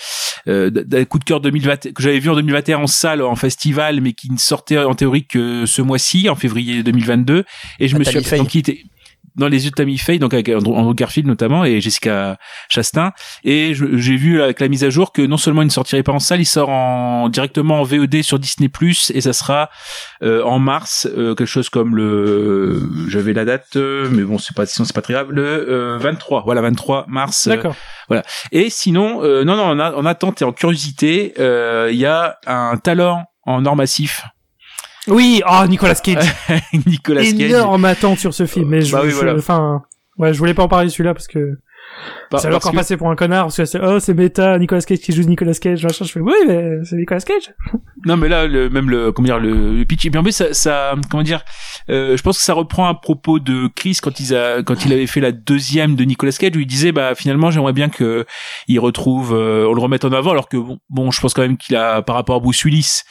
euh, d'un coup de cœur 2020 que j'avais vu en 2021 en salle, en festival, mais qui ne sortait en théorie que ce mois-ci, en février 2022. Et je Ah, me suis donc qui était dans les yeux de Tammy Faye, donc avec Andrew Garfield notamment et Jessica Chastain. Et j'ai vu avec la mise à jour que non seulement il ne sortirait pas en salle, il sort en directement en VOD sur Disney Plus et ça sera euh, en mars, euh, quelque chose comme le, j'avais la date, euh, mais bon c'est pas sinon c'est pas très grave, le euh, 23, voilà 23 mars. euh, D'accord. et sinon, euh, non, non, en, a- en attente et en curiosité, euh, il y a un talent en or massif, Oui, oh, Nicolas Cage. Nicolas Cage. Énorme attente sur ce film. Mais je, Bah oui, je- voilà. enfin, ouais, je voulais pas en parler celui-là parce que Bah, ça va encore que- passer pour un connard parce que c'est, oh, c'est méta, Nicolas Cage qui joue Nicolas Cage, machin. Je fais, oui, mais c'est Nicolas Cage. Non, mais là, le, même le, comment dire, le, le pitch. Et puis en plus, ça, ça comment dire, euh, je pense que ça reprend un propos de Chris quand il a, quand il avait fait la deuxième de Nicolas Cage où il disait, bah finalement, j'aimerais bien que il retrouve, euh, on le remette en avant, alors que bon, bon, je pense quand même qu'il a, par rapport à Bruce Willis,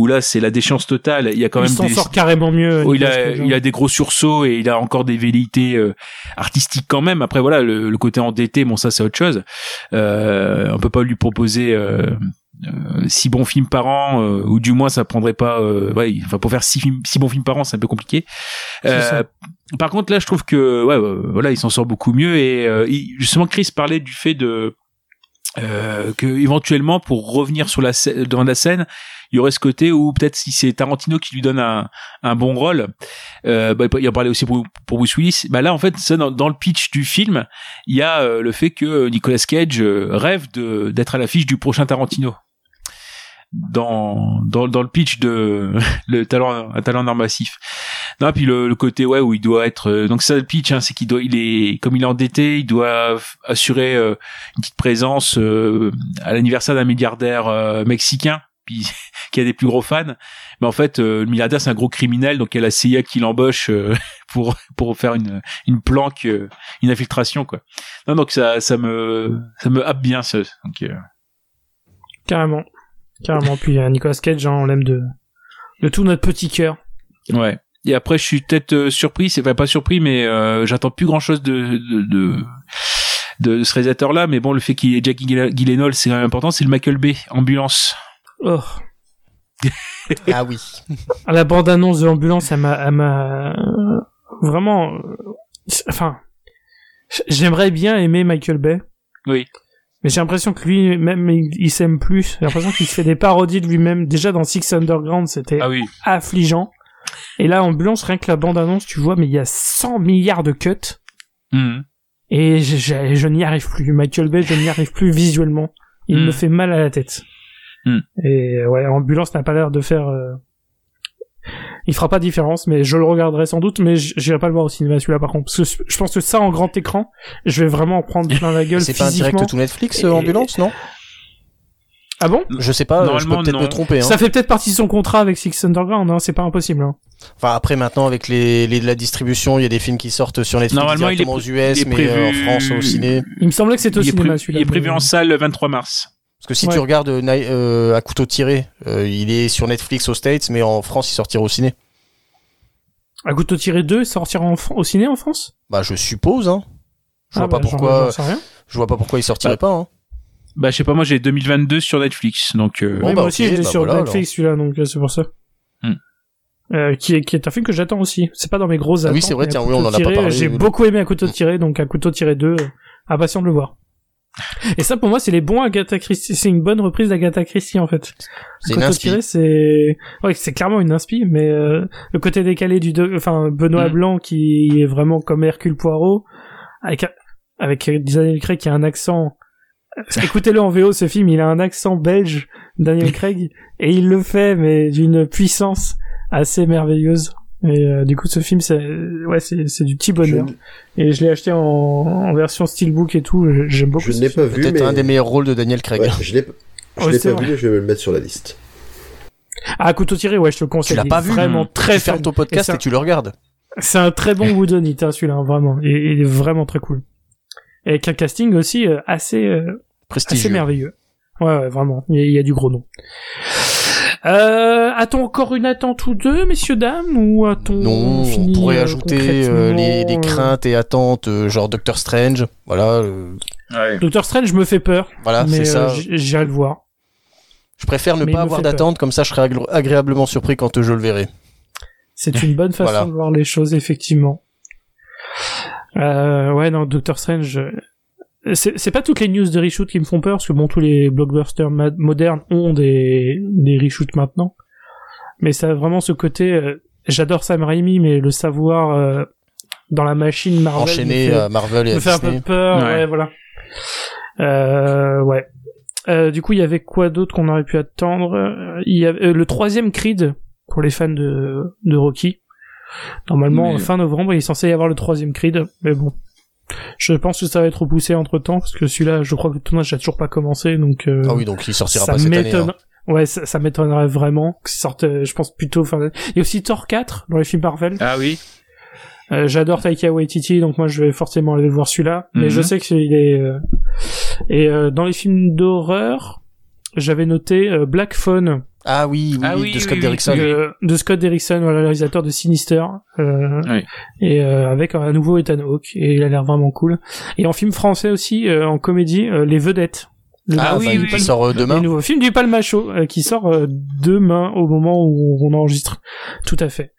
où là c'est la déchéance totale. Il y a quand il même s'en des, sort carrément mieux. où il a, il a des gros sursauts et il a encore des velléités euh, artistiques quand même. Après voilà, le, le côté endetté, bon ça c'est autre chose. Euh, on peut pas lui proposer euh, euh, six bons films par an, euh, ou du moins ça prendrait pas. Euh, ouais, enfin pour faire six, films, six bons films par an, c'est un peu compliqué. Par contre là, je trouve que ouais, voilà, il s'en sort beaucoup mieux et il- justement Chris parlait du fait de que éventuellement pour revenir sur la dans la scène il y aurait ce côté où peut-être si c'est Tarantino qui lui donne un, un bon rôle euh, bah, il en parlait aussi pour, pour Bruce Willis bah là en fait ça dans, dans le pitch du film il y a euh, le fait que Nicolas Cage euh, rêve de d'être à l'affiche du prochain Tarantino. Dans dans dans le pitch de le talent un talent en or massif. Non puis le, le côté ouais où il doit être euh, donc ça le pitch hein, c'est qu'il doit il est comme il est endetté il doit assurer euh, une petite présence euh, à l'anniversaire d'un milliardaire euh, mexicain puis qui a des plus gros fans mais en fait euh, le milliardaire c'est un gros criminel donc il y a la CIA qui l'embauche euh, pour pour faire une une planque euh, une infiltration quoi non donc ça ça me ça me happe bien ça donc euh, Carrément. Carrément. Puis Nicolas Cage, hein, on l'aime de, de tout notre petit cœur. Ouais. Et après, je suis peut-être surpris, c'est enfin, pas surpris, mais j'attends plus grand-chose de de, de de ce réalisateur-là. Mais bon, le fait qu'il y ait Jackie Gyll- Gyllenhaal, c'est quand même important. C'est le Michael Bay, Ambulance. Oh. Ah oui. La bande-annonce de l'ambulance, elle m'a, elle m'a vraiment, enfin, j'aimerais bien aimer Michael Bay. Oui. Mais j'ai l'impression que lui, même, il, il s'aime plus. J'ai l'impression qu'il se fait des parodies de lui-même. Déjà dans Six Underground, c'était Ah oui. affligeant. Et là, ambulance, rien que la bande-annonce, tu vois, mais il y a 100 milliards de cuts. Mhm. Et je, je, je n'y arrive plus. Michael Bay, je n'y arrive plus visuellement. Il Mm. me fait mal à la tête. Mm. Et ouais, Ambulance n'a pas l'air de faire... euh, Il fera pas de différence, mais je le regarderai sans doute, mais j'irai pas le voir au cinéma celui-là par contre. Parce que je pense que ça en grand écran, je vais vraiment en prendre plein la gueule C'est pas un direct tout Netflix, euh, Et- Ambulance, non? Ah bon? Je sais pas, je peux Normalement, peut-être me tromper. Hein. Ça fait peut-être partie de son contrat avec Six Underground, hein, c'est pas impossible. Hein. Enfin, après, maintenant, avec les, les, la distribution, il y a des films qui sortent sur Netflix Normalement, il est directement aux US, mais prévu- euh, en France, au ciné. Il me semblait que c'était au Il cinéma celui-là. il est prévu mais- en salle le 23 mars. Parce que si Ouais. tu regardes euh, euh, à couteau tiré, euh, il est sur Netflix aux States, mais en France, il sortira au ciné. À couteau tiré 2 sortira en Fran- au ciné en France? Bah, je suppose, hein. Je Ah vois pas bah, pourquoi, je vois pas pourquoi il sortirait Bah, pas, hein. Bah, je sais pas, moi j'ai 2022 sur Netflix, donc euh, Bon, oui, bah, moi aussi, ok, je l'ai bah, sur voilà, Netflix celui-là, donc euh, c'est pour ça. Hmm. Euh, qui, est, qui est un film que j'attends aussi. C'est pas dans mes grosses Ah oui, attentes. c'est vrai, tiens, oui, on en a pas tiré, parlé, J'ai oui. beaucoup aimé à couteau tiré, donc à couteau tiré 2, euh, impatient de le voir. Et ça, pour moi, c'est les bons Agatha Christie. C'est une bonne reprise d'Agatha Christie, en fait. C'est une inspi. c'est, ouais, c'est clairement une inspi, mais euh, le côté décalé du, enfin, Benoît Mm. Blanc qui est vraiment comme Hercule Poirot, avec, avec euh, Daniel Craig qui a un accent. Écoutez-le en VO, ce film, il a un accent belge, Daniel Craig, et il le fait, mais d'une puissance assez merveilleuse. Et euh, du coup, ce film, c'est, ouais, c'est, c'est du petit bonheur. Je, Et je l'ai acheté en, en version steelbook et tout. J'aime beaucoup. je n'ai film. pas vu, Peut-être mais un des meilleurs rôles de Daniel Craig. Ouais, je l'ai, je Ouais, l'ai pas vrai. vu, je vais me le mettre sur la liste. Ah, couteau tiré, ouais, je te le conseille. Tu l'as pas vu Vraiment très tu fermes ton podcast Et et, ça- tu le regardes. C'est un très bon Woodenite, hein, celui-là, hein, vraiment. Il, il est vraiment très cool. Et avec un casting aussi euh, assez, euh, assez Prestigieux. merveilleux. Ouais, ouais, vraiment. Il y, a, il y a du gros nom. Euh, a-t-on encore une attente ou deux, messieurs, dames, ou a-t-on Non, on pourrait euh, ajouter euh, les, les euh, craintes et attentes, euh, genre Doctor Strange. Voilà, euh, ouais. Doctor Strange me fait peur, voilà, mais c'est ça. euh, j'irai le voir. Je préfère ne mais pas avoir d'attente, comme ça je serai agré- agréablement surpris quand je le verrai. C'est une bonne façon Voilà. de voir les choses, effectivement. Euh, ouais, non, Doctor Strange. Euh, C'est c'est pas toutes les news de reshoot qui me font peur, parce que bon, tous les blockbusters modernes ont des, des reshoots maintenant. Mais ça a vraiment ce côté. euh, J'adore Sam Raimi, mais le savoir euh, dans la machine Marvel me fait, à Marvel et me fait un peu peur. Ouais. Ouais, voilà. Euh, ouais. Euh, du coup, il y avait quoi d'autre qu'on aurait pu attendre? Euh, Il y avait euh, le troisième Creed pour les fans de, de Rocky. Normalement, Mais- fin novembre, il est censé y avoir le troisième Creed, mais bon. Je pense que ça va être repoussé entre temps, parce que celui-là, je crois que le tournage n'a toujours pas commencé, donc... euh, Ah oui, donc il sortira ça pas cette année. m'étonne. hein. Ouais, ça, ça m'étonnerait vraiment que ça sorte, euh, je pense plutôt fin d'année. Il y a aussi Thor 4 dans les films Marvel. Ah oui. Euh, J'adore Taika Waititi, donc moi je vais forcément aller voir celui-là. Mais Mhm. je sais qu'il est... euh, Et euh, dans les films d'horreur, j'avais noté euh, Black Phone Ah oui, oui, Ah oui, oui, de Scott oui, oui, Derrickson. de, de Scott Derrickson, voilà, le réalisateur de Sinister, euh, Oui. et euh, avec un nouveau Ethan Hawke, et il a l'air vraiment cool. Et en film français aussi, euh, en comédie, euh, Les Vedettes. Le Ah oui, du qui Palma- sort euh, le demain. nouveau film du Palmacho, euh, qui sort euh, demain au moment où on enregistre. Tout à fait.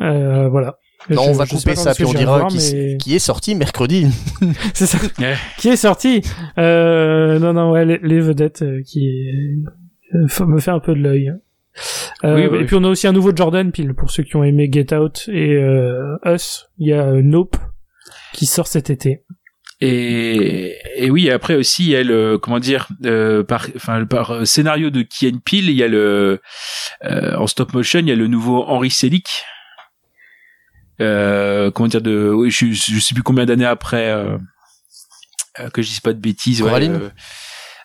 Euh, voilà. Non, Je- on va couper ça puis on dira qui, voir, mais- qui est sorti mercredi. C'est ça. Qui est sorti. Euh, non, non, ouais, les, les vedettes euh, qui euh, me fait un peu de l'œil. Euh, Oui, bah et oui. puis on a aussi un nouveau Jordan Peele pour ceux qui ont aimé Get Out et euh, Us. Il y a Nope qui sort cet été. Et, et oui, après aussi, il y a le, comment dire, euh, par, enfin, par scénario de Key Peele, il y a le, euh, en stop motion, il y a le nouveau Henry Selick. Euh, comment dire de, oui, je, je sais plus combien d'années après, que je dise pas de bêtises. ouais, Coraline euh,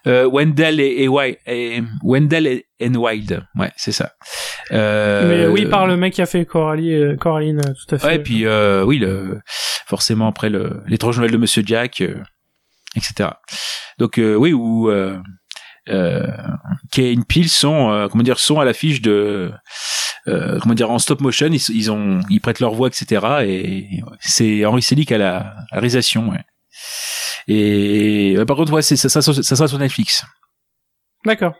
euh, Wendell et, et, Wi- et Wendell et, and Wild, ouais, c'est ça. Euh, Mais oui, par le mec qui a fait Coralie, euh, Coraline, euh, tout à fait. Ouais, et puis euh, oui, le, forcément après le l'étrange Noël de Monsieur Jack, euh, etc. Donc euh, oui, où euh, euh, Kay et Peele sont euh, comment dire sont à l'affiche de euh, comment dire en stop motion, ils, ils ont ils prêtent leur voix, etc. Et c'est Henri Selick à la, à la réalisation. Ouais. Et euh, par contre, ouais, c'est ça, ça, ça, ça sera sur Netflix. D'accord.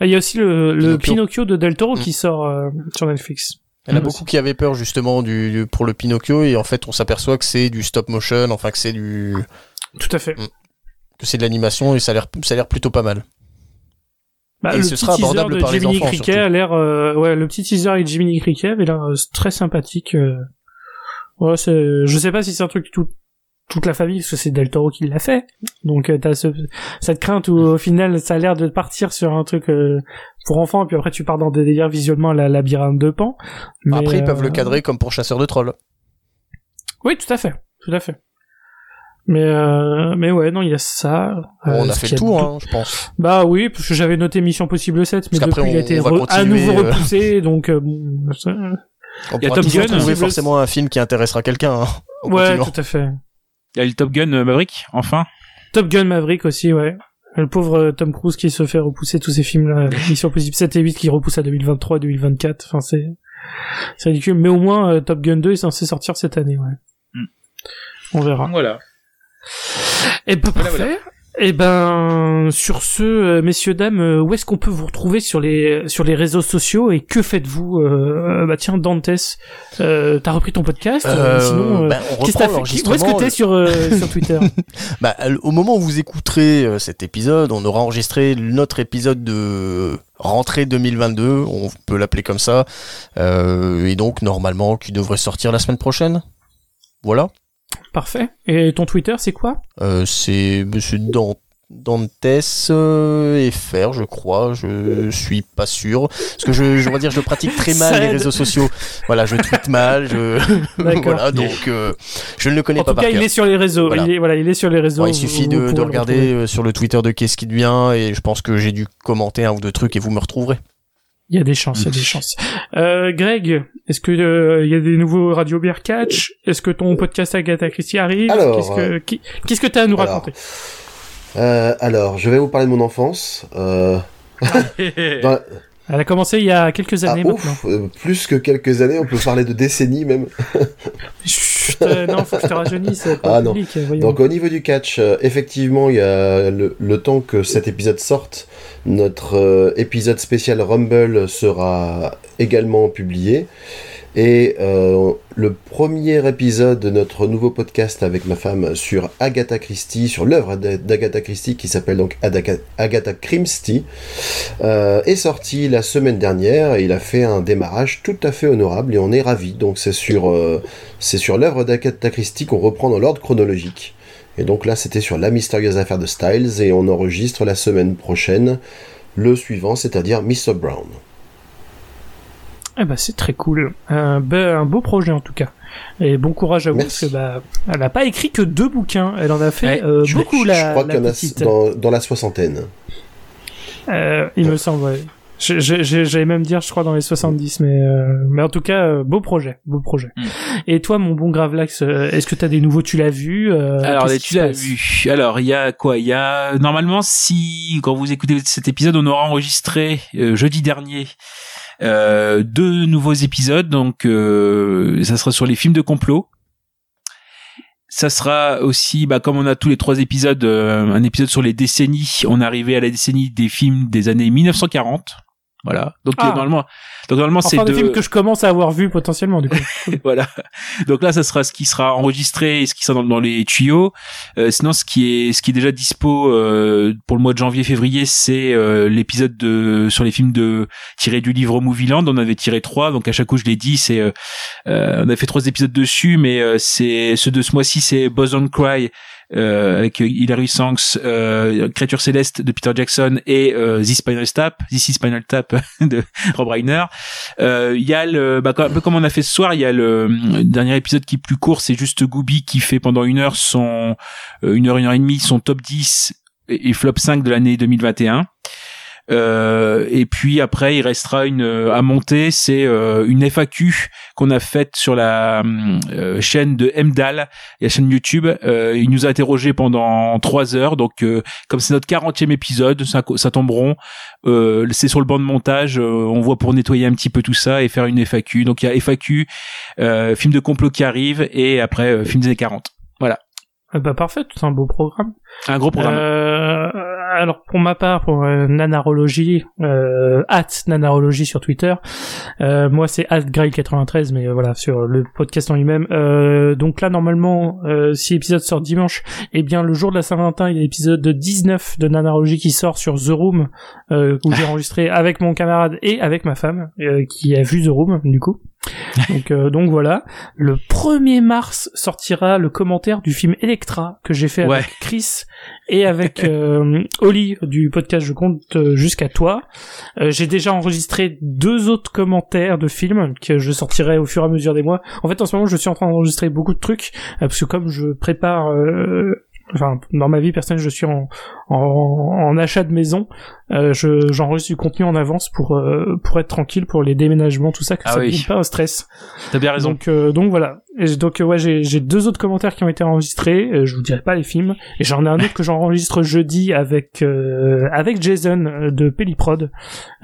Il y a aussi le, le Pinocchio. Pinocchio de Del Toro Mm. qui sort euh, sur Netflix. Il y en a Mm. beaucoup qui avaient peur justement du, du- pour le Pinocchio et en fait on s'aperçoit que c'est du stop motion, enfin que c'est du Tout à fait. que c'est de l'animation et ça a l'air ça a l'air plutôt pas mal. Bah, Et le ce petit sera teaser abordable de par les Jiminy enfants, Cricket surtout. a l'air, euh, ouais, le petit teaser avec Jiminy Cricket avait l'air euh, très sympathique. euh. Ouais, c'est, je sais pas si c'est un truc tout, toute la famille, parce que c'est Del Toro qui l'a fait. Donc euh, t'as ce, cette crainte où au final ça a l'air de partir sur un truc euh, pour enfants, et puis après tu pars dans des délires visuellement la labyrinthe de Pan. Mais, Après ils peuvent le euh, cadrer comme pour chasseur de trolls. Oui, tout à fait, tout à fait. Mais euh, mais ouais, non, il y a ça. Bon, Euh, on a ce fait le tour, hein, je pense. Bah oui, parce que j'avais noté Mission Possible 7, mais Parce depuis il a été à nouveau euh, repoussé, donc euh, bon, ça- On Il y a Top Gun. trouver forcément un film qui intéressera quelqu'un. hein, ouais, continuant. tout à fait. Il y a le Top Gun euh, Maverick, enfin. Top Gun Maverick aussi, ouais. Le pauvre euh, Tom Cruise qui se fait repousser tous ces films-là, Mission Possible 7 et 8 qui repoussent à 2023 2024, enfin c'est c'est ridicule, mais au moins euh, Top Gun 2 est censé sortir cette année, ouais. Mm. On verra. Voilà. Et ben Voilà, parfait. Et ben sur ce, euh, messieurs dames, euh, où est-ce qu'on peut vous retrouver sur les sur les réseaux sociaux et que faites-vous euh, Bah tiens, Dantes, euh, t'as repris ton podcast euh, Euh, Sinon, euh, on qu'est-ce t'as fait? Où est-ce que t'es sur euh, sur Twitter? Bah, au moment où vous écouterez euh, cet épisode, on aura enregistré notre épisode de rentrée 2022, on peut l'appeler comme ça, euh, et donc normalement qui devrait sortir la semaine prochaine. Voilà. Parfait. Et ton Twitter, c'est quoi? Euh, c'est Monsieur Dan- Dantes euh, FR, je crois. Je suis pas sûr parce que je, je dois dire, je pratique très mal les réseaux sociaux. Voilà, je tweete mal. Je... Voilà, donc euh, je ne le connais En pas tout par cas, cœur. il est sur les réseaux. Voilà. Il est voilà, il est sur les réseaux. Ouais, il Vous- suffit de, regarder sur le Twitter de Qu'est-ce qui devient et je pense que j'ai dû commenter un ou deux trucs et vous me retrouverez. Il y a des chances, il y a des chances. Euh, Greg, est-ce que euh, il y a des nouveaux Radio Beer Catch? Est-ce que ton podcast Agatha Christie arrive? Alors, Qu'est-ce que qui- qu'est-ce que t'as à nous alors, raconter? Euh, alors, je vais vous parler de mon enfance. Euh, dans la- Elle a commencé il y a quelques Ah, années maintenant. ouf, euh, plus que quelques années, on peut parler de décennies même. Chut, euh, non, faut que je te rajeunisse. euh, Ah, le non. public, voyons. Donc au niveau du catch, euh, effectivement, il y a le, le temps que cet épisode sorte, notre euh, épisode spécial Rumble sera également publié. Et euh, le premier épisode de notre nouveau podcast avec ma femme sur Agatha Christie, sur l'œuvre d'A- d'Agatha Christie qui s'appelle donc Agatha Christie, euh, est sorti la semaine dernière et il a fait un démarrage tout à fait honorable et on est ravis. Donc c'est sur, euh, c'est sur l'œuvre d'Agatha Christie qu'on reprend dans l'ordre chronologique. Et donc là, c'était sur La mystérieuse affaire de Styles, et on enregistre la semaine prochaine le suivant, c'est-à-dire Mr. Brown. Eh ben, c'est très cool. Un, be- un beau projet en tout cas. Et bon courage à vous Merci. parce que bah, elle a pas écrit que deux bouquins. Elle en a fait Ouais, euh, Je- beaucoup je, la, crois qu'il y en a dans, dans la soixantaine. Euh, il me semble. ouais. J'allais même dire, je crois, dans les 70, mais, euh, mais en tout cas, euh, beau projet, beau projet. Mm. Et toi, mon bon Gravelax, est-ce que t'as des nouveaux, tu l'as vu euh, Alors, les- tu l'as vu. Alors, il y a quoi? Il y a normalement, si quand vous écoutez cet épisode, on aura enregistré euh, jeudi dernier euh, deux nouveaux épisodes. Donc, euh, ça sera sur les films de complot. Ça sera aussi, bah, comme on a tous les trois épisodes, euh, un épisode sur les décennies. On est arrivé à la décennie des films des années 1940. Voilà. Donc Ah. normalement, donc normalement c'est Enfin, des de- films que je commence à avoir vu potentiellement, du coup. voilà. Donc là, ça sera ce qui sera enregistré et ce qui sera dans, dans les tuyaux. Euh, sinon, ce qui est ce qui est déjà dispo euh, pour le mois de janvier-février, c'est euh, l'épisode de sur les films de tiré du livre Movieland. On avait tiré trois, donc à chaque coup, je l'ai dit, c'est euh, euh, on a fait trois épisodes dessus, mais euh, c'est ceux de ce mois-ci, c'est Buzz on Cry. Euh, avec Hilary Swanks, euh, Créature Céleste de Peter Jackson et euh, The Spinal Tap, This is Spinal Tap de Rob Reiner. Il y a le, bah, un peu comme on a fait ce soir, il y a le, dernier épisode qui est plus court, c'est juste Gooby qui fait pendant une heure son, une heure, une heure et demie, son top 10 et, et flop 5 de l'année 2021. Euh, et puis après, il restera une euh, à monter, c'est euh, une FAQ qu'on a faite sur la euh, chaîne de Mdal, la chaîne YouTube. Euh, il nous a interrogé pendant trois heures, donc euh, comme c'est notre 40e épisode, ça, ça tombe rond. Euh, c'est sur le banc de montage, euh, on voit pour nettoyer un petit peu tout ça et faire une FAQ. Donc il y a FAQ, euh, film de complot qui arrive et après euh, film des années 40. Ah bah parfait, tout un beau programme. Un gros programme. Euh, alors pour ma part, pour euh, Nanarologie, euh, at Nanarologie sur Twitter, euh, moi c'est at Grail93, mais euh, voilà, sur le podcast en lui-même. Euh, donc là, normalement, euh, si l'épisode sort dimanche, eh bien le jour de la Saint-Valentin, il y a l'épisode 19 de Nanarologie qui sort sur The Room, euh, où j'ai enregistré avec mon camarade et avec ma femme, euh, qui a vu The Room, du coup. Donc, euh, donc voilà. Le 1er mars sortira le commentaire du film Electra que j'ai fait Ouais. avec Chris et avec euh, Oli du podcast Je compte euh, jusqu'à toi. Euh, j'ai déjà enregistré deux autres commentaires de films que je sortirai au fur et à mesure des mois. En fait, en ce moment, je suis en train d'enregistrer beaucoup de trucs euh, parce que comme je prépare euh, Enfin, dans ma vie personnelle, je suis en, en, en achat de maison. Euh, je, j'enregistre du contenu en avance pour euh, pour être tranquille pour les déménagements, tout ça, que Ah ça ne oui. pas un stress. T'as bien raison. Donc, euh, donc voilà. Et donc ouais, j'ai j'ai deux autres commentaires qui ont été enregistrés. Euh, je vous dirai pas les films. Et j'en ai un autre que j'enregistre jeudi avec euh, avec Jason euh, de Pelliprod,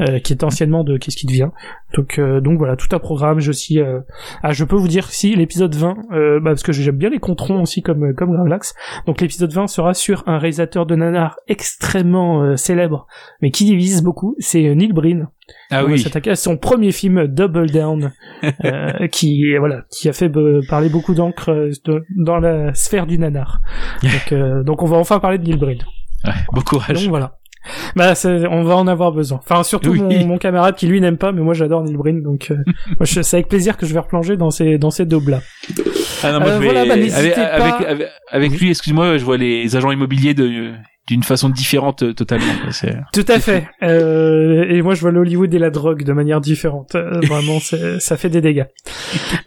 euh, qui est anciennement de Qu'est-ce qui devient. Donc euh, donc voilà, tout un programme. Je euh, Ah, je peux vous dire si l'épisode 20, euh, bah, parce que j'aime bien les controns aussi comme comme Gravelax. Donc l'épisode 20 sera sur un réalisateur de nanar extrêmement euh, célèbre, mais qui divise beaucoup. C'est euh, Neil Breen. ah oui. s'attaquer à son premier film Double Down, euh, qui voilà, qui a fait be- parler beaucoup d'encre euh, dans la sphère du nanar. Donc, euh, donc on va enfin parler de Neil Breen. Ouais, bon courage. Donc voilà. Bah, on va en avoir besoin. Enfin, surtout Oui. mon, mon camarade qui lui n'aime pas, mais moi j'adore Neil Breen, donc euh, moi, c'est avec plaisir que je vais replonger dans ces dans ces daubes là. Ah non, moi, Euh, je vais- voilà, bah, avec, n'hésitez pas. avec, avec, avec lui, excuse-moi, je vois les agents immobiliers de d'une façon différente euh, totalement. quoi. C'est- Tout à fait. Euh, et moi, je vois l'Hollywood et la drogue de manière différente. Euh, vraiment, c'est- ça fait des dégâts.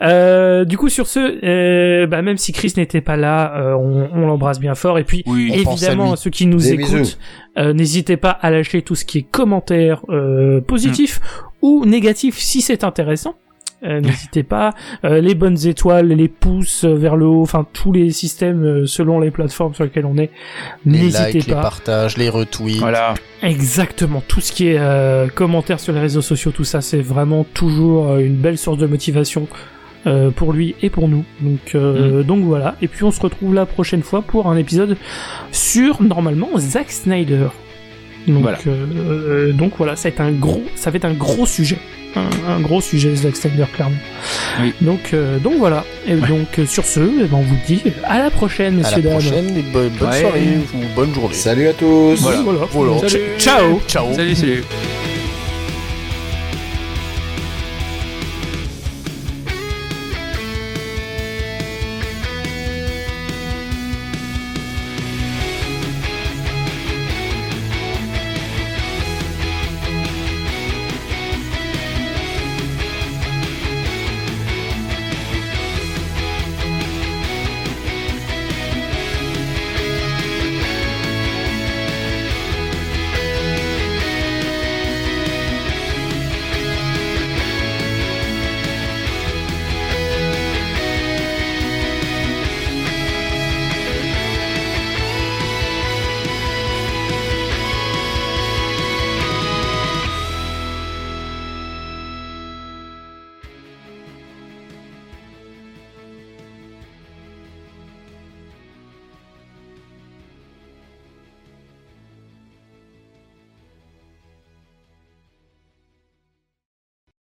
Euh, du coup, sur ce, euh, bah, même si Chris n'était pas là, euh, on, on l'embrasse bien fort. Et puis, Oui. Évidemment, à ceux qui nous Des écoutent, euh, n'hésitez pas à lâcher tout ce qui est commentaires euh, positifs ou négatifs si c'est intéressant. Euh, N'hésitez pas, Euh, les bonnes étoiles, les pouces vers le haut, enfin tous les systèmes euh, selon les plateformes sur lesquelles on est. N'hésitez likes, les pas. partages, les retweets. Voilà. Exactement, tout ce qui est euh, commentaires sur les réseaux sociaux, tout ça, c'est vraiment toujours une belle source de motivation euh, pour lui et pour nous. Donc, euh, donc voilà. Et puis on se retrouve la prochaine fois pour un épisode sur normalement Zack Snyder. Donc, Voilà. euh, donc voilà, ça va être un gros, ça va être un gros sujet, un, un gros sujet Zack Snyder clairement. Oui. Donc euh, donc voilà. Et donc euh, sur ce, eh ben, on vous dit à la prochaine, À messieurs la dames. prochaine, et bo- bonne Ouais. soirée ou bonne journée. Salut à tous Voilà. Voilà. Ciao. Ciao. Salut, salut.